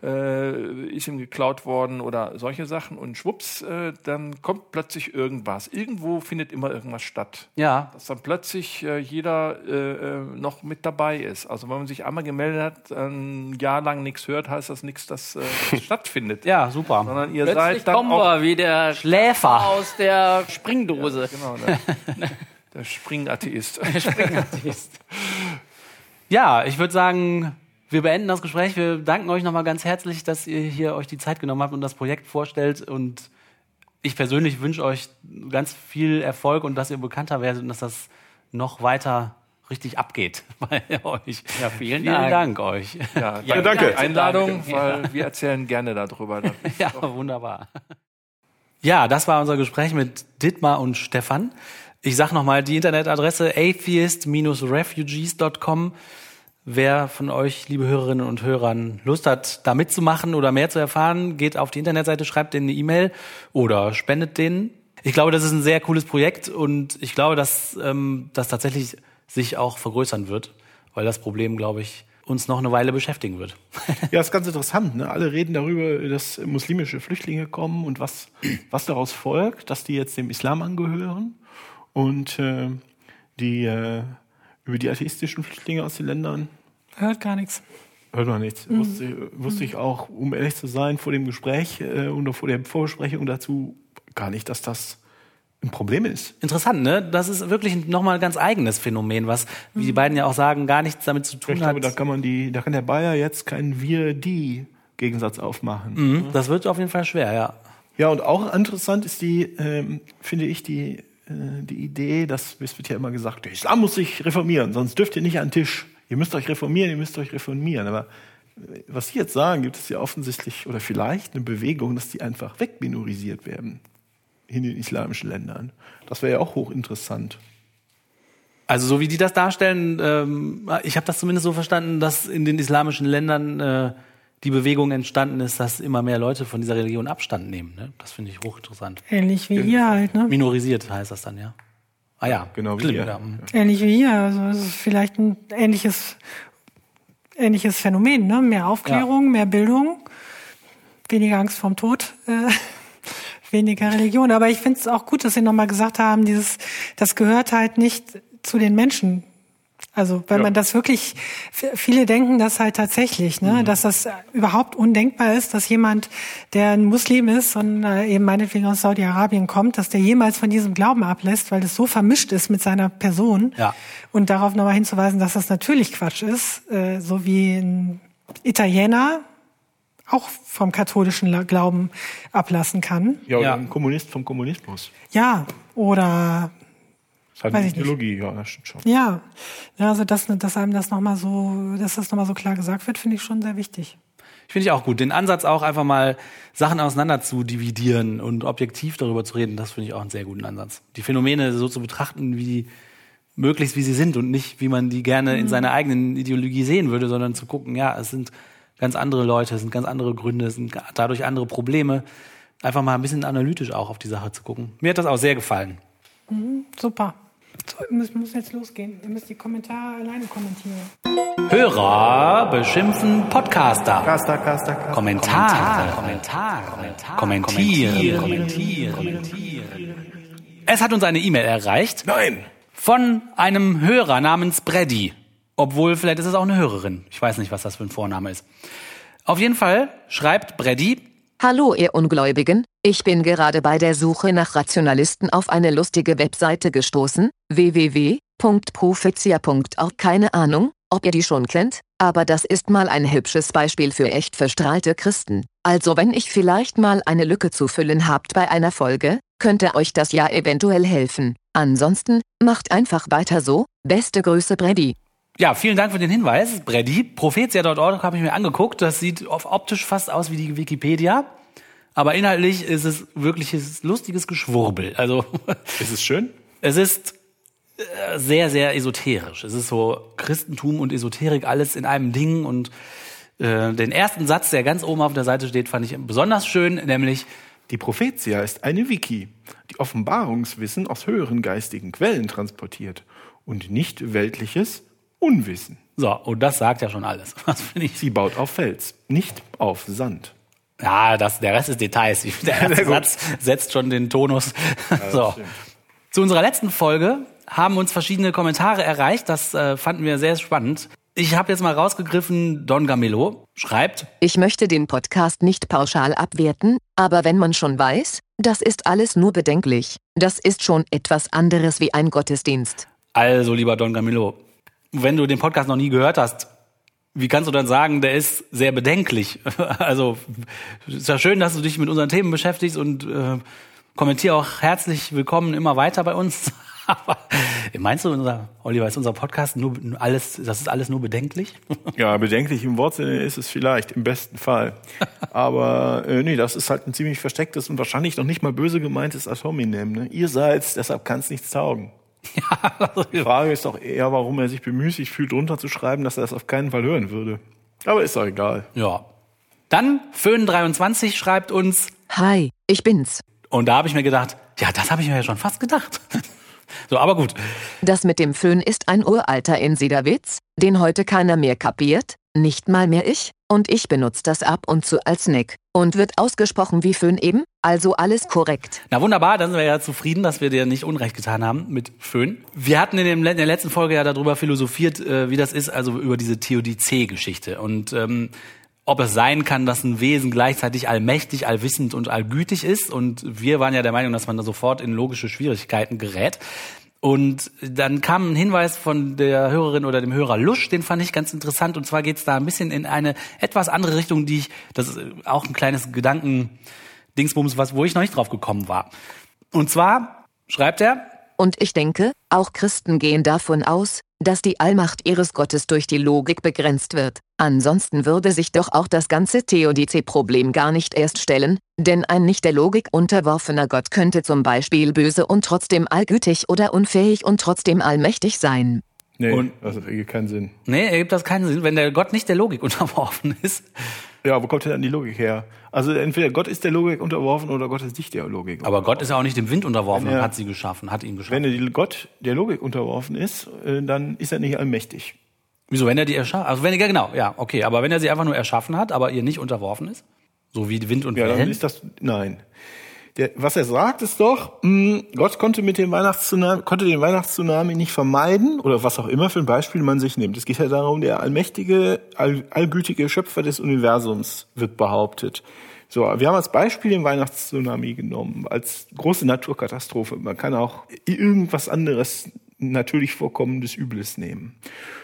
äh, ist ihm geklaut worden oder solche Sachen und schwupps, äh, dann kommt plötzlich irgendwas. Irgendwo findet immer irgendwas statt. Ja. Dass dann plötzlich äh, jeder äh, äh, noch mit dabei ist. Also wenn man sich einmal gemeldet hat, ein Jahr lang nichts hört, heißt das nichts, dass äh, es stattfindet. Ja, super. Sondern ihr Plötzlich seid dann kommen wir wie der Schläfer. aus der Springdose. genau, der, der Springatheist. Springatheist. Ja, ich würde sagen, wir beenden das Gespräch. Wir danken euch nochmal ganz herzlich, dass ihr hier euch die Zeit genommen habt und das Projekt vorstellt. Und ich persönlich wünsche euch ganz viel Erfolg und dass ihr bekannter werdet und dass das noch weiter richtig abgeht bei euch. Ja, vielen Vielen Dank. Dank euch. Ja, Ja, danke. Einladung, weil wir erzählen gerne darüber. Ja, wunderbar. Ja, das war unser Gespräch mit Dittmar und Stefan. Ich sag nochmal die Internetadresse atheist-refugees.com. Wer von euch, liebe Hörerinnen und Hörern, Lust hat, da mitzumachen oder mehr zu erfahren, geht auf die Internetseite, schreibt denen eine E-Mail oder spendet denen. Ich glaube, das ist ein sehr cooles Projekt und ich glaube, dass ähm, das tatsächlich sich auch vergrößern wird, weil das Problem, glaube ich, uns noch eine Weile beschäftigen wird. Ja, ist ganz interessant. Ne? Alle reden darüber, dass muslimische Flüchtlinge kommen und was, was daraus folgt, dass die jetzt dem Islam angehören und äh, die äh, über die atheistischen Flüchtlinge aus den Ländern Hört gar nichts. hört man nichts. Wusste, wusste ich auch, um ehrlich zu sein, vor dem Gespräch äh, und vor der Vorbesprechung dazu gar nicht, dass das ein Problem ist. Interessant, ne? Das ist wirklich nochmal ein ganz eigenes Phänomen, was, wie die beiden ja auch sagen, gar nichts damit zu tun Ich hat. glaube, da kann man die, da kann der Bayer jetzt keinen Wir-Die-Gegensatz aufmachen. Mhm, Das wird auf jeden Fall schwer, ja. Ja, und auch interessant ist die, ähm, finde ich, die, äh, die Idee, dass es wird ja immer gesagt, der Islam muss sich reformieren, sonst dürft ihr nicht an den Tisch. Ihr müsst euch reformieren, ihr müsst euch reformieren. Aber was Sie jetzt sagen, gibt es ja offensichtlich oder vielleicht eine Bewegung, dass die einfach wegminorisiert werden in den islamischen Ländern. Das wäre ja auch hochinteressant. Also so wie die das darstellen, ähm, ich habe das zumindest so verstanden, dass in den islamischen Ländern äh, die Bewegung entstanden ist, dass immer mehr Leute von dieser Religion Abstand nehmen. Ne? Das finde ich hochinteressant. Ähnlich wie hier halt, ne? Minorisiert heißt das dann, ja. Ah ja, Genau wie hier. ja. Ähnlich wie hier. Also es ist vielleicht ein ähnliches, ähnliches Phänomen, ne? Mehr Aufklärung, mehr Bildung, weniger Angst vorm Tod, äh, weniger Religion. Aber ich finde es auch gut, dass Sie nochmal gesagt haben, dieses, das gehört halt nicht zu den Menschen. Also, weil man das wirklich, viele denken das halt tatsächlich, ne, dass das äh, überhaupt undenkbar ist, dass jemand, der ein Muslim ist und äh, eben meinetwegen aus Saudi-Arabien kommt, dass der jemals von diesem Glauben ablässt, weil das so vermischt ist mit seiner Person. Ja. Und darauf nochmal hinzuweisen, dass das natürlich Quatsch ist, äh, so wie ein Italiener auch vom katholischen La- Glauben ablassen kann. Ja, oder Ja. ein Kommunist vom Kommunismus. Ja, oder Das ist halt Weiß eine ich nicht. Ideologie, ja, das stimmt schon. ja, ja also dass, dass einem das nochmal so, dass das nochmal so klar gesagt wird, finde ich schon sehr wichtig. Finde ich auch gut. Den Ansatz auch einfach mal Sachen auseinander zu dividieren und objektiv darüber zu reden, das finde ich auch einen sehr guten Ansatz. Die Phänomene so zu betrachten, wie, möglichst wie sie sind und nicht, wie man die gerne in seiner eigenen Ideologie sehen würde, sondern zu gucken, ja, es sind ganz andere Leute, es sind ganz andere Gründe, es sind dadurch andere Probleme. Einfach mal ein bisschen analytisch auch auf die Sache zu gucken. Mir hat das auch sehr gefallen. Super. So, wir müssen müssen jetzt losgehen. Ihr müsst die Kommentare alleine kommentieren. Hörer beschimpfen Podcaster. Kaster, Kaster, Kaster. Kommentare, Kommentare, kommentieren, kommentieren. Es hat uns eine E-Mail erreicht Nein! von einem Hörer namens Brady. Obwohl, vielleicht ist es auch eine Hörerin. Ich weiß nicht, was das für ein Vorname ist. Auf jeden Fall schreibt Brady, Hallo ihr Ungläubigen, ich bin gerade bei der Suche nach Rationalisten auf eine lustige Webseite gestoßen, www.profetia.org. Keine Ahnung, ob ihr die schon kennt, aber das ist mal ein hübsches Beispiel für echt verstrahlte Christen. Also wenn ich vielleicht mal eine Lücke zu füllen habt bei einer Folge, könnte euch das ja eventuell helfen. Ansonsten, macht einfach weiter so, beste Grüße Brady. Ja, vielen Dank für den Hinweis, Brady. Prophetia.org habe ich mir angeguckt. Das sieht optisch fast aus wie die Wikipedia. Aber inhaltlich ist es wirkliches lustiges Geschwurbel. Also Ist es schön? es ist äh, sehr, sehr esoterisch. Es ist so Christentum und Esoterik alles in einem Ding. Und äh, den ersten Satz, der ganz oben auf der Seite steht, fand ich besonders schön, nämlich Die Prophetia ist eine Wiki, die Offenbarungswissen aus höheren geistigen Quellen transportiert und nicht weltliches Unwissen. so, und das sagt ja schon alles. Das finde ich. Sie baut auf Fels, nicht auf Sand. Ja, das, der Rest ist Details. Der erste. Satz setzt schon den Tonus. so. Zu unserer letzten Folge haben uns verschiedene Kommentare erreicht. Das äh, fanden wir sehr spannend. Ich habe jetzt mal rausgegriffen, Don Gamillo schreibt, Ich möchte den Podcast nicht pauschal abwerten, aber wenn man schon weiß, das ist alles nur bedenklich, das ist schon etwas anderes wie ein Gottesdienst. also lieber Don Gamillo, wenn du den Podcast noch nie gehört hast, wie kannst du dann sagen, der ist sehr bedenklich? Also ist ja schön, dass du dich mit unseren Themen beschäftigst und äh, kommentiere auch herzlich willkommen immer weiter bei uns. Aber meinst du, unser, Oliver, ist unser Podcast nur alles, das ist alles nur bedenklich? Ja, bedenklich im Wortsinne ist es vielleicht, im besten Fall. Aber äh, nee, das ist halt ein ziemlich verstecktes und wahrscheinlich noch nicht mal böse gemeintes Ad hominem. Ne? Ihr seid's, deshalb kann's nichts taugen. Die Frage ist doch eher, warum er sich bemüßigt fühlt, runterzuschreiben, dass er das auf keinen Fall hören würde. Aber ist doch egal. Ja. Dann Föhn23 schreibt uns, Hi, ich bin's. und da habe ich mir gedacht, ja, das habe ich mir ja schon fast gedacht. so, aber gut. Das mit dem Föhn ist ein uralter Insiderwitz, den heute keiner mehr kapiert, nicht mal mehr ich, und ich benutze das ab und zu als Nick. Und wird ausgesprochen wie Föhn eben, also alles korrekt. Na wunderbar, dann sind wir ja zufrieden, dass wir dir nicht Unrecht getan haben mit Föhn. Wir hatten in, dem, in der letzten Folge ja darüber philosophiert, äh, wie das ist, also über diese Theodizee-Geschichte. Und ähm, ob es sein kann, dass ein Wesen gleichzeitig allmächtig, allwissend und allgütig ist. Und wir waren ja der Meinung, dass man da sofort in logische Schwierigkeiten gerät. Und dann kam ein Hinweis von der Hörerin oder dem Hörer Lusch, den fand ich ganz interessant. Und zwar geht's da ein bisschen in eine etwas andere Richtung, die ich, das ist auch ein kleines Gedankendingsbums, was, wo ich noch nicht drauf gekommen war. Und zwar schreibt er, Und ich denke, auch Christen gehen davon aus, dass die Allmacht ihres Gottes durch die Logik begrenzt wird. Ansonsten würde sich doch auch das ganze Theodizee-Problem gar nicht erst stellen, denn ein nicht der Logik unterworfener Gott könnte zum Beispiel böse und trotzdem allgütig oder unfähig und trotzdem allmächtig sein. Nee, Und- das ergibt keinen Sinn. nee, ergibt das keinen Sinn, wenn der Gott nicht der Logik unterworfen ist. Ja, wo kommt denn dann die Logik her? Also entweder Gott ist der Logik unterworfen oder Gott ist nicht der Logik. Aber Gott ist ja auch nicht dem Wind unterworfen Wenn und er- hat sie geschaffen, hat ihn geschaffen. Wenn er Gott der Logik unterworfen ist, äh, dann ist er nicht allmächtig. Wieso, wenn er die erschaffen, also wenn, ja genau, ja, okay, aber wenn er sie einfach nur erschaffen hat, aber ihr nicht unterworfen ist, so wie Wind und Ja, dann Wellen, ist das nein. Der, was er sagt, ist doch, mh, Gott konnte mit dem Weihnachtstsunami, konnte den Weihnachtstsunami nicht vermeiden oder was auch immer für ein Beispiel man sich nimmt. Es geht ja darum, der allmächtige, all, allgütige Schöpfer des Universums wird behauptet. So, wir haben als Beispiel den Weihnachtstsunami genommen, als große Naturkatastrophe. Man kann auch irgendwas anderes natürlich vorkommendes Übles nehmen.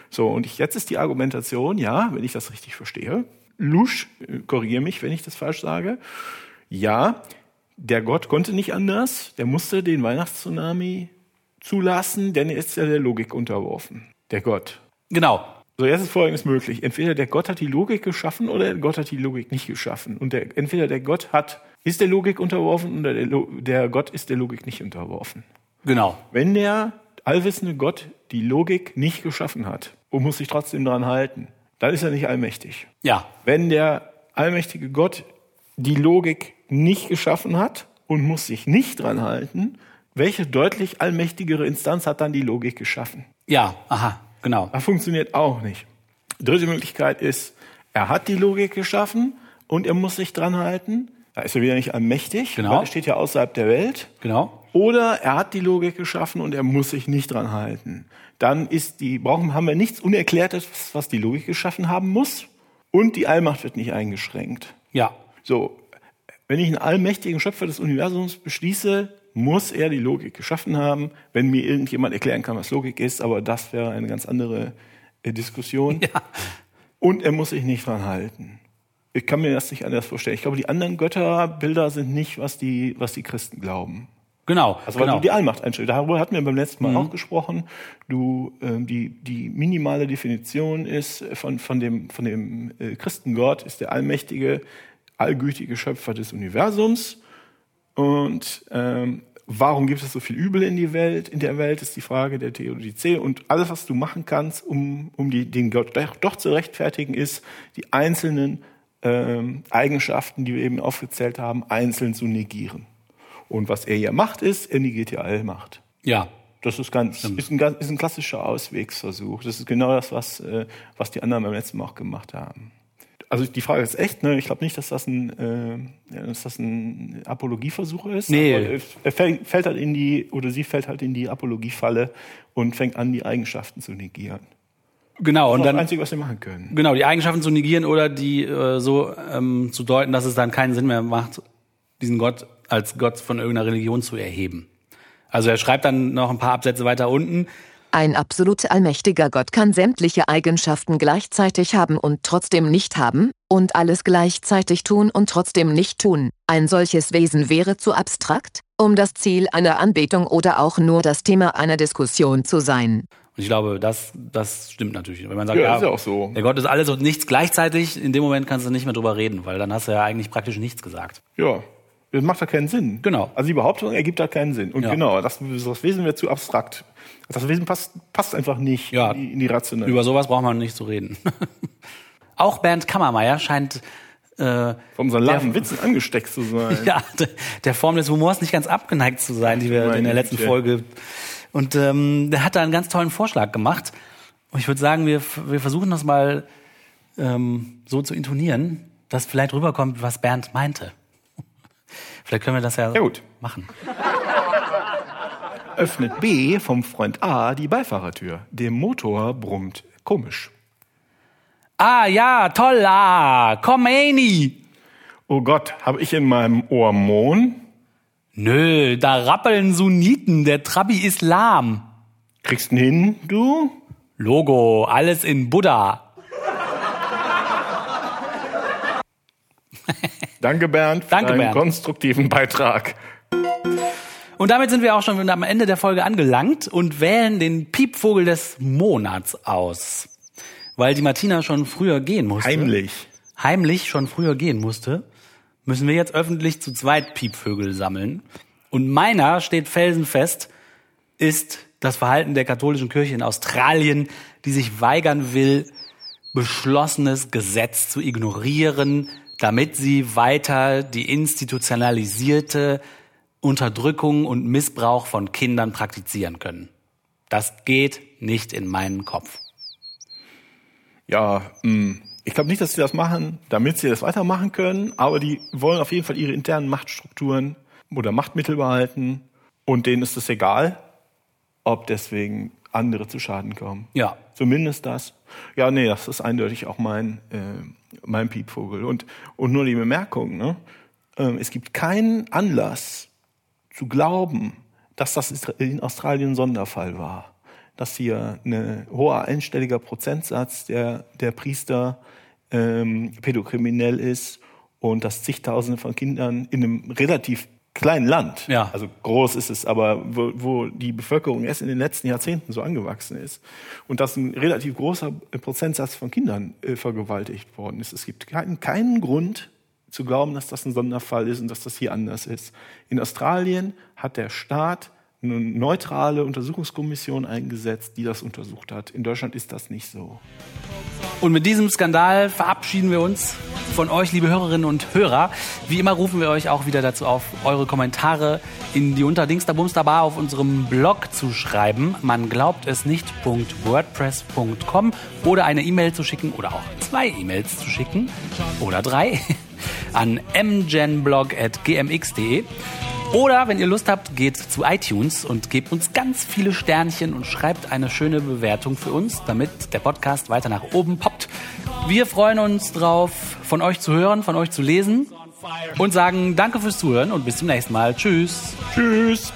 So, und ich, jetzt ist die Argumentation, ja, wenn ich das richtig verstehe, Lusch, äh, korrigiere mich, wenn ich das falsch sage, ja, der Gott konnte nicht anders, der musste den Weihnachtstsunami zulassen, denn er ist ja der Logik unterworfen. Der Gott. genau. So, jetzt ist Folgendes möglich. Entweder der Gott hat die Logik geschaffen oder der Gott hat die Logik nicht geschaffen. Und der, entweder der Gott hat, ist der Logik unterworfen oder der, der Gott ist der Logik nicht unterworfen. Genau. Wenn der allwissende Gott die Logik nicht geschaffen hat und muss sich trotzdem daran halten, dann ist er nicht allmächtig. Ja, Wenn der allmächtige Gott die Logik nicht geschaffen hat und muss sich nicht dran halten, welche deutlich allmächtigere Instanz hat dann die Logik geschaffen? ja, aha, genau. Das funktioniert auch nicht. Dritte Möglichkeit ist, er hat die Logik geschaffen und er muss sich dran halten. Da ist er wieder nicht allmächtig, Genau. weil er steht ja außerhalb der Welt. Genau. Oder er hat die Logik geschaffen und er muss sich nicht dran halten. Dann ist die, brauchen, haben wir nichts Unerklärtes, was die Logik geschaffen haben muss. Und die Allmacht wird nicht eingeschränkt. Ja, So, wenn ich einen allmächtigen Schöpfer des Universums beschließe, muss er die Logik geschaffen haben. Wenn mir irgendjemand erklären kann, was Logik ist, aber das wäre eine ganz andere äh, Diskussion. Ja. Und er muss sich nicht dran halten. Ich kann mir das nicht anders vorstellen. Ich glaube, die anderen Götterbilder sind nicht, was die, was die Christen glauben. genau. Also weil genau. du die Allmacht einstellst. Darüber hatten wir beim letzten Mal auch gesprochen. Du ähm, die die minimale Definition ist von von dem von dem äh, Christengott ist der allmächtige, allgütige Schöpfer des Universums. Und ähm, warum gibt es so viel Übel in die Welt? In der Welt ist die Frage der Theodizee und alles, was du machen kannst, um um die den Gott doch, zu rechtfertigen, ist die einzelnen ähm, Eigenschaften, die wir eben aufgezählt haben, einzeln zu negieren. Und was er ja macht, ist, er negiert ja Allmacht. Ja, Das ist, ganz, ist, ein, ist ein klassischer Auswegsversuch. Das ist genau das, was, äh, was die anderen beim letzten Mal auch gemacht haben. Also die Frage ist echt, ne? ich glaube nicht, dass das ein, äh, dass das ein Apologieversuch ist. Nee. Er fällt, halt in die, oder sie fällt halt in die Apologiefalle und fängt an, die Eigenschaften zu negieren. genau. Und das ist dann das Einzige, was sie machen können. Genau, die Eigenschaften zu negieren oder die äh, so ähm, zu deuten, dass es dann keinen Sinn mehr macht, diesen Gott als Gott von irgendeiner Religion zu erheben. Also er schreibt dann noch ein paar Absätze weiter unten. Ein absolut allmächtiger Gott kann sämtliche Eigenschaften gleichzeitig haben und trotzdem nicht haben, und alles gleichzeitig tun und trotzdem nicht tun. Ein solches Wesen wäre zu abstrakt, um das Ziel einer Anbetung oder auch nur das Thema einer Diskussion zu sein. Und ich glaube, das, das stimmt natürlich. Wenn man sagt, Ja, ja, ist ja auch so. der Gott ist alles und nichts gleichzeitig, in dem Moment kannst du nicht mehr drüber reden, weil dann hast du ja eigentlich praktisch nichts gesagt. Ja, das macht da keinen Sinn. Genau. Also die Behauptung ergibt da keinen Sinn. Und Ja. genau, das, das Wesen wird zu abstrakt. Das Wesen passt, passt einfach nicht Ja. in, die, in die rationelle. Über sowas braucht man nicht zu reden. Auch Bernd Kammermeier scheint äh, Von unseren lahmen Witzen angesteckt zu sein. ja, de- der Form des Humors nicht ganz abgeneigt zu sein, die wir Meine in der letzten Güte. Folge. Und ähm, der hat da einen ganz tollen Vorschlag gemacht. Und ich würde sagen, wir, wir versuchen das mal ähm, so zu intonieren, dass vielleicht rüberkommt, was Bernd meinte. Vielleicht können wir das ja, Ja, gut. machen. Öffnet B vom Freund A die Beifahrertür. Der Motor brummt komisch. Ah ja, toll, ah, komm, Eni. Oh Gott, habe ich in meinem Ohr Mohn? Nö, da rappeln Sunniten, der Trabi Islam. Kriegst ihn hin, du? Logo, alles in Buddha. Danke, Bernd, für Danke, deinen Bernd. konstruktiven Beitrag. Und damit sind wir auch schon am Ende der Folge angelangt und wählen den Piepvogel des Monats aus. Weil die Martina schon früher gehen musste. Heimlich. Heimlich schon früher gehen musste, müssen wir jetzt öffentlich zu zweit Piepvögel sammeln. Und meiner steht felsenfest, ist das Verhalten der katholischen Kirche in Australien, die sich weigern will, beschlossenes Gesetz zu ignorieren, damit sie weiter die institutionalisierte Unterdrückung und Missbrauch von Kindern praktizieren können. Das geht nicht in meinen Kopf. Ja, mh. ich glaube nicht, dass sie das machen, damit sie das weitermachen können, aber die wollen auf jeden Fall ihre internen Machtstrukturen oder Machtmittel behalten und denen ist es egal, ob deswegen andere zu Schaden kommen. Ja. Zumindest das. Ja, nee, das ist eindeutig auch mein, äh, mein Piepvogel. Und, und nur die Bemerkung, ne? ähm, es gibt keinen Anlass zu glauben, dass das in Australien ein Sonderfall war. Dass hier ein hoher einstelliger Prozentsatz der, der Priester ähm, pädokriminell ist und dass zigtausende von Kindern in einem relativ kleinen Land, Ja. also groß ist es, aber wo, wo die Bevölkerung erst in den letzten Jahrzehnten so angewachsen ist und dass ein relativ großer Prozentsatz von Kindern äh, vergewaltigt worden ist. Es gibt keinen, keinen Grund zu glauben, dass das ein Sonderfall ist und dass das hier anders ist. In Australien hat der Staat eine neutrale Untersuchungskommission eingesetzt, die das untersucht hat. In Deutschland ist das nicht so. Und mit diesem Skandal verabschieden wir uns von euch, liebe Hörerinnen und Hörer. Wie immer rufen wir euch auch wieder dazu auf, eure Kommentare in die Unterdingsterbumsterbar auf unserem Blog zu schreiben. Man glaubt es nicht.wordpress.com oder eine E-Mail zu schicken oder auch zwei E-Mails zu schicken oder drei an mgenblog.gmx.de. Oder wenn ihr Lust habt, geht zu iTunes und gebt uns ganz viele Sternchen und schreibt eine schöne Bewertung für uns, damit der Podcast weiter nach oben poppt. Wir freuen uns drauf, von euch zu hören, von euch zu lesen und sagen Danke fürs Zuhören und bis zum nächsten Mal. Tschüss. Tschüss.